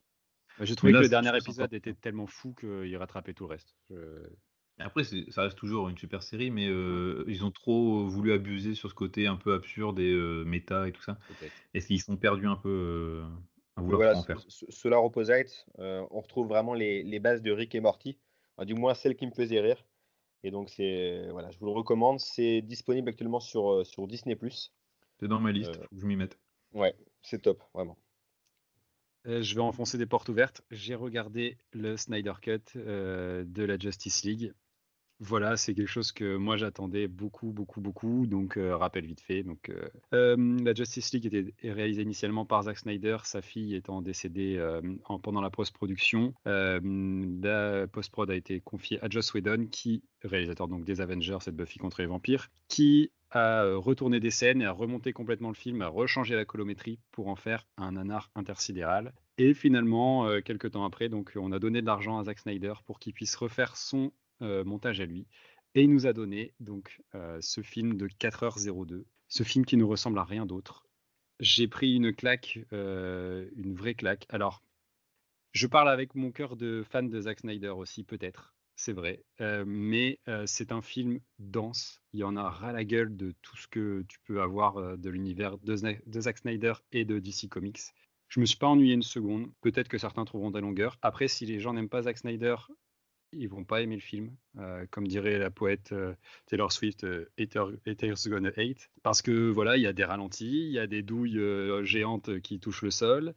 J'ai trouvé que le dernier épisode était tellement fou qu'il rattrapait tout le reste. Après, ça reste toujours une super série, mais euh, ils ont trop voulu abuser sur ce côté un peu absurde et méta et tout ça. Est-ce qu'ils sont perdus un peu à vouloir en faire Solar Opposite, on retrouve vraiment les, les, bases de Rick et Morty, du moins celles qui me faisaient rire. Et donc, c'est voilà, je vous le recommande. C'est disponible actuellement sur, euh, sur Disney. C'est dans ma liste, euh, faut que je m'y mette. Ouais, c'est top, vraiment. Euh, je vais enfoncer des portes ouvertes. J'ai regardé le Snyder Cut de la Justice League. Voilà, c'est quelque chose que moi j'attendais beaucoup, beaucoup, beaucoup. Donc, euh, rappel vite fait. Donc, euh, euh, la Justice League était réalisée initialement par Zack Snyder, sa fille étant décédée pendant la post-production. la post-prod a été confiée à Joss Whedon, qui réalisateur donc des Avengers et de Buffy contre les vampires, qui a retourné des scènes et a remonté complètement le film, a rechangé la colométrie pour en faire un anard intersidéral. Et finalement, quelques temps après, donc on a donné de l'argent à Zack Snyder pour qu'il puisse refaire son euh, montage à lui. Et il nous a donné donc euh, ce film de 4h02, ce film qui ne ressemble à rien d'autre. J'ai pris une claque, euh, une vraie claque. Alors, je parle avec mon cœur de fan de Zack Snyder aussi, peut-être, c'est vrai. mais c'est un film dense. Il y en a ras la gueule de tout ce que tu peux avoir de l'univers de, Zack Snyder et de DC Comics. Je me suis pas ennuyé une seconde. Peut-être que certains trouveront de la longueur. Après, si les gens n'aiment pas Zack Snyder, ils vont pas aimer le film. Euh, comme dirait la poète euh, Taylor Swift, euh, haters, gonna hate. Parce que voilà, il y a des ralentis, il y a des douilles géantes qui touchent le sol.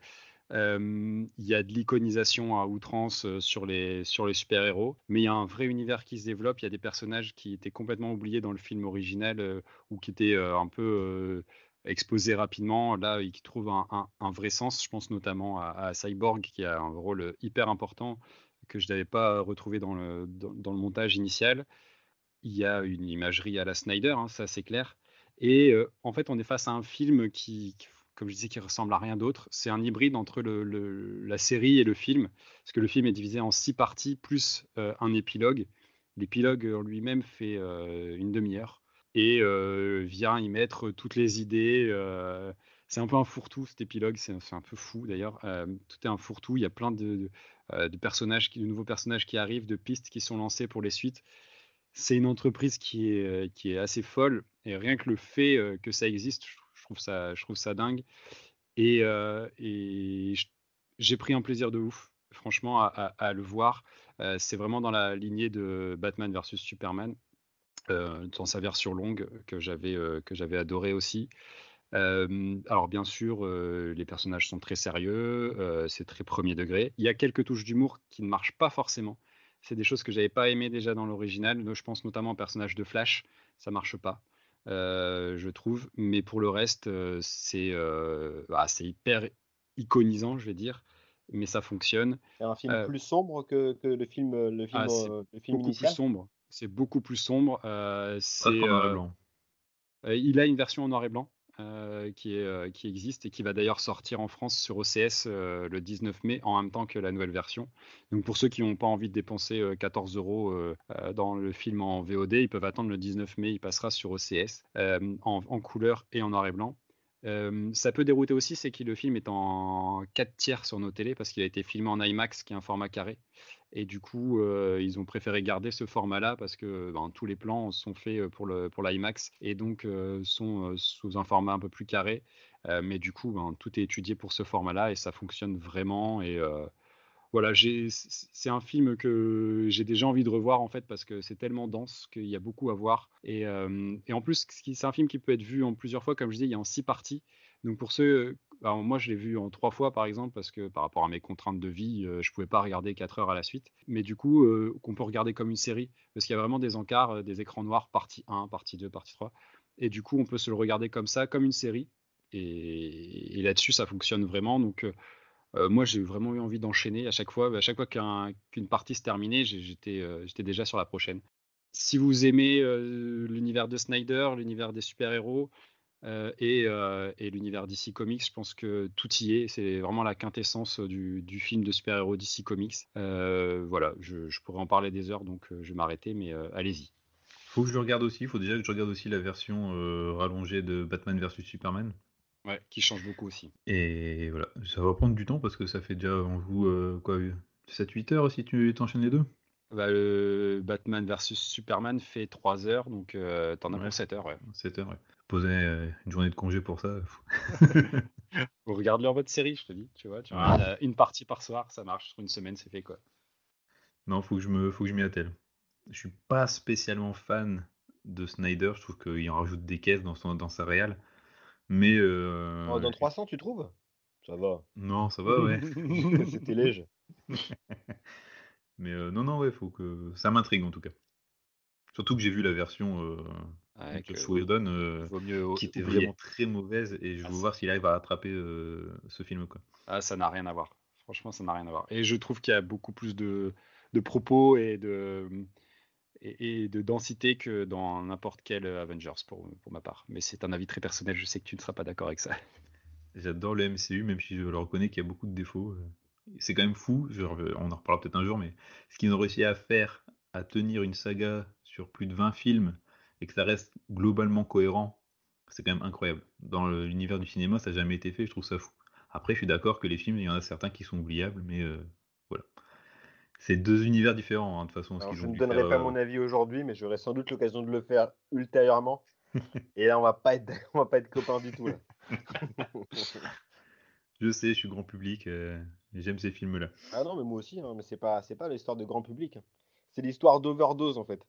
Il y a de l'iconisation à outrance sur les, sur les super-héros, mais il y a un vrai univers qui se développe. Il y a des personnages qui étaient complètement oubliés dans le film original ou qui étaient un peu exposés rapidement. Là, qui trouvent un, vrai sens. Je pense notamment à, Cyborg qui a un rôle hyper important que je n'avais pas retrouvé dans le, dans, le montage initial. Il y a une imagerie à la Snyder, hein, ça c'est clair. Et en fait, on est face à un film qui, comme je disais, qui ressemble à rien d'autre. C'est un hybride entre la série et le film, parce que le film est divisé en six parties plus euh, un épilogue. L'épilogue lui-même fait euh, une demi-heure et vient y mettre toutes les idées. c'est un peu un fourre-tout cet épilogue, c'est un peu fou d'ailleurs. tout est un fourre-tout, il y a plein de, euh, de personnages, de nouveaux personnages qui arrivent, de pistes qui sont lancées pour les suites. C'est une entreprise qui est, euh, assez folle et rien que le fait euh, que ça existe, je trouve ça, je trouve ça dingue. Et, j'ai pris un plaisir de ouf, franchement, à, le voir. c'est vraiment dans la lignée de Batman versus Superman, dans sa version longue que j'avais que j'avais adoré aussi alors bien sûr, les personnages sont très sérieux, c'est très premier degré. Il y a quelques touches d'humour qui ne marchent pas forcément. C'est des choses que j'avais pas aimé déjà dans l'original. Je pense notamment au personnage de Flash, ça marche pas, je trouve. Mais pour le reste, c'est bah, c'est hyper iconisant, je vais dire, mais ça fonctionne. C'est un film plus sombre que, le film, le film, ah, le film beaucoup plus sombre. C'est beaucoup plus sombre. c'est il a une version en noir et blanc. Euh, euh, qui, existe et qui va d'ailleurs sortir en France sur OCS euh, le 19 mai en même temps que la nouvelle version. Donc pour ceux qui n'ont pas envie de dépenser 14 euros dans le film en VOD, ils peuvent attendre le 19 mai, il passera sur OCS en, en, couleur et en noir et blanc. ça peut dérouter aussi, c'est que le film est en 4 tiers sur nos télés parce qu'il a été filmé en IMAX, qui est un format carré. Et du coup, euh, ils ont préféré garder ce format-là parce que ben, tous les plans sont faits euh, pour, le, pour l'IMAX et donc euh, sont sous un format un peu plus carré. mais du coup, ben, tout est étudié pour ce format-là et ça fonctionne vraiment. Et voilà, c'est un film que j'ai déjà envie de revoir en fait parce que c'est tellement dense qu'il y a beaucoup à voir. Et, et en plus, c'est un film qui peut être vu en plusieurs fois, comme je dis, il y a en six parties. Donc pour ceux moi, je l'ai vu en trois fois, par exemple, parce que par rapport à mes contraintes de vie, je pouvais pas regarder quatre heures à la suite. Mais du coup, qu'on peut regarder comme une série, parce qu'il y a vraiment des encarts, des écrans noirs, partie 1, partie 2, partie 3. Et du coup, on peut se le regarder comme ça, comme une série. Et, là-dessus, ça fonctionne vraiment. Donc, moi, j'ai vraiment eu envie d'enchaîner à chaque fois. À chaque fois qu'une partie se terminait, j'étais déjà sur la prochaine. Si vous aimez l'univers de Snyder, l'univers des super-héros, euh, euh, et, l'univers DC Comics, je pense que tout y est. C'est vraiment la quintessence du, film de super-héros DC Comics. Euh, voilà, je, pourrais en parler des heures, donc je vais m'arrêter, mais allez-y. Faut que je le regarde aussi. Il faut déjà que je regarde aussi la version rallongée de Batman vs Superman. Ouais, qui change beaucoup aussi. Et voilà, ça va prendre du temps parce que ça fait déjà, on joue quoi, 7-8 heures si tu t'enchaînes les deux? Bah, le Batman vs Superman fait 3 heures, donc t'en as pour 7 heures. Ouais. 7 heures, ouais poser euh, une journée de congé pour ça. Vous regardez en mode série, je te dis, tu vois, tu vois une partie par soir, ça marche, sur une semaine, c'est fait quoi. Non, faut que je me, faut que je m'y attelle. Je suis pas spécialement fan de Snyder, je trouve qu'il en rajoute des caisses dans, son, dans sa réal. Mais. Euh... Oh, dans 300, tu trouves? Ça va. Non, ça va, ouais. C'était léger. Mais euh, non, non, ouais, faut que. Ça m'intrigue en tout cas. Surtout que j'ai vu la version euh, Avec, de euh, Sweden euh, vaut mieux qui était oublier. vraiment très mauvaise et je Ah, veux voir s'il arrive à rattraper euh, ce film quoi. Ah, ça n'a rien à voir. Franchement, ça n'a rien à voir. Et je trouve qu'il y a beaucoup plus de, de propos et de, et, et de densité que dans n'importe quel Avengers pour, pour ma part. Mais c'est un avis très personnel. Je sais que tu ne seras pas d'accord avec ça. J'adore le MCU même si je le reconnais qu'il y a beaucoup de défauts. euh. C'est quand même fou, on en reparlera peut-être un jour, mais ce qu'ils ont réussi à faire, à tenir une saga sur plus de 20 films et que ça reste globalement cohérent, c'est quand même incroyable. Dans l'univers du cinéma, ça n'a jamais été fait, je trouve ça fou. Après, je suis d'accord que les films, il y en a certains qui sont oubliables, mais euh, voilà. C'est deux univers différents, hein, de toute façon. Alors, je ne donnerai faire, pas euh, mon avis aujourd'hui, mais j'aurai sans doute l'occasion de le faire ultérieurement. Et là, on va pas être, on va pas être copains du tout. Là. Je sais, je suis grand public, euh, j'aime ces films-là. Ah non, mais moi aussi, hein, mais c'est pas, c'est pas l'histoire de grand public. C'est l'histoire d'overdose en fait.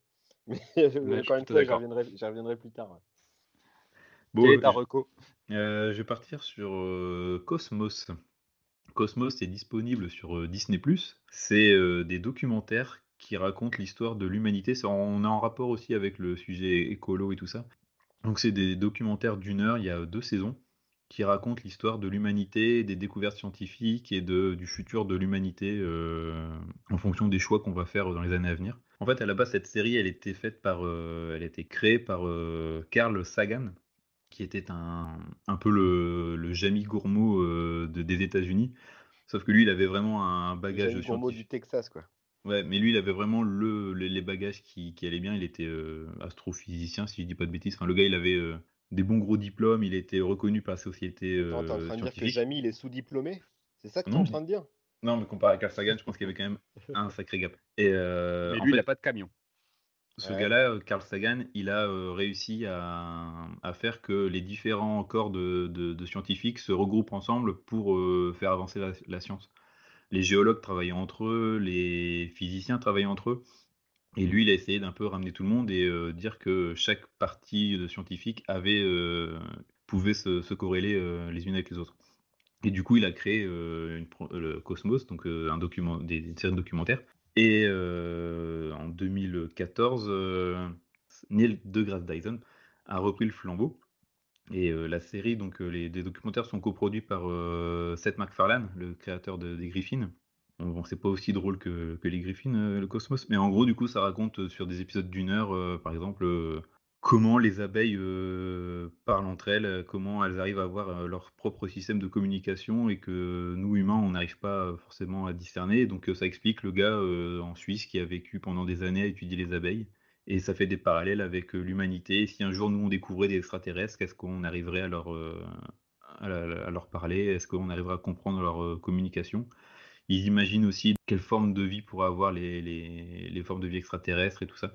Mais je reviendrai, plus tard. ouais. Bon, Quel est ta je- reco Euh, je vais partir sur euh, Cosmos. Cosmos est disponible sur euh, Disney+. C'est euh, des documentaires qui racontent l'histoire de l'humanité. On est en rapport aussi avec le sujet écolo et tout ça. Donc c'est des documentaires d'une heure, il y a deux saisons, qui racontent l'histoire de l'humanité, des découvertes scientifiques et de, du futur de l'humanité euh, en fonction des choix qu'on va faire dans les années à venir. En fait, à la base, cette série, elle était faite par, euh, elle a été créée par euh, Carl Sagan, qui était un, un peu le, le Jamie Gourmaud de- des États-Unis. Sauf que lui, il avait vraiment un bagage Jamie Gourmaud du scientifique. Texas, quoi. Ouais, mais lui, il avait vraiment le, les, les bagages qui, qui allaient bien. Il était astrophysicien, si je dis pas de bêtises. Enfin, le gars, il avait des bons gros diplômes. Il était reconnu par la société Attends, t'es en euh, train de dire que. Jamie, il est sous-diplômé? C'est ça que t'es Non, en train de dire? Non, mais comparé à Carl Sagan, je pense qu'il y avait quand même un sacré gap. Et euh, Mais en lui, il n'a pas de camion. Ce Ouais. gars-là, euh, Carl Sagan, il a euh, réussi à, à faire que les différents corps de, de- de scientifiques se regroupent ensemble pour euh, faire avancer la, la science. Les géologues travaillaient entre eux, les physiciens travaillaient entre eux, et lui, il a essayé d'un peu ramener tout le monde et euh, dire que chaque partie de scientifique avait, euh, pouvait se, se corréler euh, les unes avec les autres. Et du coup, il a créé le Cosmos, donc un document, des, une série de documentaires. Et en 2014, euh, Neil deGrasse Tyson a repris le flambeau. Et la série, donc les documentaires sont coproduits par Seth MacFarlane, le créateur de- des Griffins. Bon, c'est pas aussi drôle que, les Griffins, euh, le Cosmos, mais en gros, du coup, ça raconte euh, sur des épisodes d'une heure, euh, par exemple, comment les abeilles parlent entre elles, comment elles arrivent à avoir leur propre système de communication et que nous, humains, on n'arrive pas forcément à discerner. Donc, ça explique le gars en Suisse qui a vécu pendant des années à étudier les abeilles. Et ça fait des parallèles avec l'humanité. Si un jour nous on découvrait des extraterrestres, est-ce qu'on arriverait à leur, parler? Est-ce qu'on arriverait à comprendre leur communication? Ils imaginent aussi quelle forme de vie pourraient avoir les, les, les formes de vie extraterrestres et tout ça.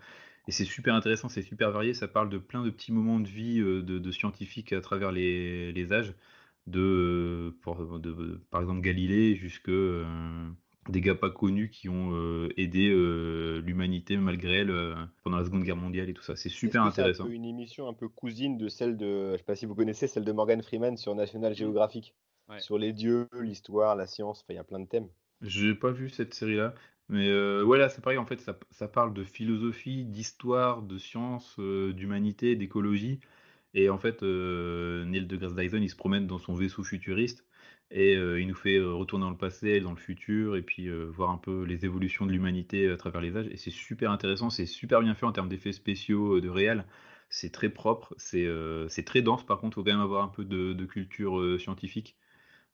Et c'est super intéressant, c'est super varié. Ça parle de plein de petits moments de vie euh, de, de scientifiques à travers les, les âges, de, euh, pour- de- par exemple Galilée jusque euh, des gars pas connus qui ont euh, aidé euh, l'humanité malgré elle euh, pendant la Seconde Guerre mondiale et tout ça. C'est super que c'est un intéressant. peu une émission un peu cousine de celle de, je sais pas si vous connaissez, celle de Morgan Freeman sur National Geographic, Ouais. sur les dieux, l'histoire, la science. Enfin, il y a plein de thèmes. J'ai pas vu cette série-là, mais euh, ouais, là c'est pareil, en fait, ça, parle de philosophie, d'histoire, de science, euh, d'humanité, d'écologie. Et en fait, euh, Neil deGrasse Tyson, il se promène dans son vaisseau futuriste et euh, il nous fait euh, retourner dans le passé, dans le futur, et puis voir un peu les évolutions de l'humanité à travers les âges. Et c'est super intéressant, c'est super bien fait en termes d'effets spéciaux, de réel. C'est très propre, c'est très dense. Par contre, il faut quand même avoir un peu de, culture scientifique.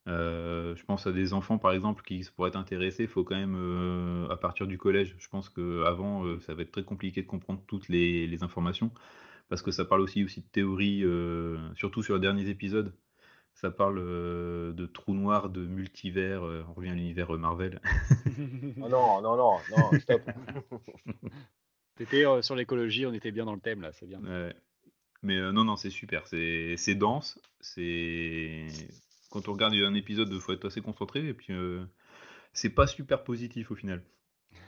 Euh, je pense à des enfants, par exemple, qui pourraient être intéressés. Il faut quand même, euh, à partir du collège, je pense qu'avant, euh, ça va être très compliqué de comprendre toutes les, les informations, parce que ça parle aussi, aussi de théorie, euh, surtout sur les derniers épisodes. Ça parle euh, de trous noirs, de multivers. euh, on revient à l'univers Marvel. Oh non, non, non, non, stop. T'étais euh, sur l'écologie, on était bien dans le thème là, c'est bien. Ouais. Mais euh, non, non, c'est super. C'est dense. C'est quand on regarde un épisode, il faut être assez concentré. Et puis, euh, c'est pas super positif au final.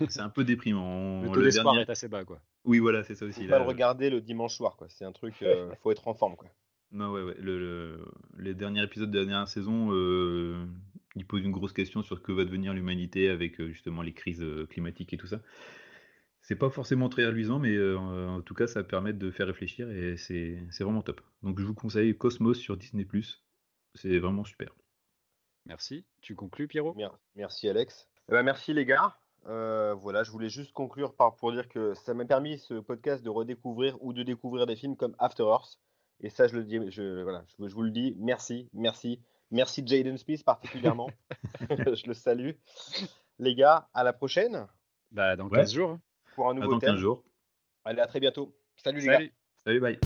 C'est un peu déprimant. Le Le taux d'espoir dernier- est assez bas quoi. Oui, voilà, c'est ça aussi. Faut là. pas le regarder le dimanche soir, quoi. C'est un truc, euh, faut être en forme, quoi. Non, ouais, ouais. Le, le- les derniers épisodes de la dernière saison, euh, ils posent une grosse question sur ce que va devenir l'humanité avec euh, justement les crises climatiques et tout ça. c'est pas forcément très reluisant, mais euh, en tout cas, ça permet de faire réfléchir et c'est c'est vraiment top. Donc je vous conseille Cosmos sur Disney+. C'est vraiment super. Merci. Tu conclus, Pierrot? Merci Alex. Eh ben, merci les gars. Euh, voilà, je voulais juste conclure par pour dire que ça m'a permis ce podcast de redécouvrir ou de découvrir des films comme After Earth. Et ça, je le dis, je, voilà, je, je vous le dis, merci, merci, merci Jaden Smith particulièrement. je le salue. Les gars, à la prochaine Bah, dans Ouais. 15 jours. hein. pour un nouveau dans thème. 15 jours. Allez, à très bientôt. Salut les gars. Salut, bye.